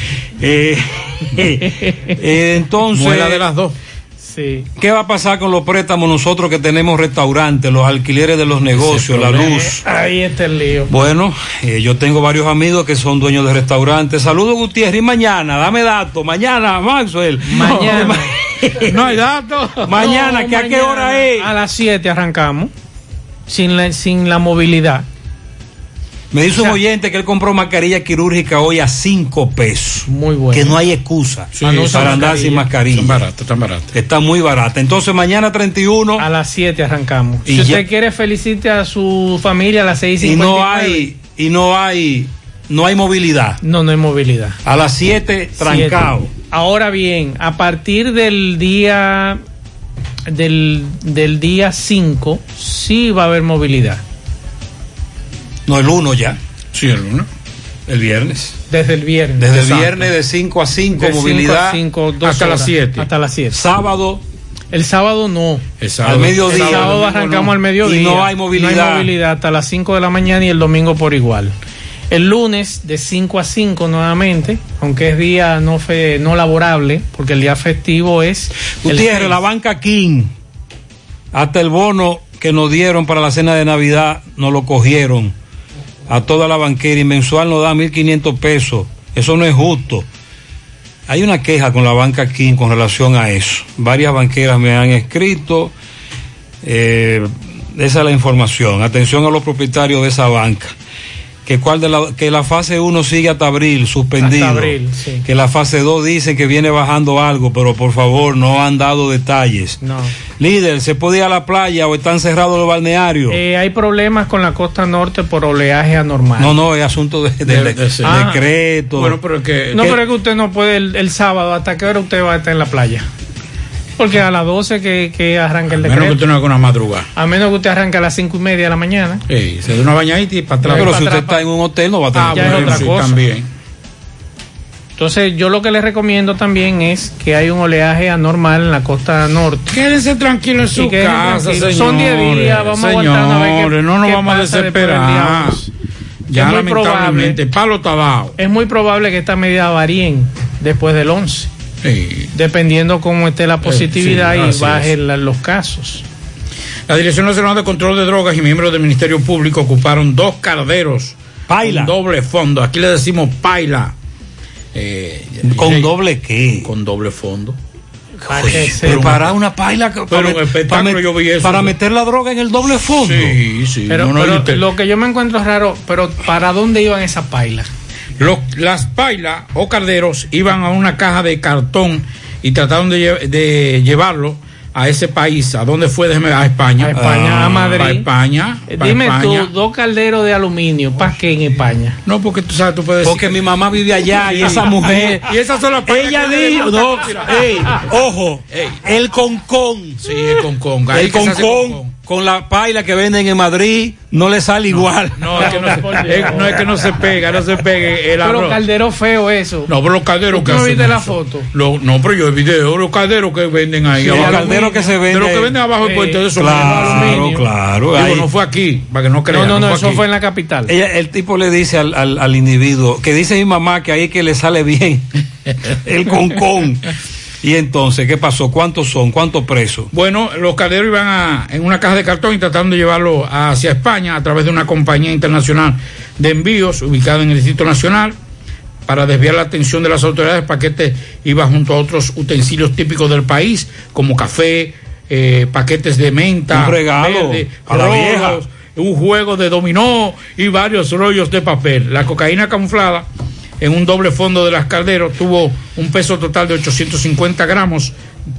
Eh, [LAUGHS] eh, entonces. Muela de las dos. Sí. ¿Qué va a pasar con los préstamos nosotros que tenemos restaurantes, los alquileres de los negocios, la luz? Ahí está el lío. Bueno, eh, yo tengo varios amigos que son dueños de restaurantes. Saludos Gutiérrez y mañana, dame datos. Mañana, Maxwell. Mañana. No [LAUGHS] hay datos. Mañana, No, ¿que a qué hora es? A las 7 arrancamos. Sin la, sin la movilidad. Me dice O sea- un oyente que él compró mascarilla quirúrgica hoy a cinco pesos. Muy bueno. Que no hay excusa no usa para andar mascarilla. sin mascarilla. Están baratas, están baratas. Está muy barata. Entonces mañana 31 A las 7 arrancamos. Y si ya- usted quiere, felicite a su familia a las 6 y no hay y no hay no hay movilidad. No, no hay movilidad. A las 7 trancado. Siete. Ahora bien, a partir del día del, del día 5 sí va a haber movilidad. No el 1 ya. Sí, el uno. El viernes. Desde el viernes. Desde el viernes de 5 a 5, De cinco movilidad. a cinco, hasta horas, las 7. Hasta las 7. Sábado. El sábado no. Al mediodía. El sábado arrancamos al mediodía. Y no hay movilidad. No hay movilidad hasta las 5 de la mañana y el domingo por igual. El lunes de 5 a 5 nuevamente, aunque es día no fe, no laborable, porque el día festivo es. Gutiérrez, la banca King, hasta el bono que nos dieron para la cena de Navidad, nos lo cogieron a toda la banquera y mensual nos da 1.500 pesos. Eso no es justo. Hay una queja con la banca King con relación a eso. Varias banqueras me han escrito. eh, esa es la información. Atención a los propietarios de esa banca. Que, cuál de la, que la fase 1 sigue hasta abril, suspendido. Hasta abril, sí. Que la fase 2 dicen que viene bajando algo, pero por favor no han dado detalles. No. Líder, ¿se puede ir a la playa o están cerrados los balnearios? Eh, hay problemas con la costa norte por oleaje anormal. no, no, es asunto de, de- De- de- de- Ah. decreto. Bueno, pero que. No, pero es que usted no puede el, el sábado. ¿Hasta qué hora usted va a estar en la playa? Porque a las 12 que, que arranca el Menos que decreto. usted no haga una madrugada. A menos que usted arranque a las 5 y media de la mañana. Sí, se da una bañadita y para atrás. pero si usted está en un hotel no va a tener Ah, ya es problema. otra sí, cosa. también. Entonces, yo lo que les recomiendo también es que hay un oleaje anormal en la costa norte. Quédense tranquilos en su casa, tranquilos. señores. Son 10 días, vamos a aguantar una vez que- Señores, no nos vamos a pasa desesperar. día Ya Es lamentablemente, palo está dado. Es muy probable que estas medidas varíen después del 11. Sí. Dependiendo cómo esté la positividad sí, y bajen la- los casos. La Dirección Nacional de Control de Drogas y miembros del Ministerio Público ocuparon dos carderos Paila. con doble fondo. Aquí le decimos paila. Eh, ¿Con doble qué? Con doble fondo. Preparar una paila Pero para, un espectáculo para- yo vi eso. para meter la droga en el doble fondo. Sí, sí. Pero, no, no, pero y usted- lo que yo me encuentro raro, pero ¿para dónde iban esas pailas? Los- las pailas o carderos iban a una caja de cartón y trataron de, lle- de llevarlo a ese país. ¿A dónde fue? Déjeme, a España. A España, a Madrid. Para España. Eh, Dime España. tú, dos calderos de aluminio, ¿para qué en España? No, porque tú sabes, tú puedes decir Porque que- mi mamá vive allá y esa mujer. [LAUGHS] Y esas son las pailas Ella dijo, no, [LAUGHS] ey, ojo, Ey. el concón. Sí, el concón. El concón con la paila que venden en Madrid no le sale igual. No, es que no, se, [LAUGHS] es- no es que no se pega, no se pegue el Pero caldero feo eso. No, pero los calderos ¿Tú que no hacen viste la eso. foto? Lo- no, pero yo he video, los calderos que venden ahí. Sí, abajo. los calderos que se De venden. los que venden abajo del puente de esos Claro, claro. Digo, ahí. no fue aquí, para que no No, crean. no, no, eso aquí. fue en la capital. Ella- el tipo le dice al, al- al individuo, que dice mi mamá que ahí es que le sale bien [LAUGHS] el concón. Y entonces, ¿qué pasó? ¿Cuántos son? ¿Cuántos presos? Bueno, los calderos iban a- en una caja de cartón y tratando de llevarlo hacia España a través de una compañía internacional de envíos ubicada en el Distrito Nacional. Para desviar la atención de las autoridades, el paquete iba junto a otros utensilios típicos del país, como café, eh, paquetes de menta, Un regalo verde, a la vieja. un juego de dominó y varios rollos de papel. La cocaína camuflada en un doble fondo de las calderos tuvo un peso total de 850 gramos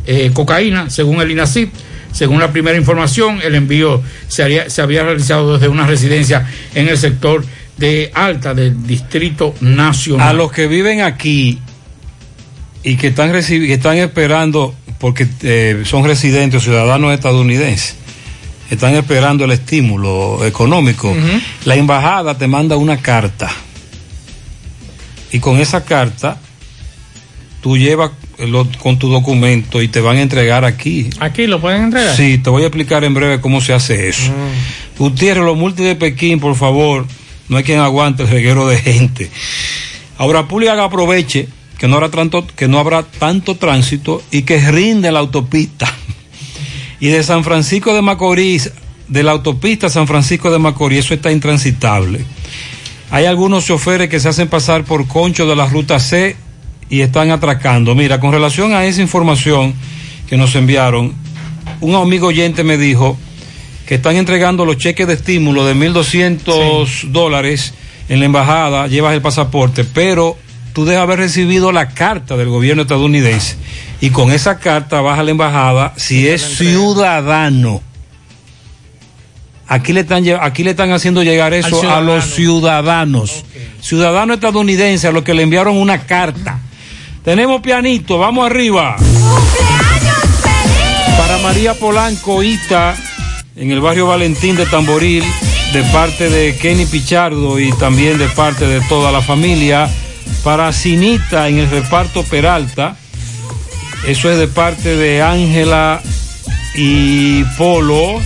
eh, cocaína, según el INACIP. Según la primera información, el envío se, haría- se había realizado desde una residencia en el sector de Alta del Distrito Nacional. A los que viven aquí y que están, que están esperando, porque eh, son residentes o ciudadanos estadounidenses, están esperando el estímulo económico, la embajada te manda una carta y con esa carta tú llevas lo- con tu documento y te van a entregar aquí. Aquí lo pueden entregar. Sí, te voy a explicar en breve cómo se hace eso. Gutiérrez, los multis de Pekín, por favor, no hay quien aguante el reguero de gente. Ahora Pública que aproveche que no habrá tanto, que no habrá tanto tránsito y que rinde la autopista. Y de San Francisco de Macorís, de la autopista San Francisco de Macorís, eso está intransitable. Hay algunos choferes que se hacen pasar por concho de la ruta C y están atracando. Mira, con relación a esa información que nos enviaron, un amigo oyente me dijo que están entregando los cheques de estímulo de 1.200 dólares en la embajada, llevas el pasaporte, pero tú debes haber recibido la carta del gobierno estadounidense y con esa carta vas a la embajada si es ciudadano. Aquí le están aquí le están haciendo llegar eso a los ciudadanos. Ciudadanos estadounidenses a los que le enviaron una carta. Tenemos pianito, vamos arriba. Para María Polanco Ita, en el barrio Valentín de Tamboril, de parte de Kenny Pichardo y también de parte de toda la familia. Para Cinita en el reparto Peralta. Eso es de parte de Ángela y Polo.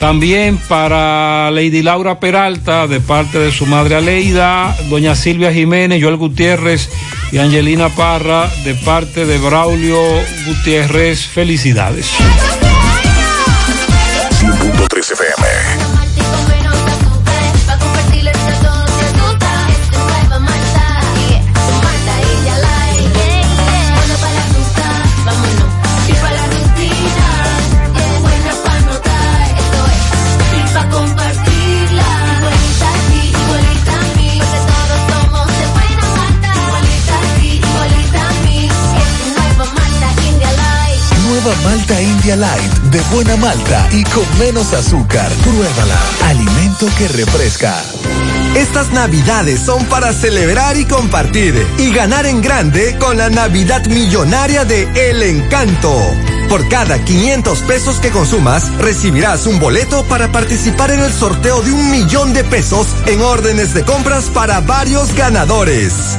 También para Lady Laura Peralta, de parte de su madre Aleida, doña Silvia Jiménez, Joel Gutiérrez y Angelina Parra, de parte de Braulio Gutiérrez. Felicidades. India Light de buena malta y con menos azúcar. Pruébala. Alimento que refresca. Estas navidades son para celebrar y compartir y ganar en grande con la Navidad Millonaria de El Encanto. Por cada 500 pesos que consumas, recibirás un boleto para participar en el sorteo de un millón de pesos en órdenes de compras para varios ganadores.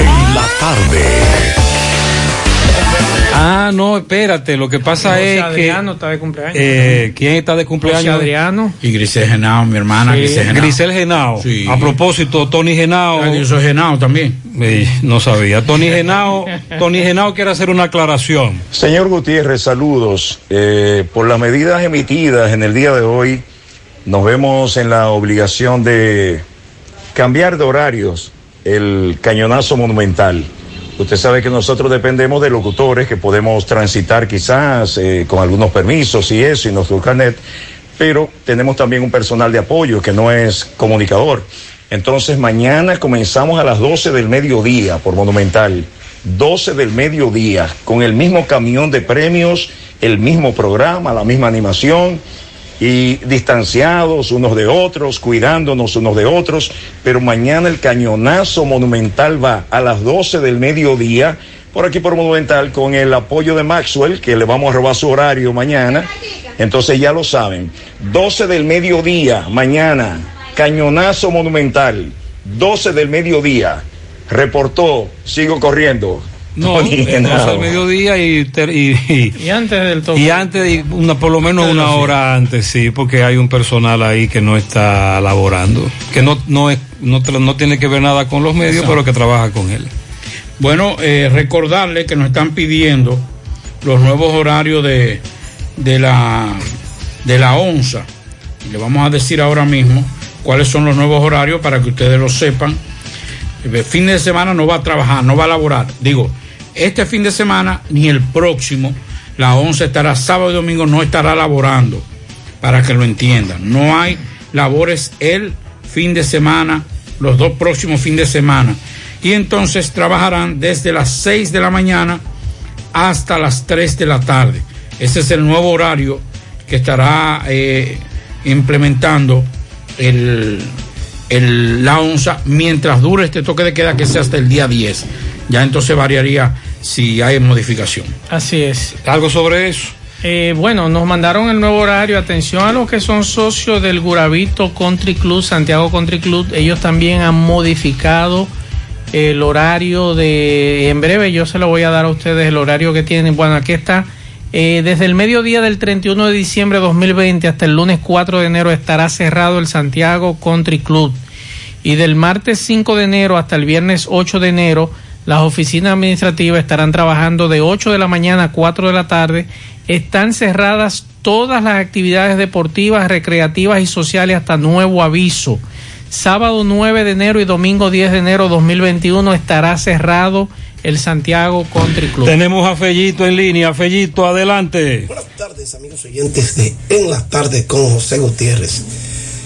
En la tarde. Ah, no, espérate, lo que pasa José es Adriano que... está de cumpleaños. eh, ¿Quién está de cumpleaños? José Adriano. Y Grisel Genao, mi hermana Sí, Grisel Genao. Grisel Genao. Sí. A propósito, Tony Genao. Ah, Yo soy Genao también. Eh, no sabía. Tony Genao, Tony Genao quiere hacer una aclaración. Señor Gutiérrez, saludos. Eh, por las medidas emitidas en el día de hoy, nos vemos en la obligación de cambiar de horarios el cañonazo monumental. Usted sabe que nosotros dependemos de locutores que podemos transitar quizás eh, con algunos permisos y eso y nuestro carnet, pero tenemos también un personal de apoyo que no es comunicador. Entonces mañana comenzamos a las 12 del mediodía por Monumental. 12 del mediodía, con el mismo camión de premios, el mismo programa, la misma animación y distanciados unos de otros, cuidándonos unos de otros, pero mañana el cañonazo monumental va a las 12 del mediodía, por aquí por Monumental, con el apoyo de Maxwell, que le vamos a robar su horario mañana, entonces ya lo saben, 12 del mediodía, mañana, cañonazo monumental, 12 del mediodía, reportó, sigo corriendo. No, Tony eh, Genao. 12 al mediodía y, ter- y, y- Y antes del toque. y antes, de- una, por lo menos una hora antes, sí, porque hay un personal ahí que no está laborando, que no, no, es, no, no tiene que ver nada con los medios, Exacto. pero que trabaja con él. Bueno, eh, recordarle que nos están pidiendo los nuevos horarios de, de la de la ONSA. Y le vamos a decir ahora mismo cuáles son los nuevos horarios para que ustedes lo sepan. El fin de semana no va a trabajar, no va a laborar. Digo, este fin de semana ni el próximo, la ONSA estará sábado y domingo, no estará laborando, para que lo entiendan. No hay labores el fin de semana, los dos próximos fin de semana. Y entonces trabajarán desde las 6 de la mañana hasta las 3 de la tarde. Ese es el nuevo horario que estará eh, implementando el, el- la ONSA mientras dure este toque de queda que sea hasta el día 10. Ya entonces variaría si hay modificación. Así es. ¿Algo sobre eso? Eh, bueno, nos mandaron el nuevo horario. Atención a los que son socios del Guravito Country Club, Santiago Country Club. Ellos también han modificado el horario de. En breve yo se lo voy a dar a ustedes el horario que tienen. Bueno, aquí está. Eh, desde el mediodía del 31 de diciembre de 2020 hasta el lunes 4 de enero estará cerrado el Santiago Country Club. Y del martes 5 de enero hasta el viernes 8 de enero, las oficinas administrativas estarán trabajando de 8 de la mañana a 4 de la tarde. Están cerradas todas las actividades deportivas, recreativas y sociales hasta nuevo aviso. Sábado 9 de enero y domingo 10 de enero 2021 estará cerrado el Santiago Country Club. Tenemos a Fellito en línea. Fellito, adelante. Buenas tardes, amigos oyentes de En las tardes con José Gutiérrez.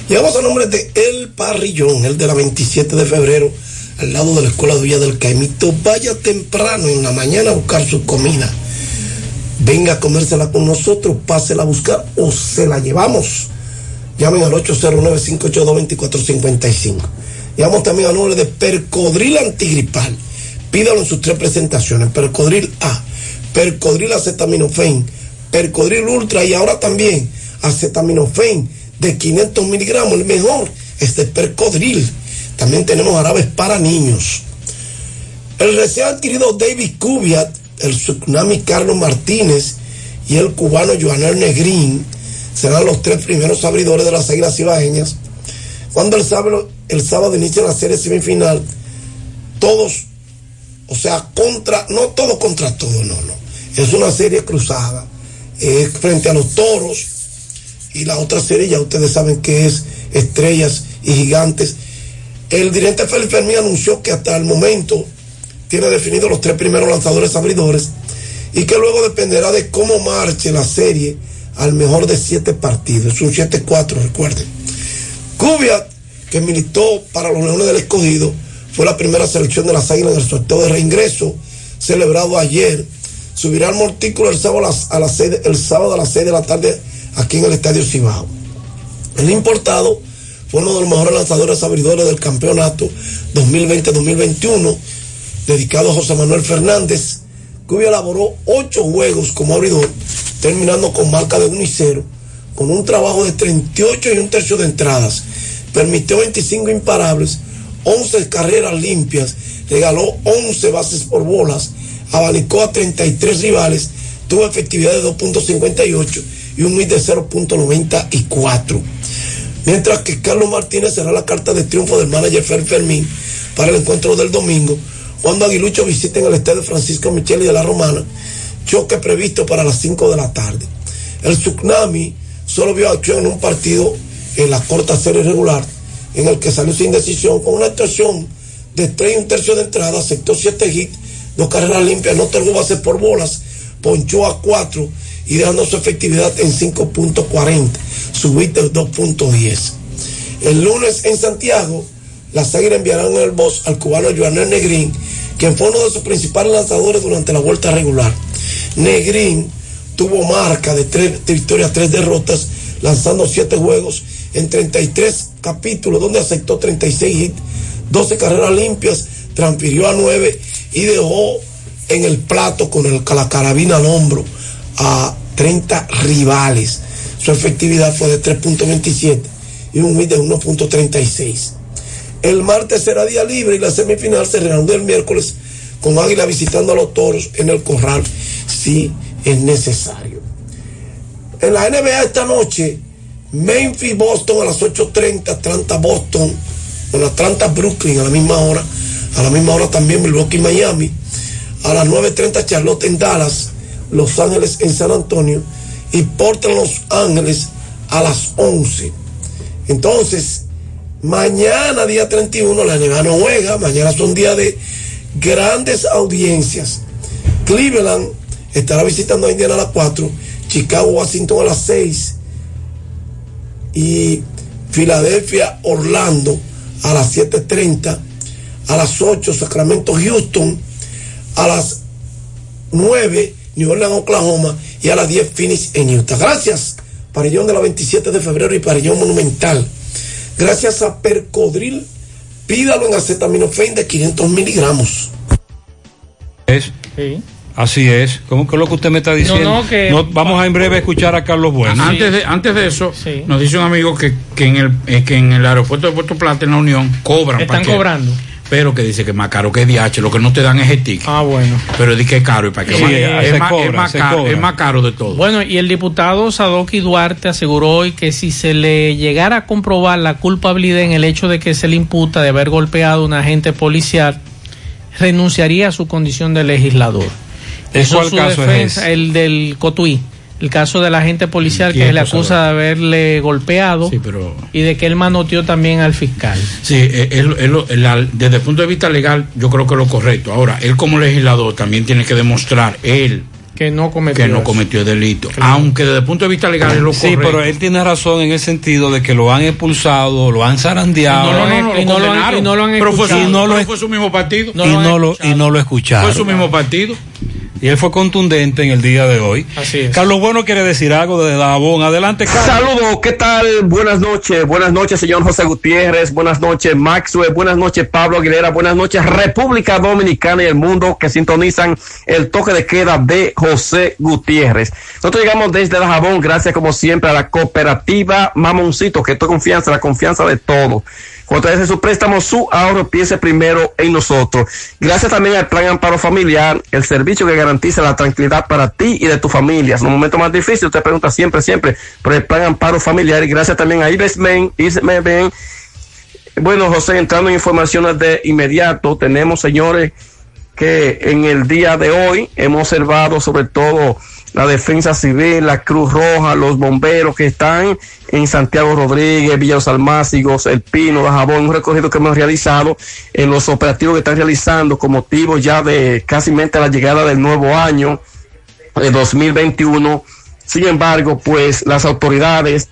Llegamos a nombre de El Parrillón, el de la 27 de febrero, al lado de la Escuela de Villa del Caimito. Vaya temprano en la mañana a buscar su comida. Venga a comérsela con nosotros, pásela a buscar o se la llevamos. Llamen al 809-582-2455. Llamamos también a nombre de Percodril Antigripal. Pídalo en sus tres presentaciones. Percodril A, Percodril Acetaminofén, Percodril Ultra y ahora también Acetaminofén de 500 miligramos. El mejor es de Percodril. También tenemos árabes para niños. El recién adquirido David Cubiat, el tsunami Carlos Martínez y el cubano Joanel Negrín serán los tres primeros abridores de las Águilas Ibaeñas. Cuando el sábado, el sábado inicia la serie semifinal, todos, o sea, contra, no todo contra todo, no, no. Es una serie cruzada. Es frente a los toros. Y la otra serie ya ustedes saben que es Estrellas y Gigantes. El dirigente Félix Fermín anunció que hasta el momento tiene definidos los tres primeros lanzadores abridores y que luego dependerá de cómo marche la serie al mejor de siete partidos. Es un 7-4, recuerden. Cubiat, que militó para los Leones del Escogido, fue la primera selección de las Águilas en el sorteo de reingreso celebrado ayer. Subirá al montículo el sábado a las, a seis, el sábado a las 6 de la tarde aquí en el Estadio Cibao. El importado uno de los mejores lanzadores abridores del campeonato 2020-2021, dedicado a José Manuel Fernández. Cubia elaboró ocho juegos como abridor, terminando con marca de 1 y 0, con un trabajo de 38 y un tercio de entradas. Permitió 25 imparables, 11 carreras limpias, regaló 11 bases por bolas, abanicó a 33 rivales, tuvo efectividad de 2.58 y un MIT de 0.94. Mientras que Carlos Martínez será la carta de triunfo del manager Fer Fermín para el encuentro del domingo, cuando Aguilucho visite en el estadio Francisco Micheli de la Romana, choque previsto para las 5 de la tarde. El Tsunami solo vio acción en un partido en la corta serie regular, en el que salió sin decisión con una actuación de 3 y un tercio de entrada, aceptó 7 hits, dos carreras limpias, no tuvo bases por bolas, ponchó a 4 y dejando su efectividad en 5.40, su hit de 2.10. El lunes en Santiago, las Águilas enviarán el boss al cubano Joanel Negrín, quien fue uno de sus principales lanzadores durante la vuelta regular. Negrín tuvo marca de tres victorias, tres derrotas, lanzando siete juegos en 33 capítulos, donde aceptó 36 hits, 12 carreras limpias, transfirió a 9 y dejó en el plato con la carabina al hombro a 30 rivales. Su efectividad fue de 3.27 y un hit de 1.36. El martes será día libre y la semifinal se reanuda el miércoles con Águila visitando a los toros en el corral si es necesario. En la NBA esta noche, Memphis Boston a las 8.30, Atlanta Boston, con Atlanta Brooklyn a la misma hora, a la misma hora también Milwaukee Miami, a las 9.30 Charlotte en Dallas, Los Ángeles en San Antonio y Portland Los Ángeles a las 11. Entonces, mañana día 31 la NBA no juega, mañana son días de grandes audiencias. Cleveland estará visitando a Indiana a las 4, Chicago, Washington a las 6 y Filadelfia, Orlando a las 7.30, a las 8 Sacramento, Houston, a las 9 New Orleans, Oklahoma y a las 10 Phoenix en Utah. Gracias, Parillón de la 27 de febrero y Parillón Monumental. Gracias a Percodril, pídalo en acetaminofén de 500 miligramos. Es. Así es. ¿Cómo que es lo que usted me está diciendo? No, no, que- No, vamos a en breve a escuchar a Carlos Bueno. Antes, de, antes de eso, nos dice un amigo que, que, en el, eh, que en el aeropuerto de Puerto Plata, en la Unión, cobran. Están cobrando. Pero que dice que es más caro que DH, lo que no te dan es el ticket. Ah, bueno. Pero di que es caro y para que Sí, se es, más, cobra, es más caro, cobra. es más caro de todo. Bueno, y el diputado Sadoki Duarte aseguró hoy que si se le llegara a comprobar la culpabilidad en el hecho de que se le imputa de haber golpeado a un agente policial, renunciaría a su condición de legislador. ¿De Hizo cuál su caso defensa? El del Cotuí, el caso del agente policial que ¿Quién le acusa de haberle golpeado y de que él manoteó también al fiscal. Sí, eh, la- desde el punto de vista legal, yo creo que es lo correcto. Ahora, él como legislador también tiene que demostrar, él, que no cometió que no cometió delito. Aunque desde el punto de vista legal es lo Sí, correcto. pero él tiene razón en el sentido de que lo han expulsado, lo han zarandeado. Y no, no, no, y no lo han- y no lo han Pero fue su- escuchado. y no lo pero fue su mismo partido. y, no lo, y no lo escucharon. Fue su mismo partido. Y él fue contundente en el día de hoy. Así es. Carlos Bueno quiere decir algo de Dajabón. Adelante, Carlos. Saludos, ¿qué tal? Buenas noches, buenas noches, señor José Gutiérrez, buenas noches, Maxwell, buenas noches, Pablo Aguilera, buenas noches, República Dominicana y el mundo que sintonizan el toque de queda de José Gutiérrez. Nosotros llegamos desde Dajabón, gracias como siempre a la cooperativa Mamoncito, que esto confianza, la confianza de todos. Cuando hace su préstamo, su ahorro, piense primero en nosotros. Gracias también al Plan Amparo Familiar, el servicio que garantiza la tranquilidad para ti y de tu familia. En un momento más difícil, usted pregunta siempre, siempre por el Plan Amparo Familiar. Y gracias también a Ibesmen, Ibesmen. Bueno, José, entrando en informaciones de inmediato, tenemos, señores, que en el día de hoy hemos observado sobre todo la defensa civil, la Cruz Roja, los bomberos que están en Santiago Rodríguez, Villa Almácigos, El Pino, Dajabón, un recorrido que hemos realizado en los operativos que están realizando con motivo ya de casi la llegada del nuevo año de 2021. Sin embargo, pues las autoridades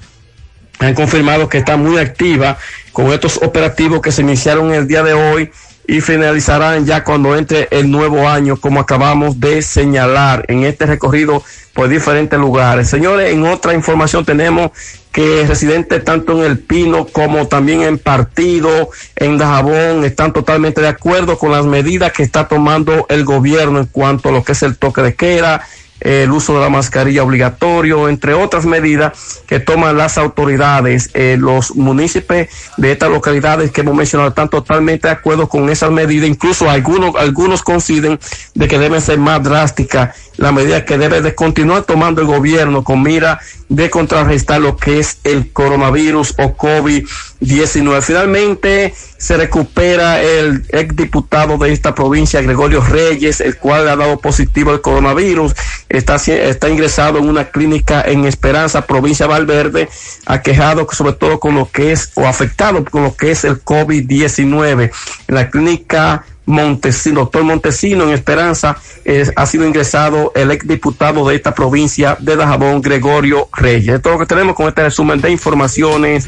han confirmado que está muy activa con estos operativos que se iniciaron el día de hoy y finalizarán ya cuando entre el nuevo año, como acabamos de señalar en este recorrido por diferentes lugares. Señores, en otra información tenemos que residentes tanto en El Pino como también en Partido, en Dajabón, están totalmente de acuerdo con las medidas que está tomando el gobierno en cuanto a lo que es el toque de queda, el uso de la mascarilla obligatorio, entre otras medidas que toman las autoridades, eh, los municipios de estas localidades que hemos mencionado están totalmente de acuerdo con esas medidas, incluso algunos, algunos coinciden de que deben ser más drásticas la medida que debe de continuar tomando el gobierno con mira de contrarrestar lo que es el coronavirus o COVID-19. Finalmente se recupera el exdiputado de esta provincia, Gregorio Reyes, el cual ha dado positivo al coronavirus. Está, está ingresado en una clínica en Esperanza, provincia de Valverde, aquejado sobre todo con lo que es o afectado con lo que es el COVID-19. En la clínica Montesino, doctor Montesino en Esperanza, es, ha sido ingresado el exdiputado de esta provincia de Dajabón, Gregorio Reyes. Es lo que tenemos con este resumen de informaciones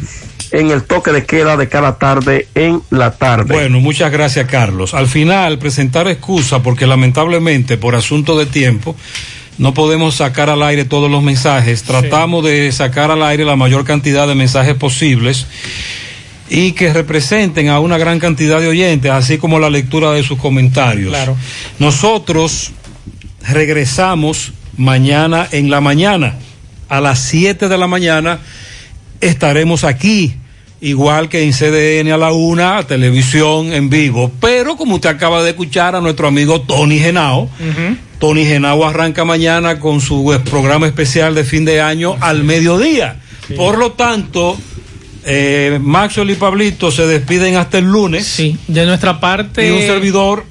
en el toque de queda de cada tarde en la tarde. Bueno, muchas gracias, Carlos. Al final, presentar excusa porque lamentablemente, por asunto de tiempo, no podemos sacar al aire todos los mensajes. Tratamos sí. de sacar al aire la mayor cantidad de mensajes posibles y que representen a una gran cantidad de oyentes, así como la lectura de sus comentarios. Claro. Nosotros regresamos mañana en la mañana. A las 7 de la mañana estaremos aquí, igual que en CDN a la una, televisión en vivo. Pero como usted acaba de escuchar a nuestro amigo Tony Genao, uh -huh. Tony Genao arranca mañana con su programa especial de fin de año al mediodía. Sí. Por lo tanto, eh, Maxwell y Pablito se despiden hasta el lunes. Sí, de nuestra parte. Y un servidor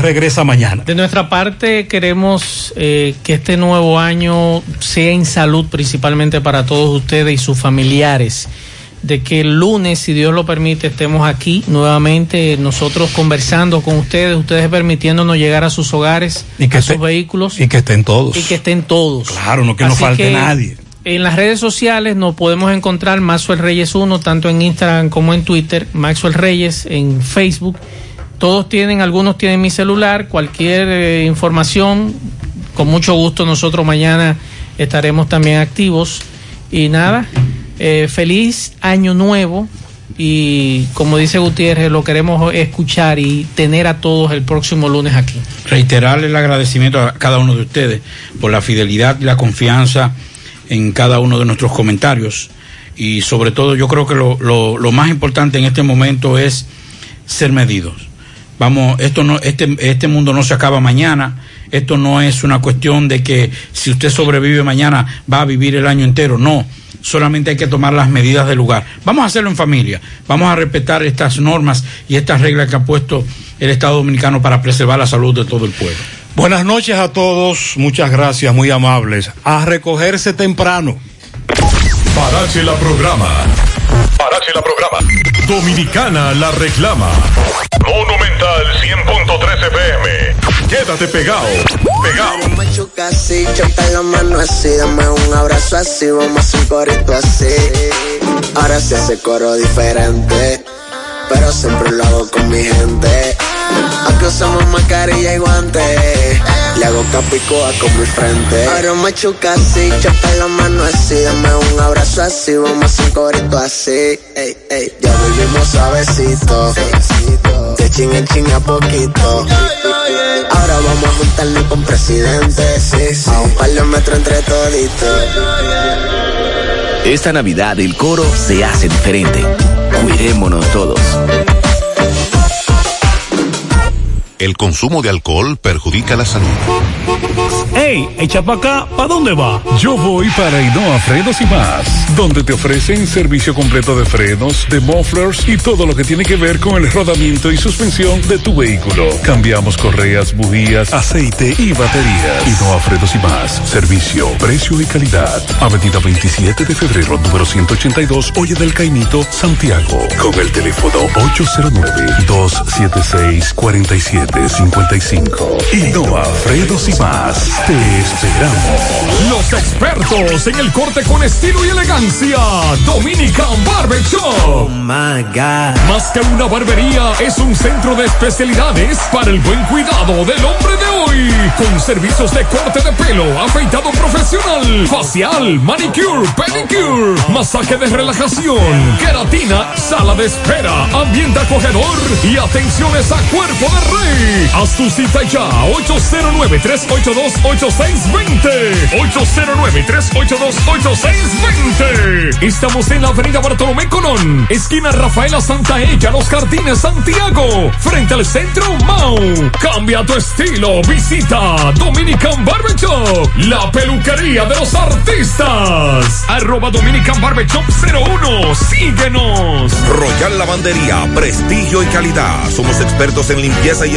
regresa mañana. De nuestra parte queremos eh, que este nuevo año sea en salud principalmente para todos ustedes y sus familiares. De que el lunes, si Dios lo permite, estemos aquí nuevamente nosotros conversando con ustedes, ustedes permitiéndonos llegar a sus hogares, y que a esté, sus vehículos. Y que estén todos. Y que estén todos. Claro, no que no falte que, nadie. En las redes sociales nos podemos encontrar Maxwell Reyes 1, tanto en Instagram como en Twitter, Maxwell Reyes en Facebook. Todos tienen, algunos tienen mi celular, cualquier eh, información, con mucho gusto nosotros mañana estaremos también activos. Y nada, eh, feliz año nuevo y como dice Gutiérrez, lo queremos escuchar y tener a todos el próximo lunes aquí. Reiterarle el agradecimiento a cada uno de ustedes por la fidelidad y la confianza en cada uno de nuestros comentarios. Y sobre todo yo creo que lo, lo, lo, más importante en este momento es ser medidos. Vamos, esto no, este, este mundo no se acaba mañana. Esto no es una cuestión de que si usted sobrevive mañana va a vivir el año entero. No, solamente hay que tomar las medidas del lugar. Vamos a hacerlo en familia. Vamos a respetar estas normas y estas reglas que ha puesto el Estado Dominicano para preservar la salud de todo el pueblo. Buenas noches a todos, muchas gracias, muy amables. A recogerse temprano. Parache la programa. Parache la programa. Dominicana la reclama. Monumental 100.13 FM. Quédate pegado. Pegado. Machuca así, choca la mano así, dame un abrazo así, vamos a hacer corito así. Ahora se hace coro diferente, pero siempre lo hago con mi gente. Aquí usamos mascarilla y guantes, le hago capicoa con mi frente. Ahora machuca así, choca la mano así, dame un abrazo así, vamos a hacer corito así. Ey, ey, ya volvimos suavecito, de ching en ching a poquito. Ahora vamos a juntarnos con presidente. A un par de metros entre toditos. Esta Navidad el coro se hace diferente. Cuidémonos todos. El consumo de alcohol perjudica la salud. ¡Ey! Echa para acá, ¿para dónde va? Yo voy para Inoa Frenos y más, donde te ofrecen servicio completo de frenos, de mufflers y todo lo que tiene que ver con el rodamiento y suspensión de tu vehículo. Cambiamos correas, bujías, aceite y baterías. Inoa Frenos y más, servicio, precio y calidad. Avenida 27 de febrero, número 182, Oye del Caimito, Santiago. Con el teléfono 809-276-4755. Inoa Frenos y más. Te esperamos. Los expertos en el corte con estilo y elegancia. Dominican Barber Shop. Más que una barbería, es un centro de especialidades para el buen cuidado del hombre de hoy. Con servicios de corte de pelo, afeitado profesional, facial, manicure, pedicure, masaje de relajación, queratina, sala de espera, ambiente acogedor y atenciones a cuerpo de rey. Haz tu cita ya, 809-382-8620. 809-382-8620. Estamos en la avenida Bartolomé Colón, esquina Rafaela Santaella, Los Jardines, Santiago, frente al centro Mau. Cambia tu estilo, visita Dominican Barber Shop, la peluquería de los artistas. Arroba Dominican Barber Shop 01, síguenos. Royal Lavandería, prestigio y calidad. Somos expertos en limpieza y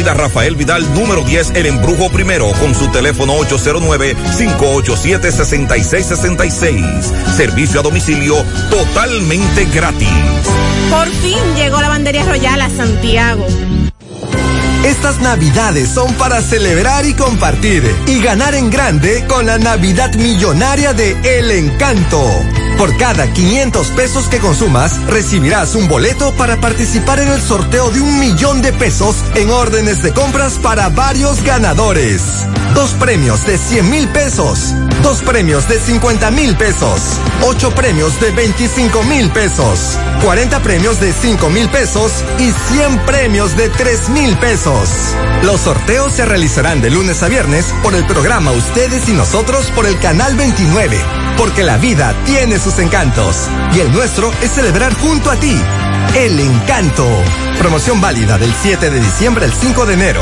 Rafael Vidal, número 10, El Embrujo Primero, con su teléfono 809-587-6666. Servicio a domicilio totalmente gratis. Por fin llegó la bandería royal a Santiago. Estas navidades son para celebrar y compartir y ganar en grande con la Navidad Millonaria de El Encanto. Por cada 500 pesos que consumas, recibirás un boleto para participar en el sorteo de un millón de pesos en órdenes de compras para varios ganadores. Dos premios de 100 mil pesos, dos premios de 50 mil pesos, ocho premios de 25 mil pesos, 40 premios de 5 mil pesos y 100 premios de 3 mil pesos. Los sorteos se realizarán de lunes a viernes por el programa Ustedes y Nosotros por el Canal 29, porque la vida tiene sus encantos y el nuestro es celebrar junto a ti. El encanto. Promoción válida del 7 de diciembre al 5 de enero.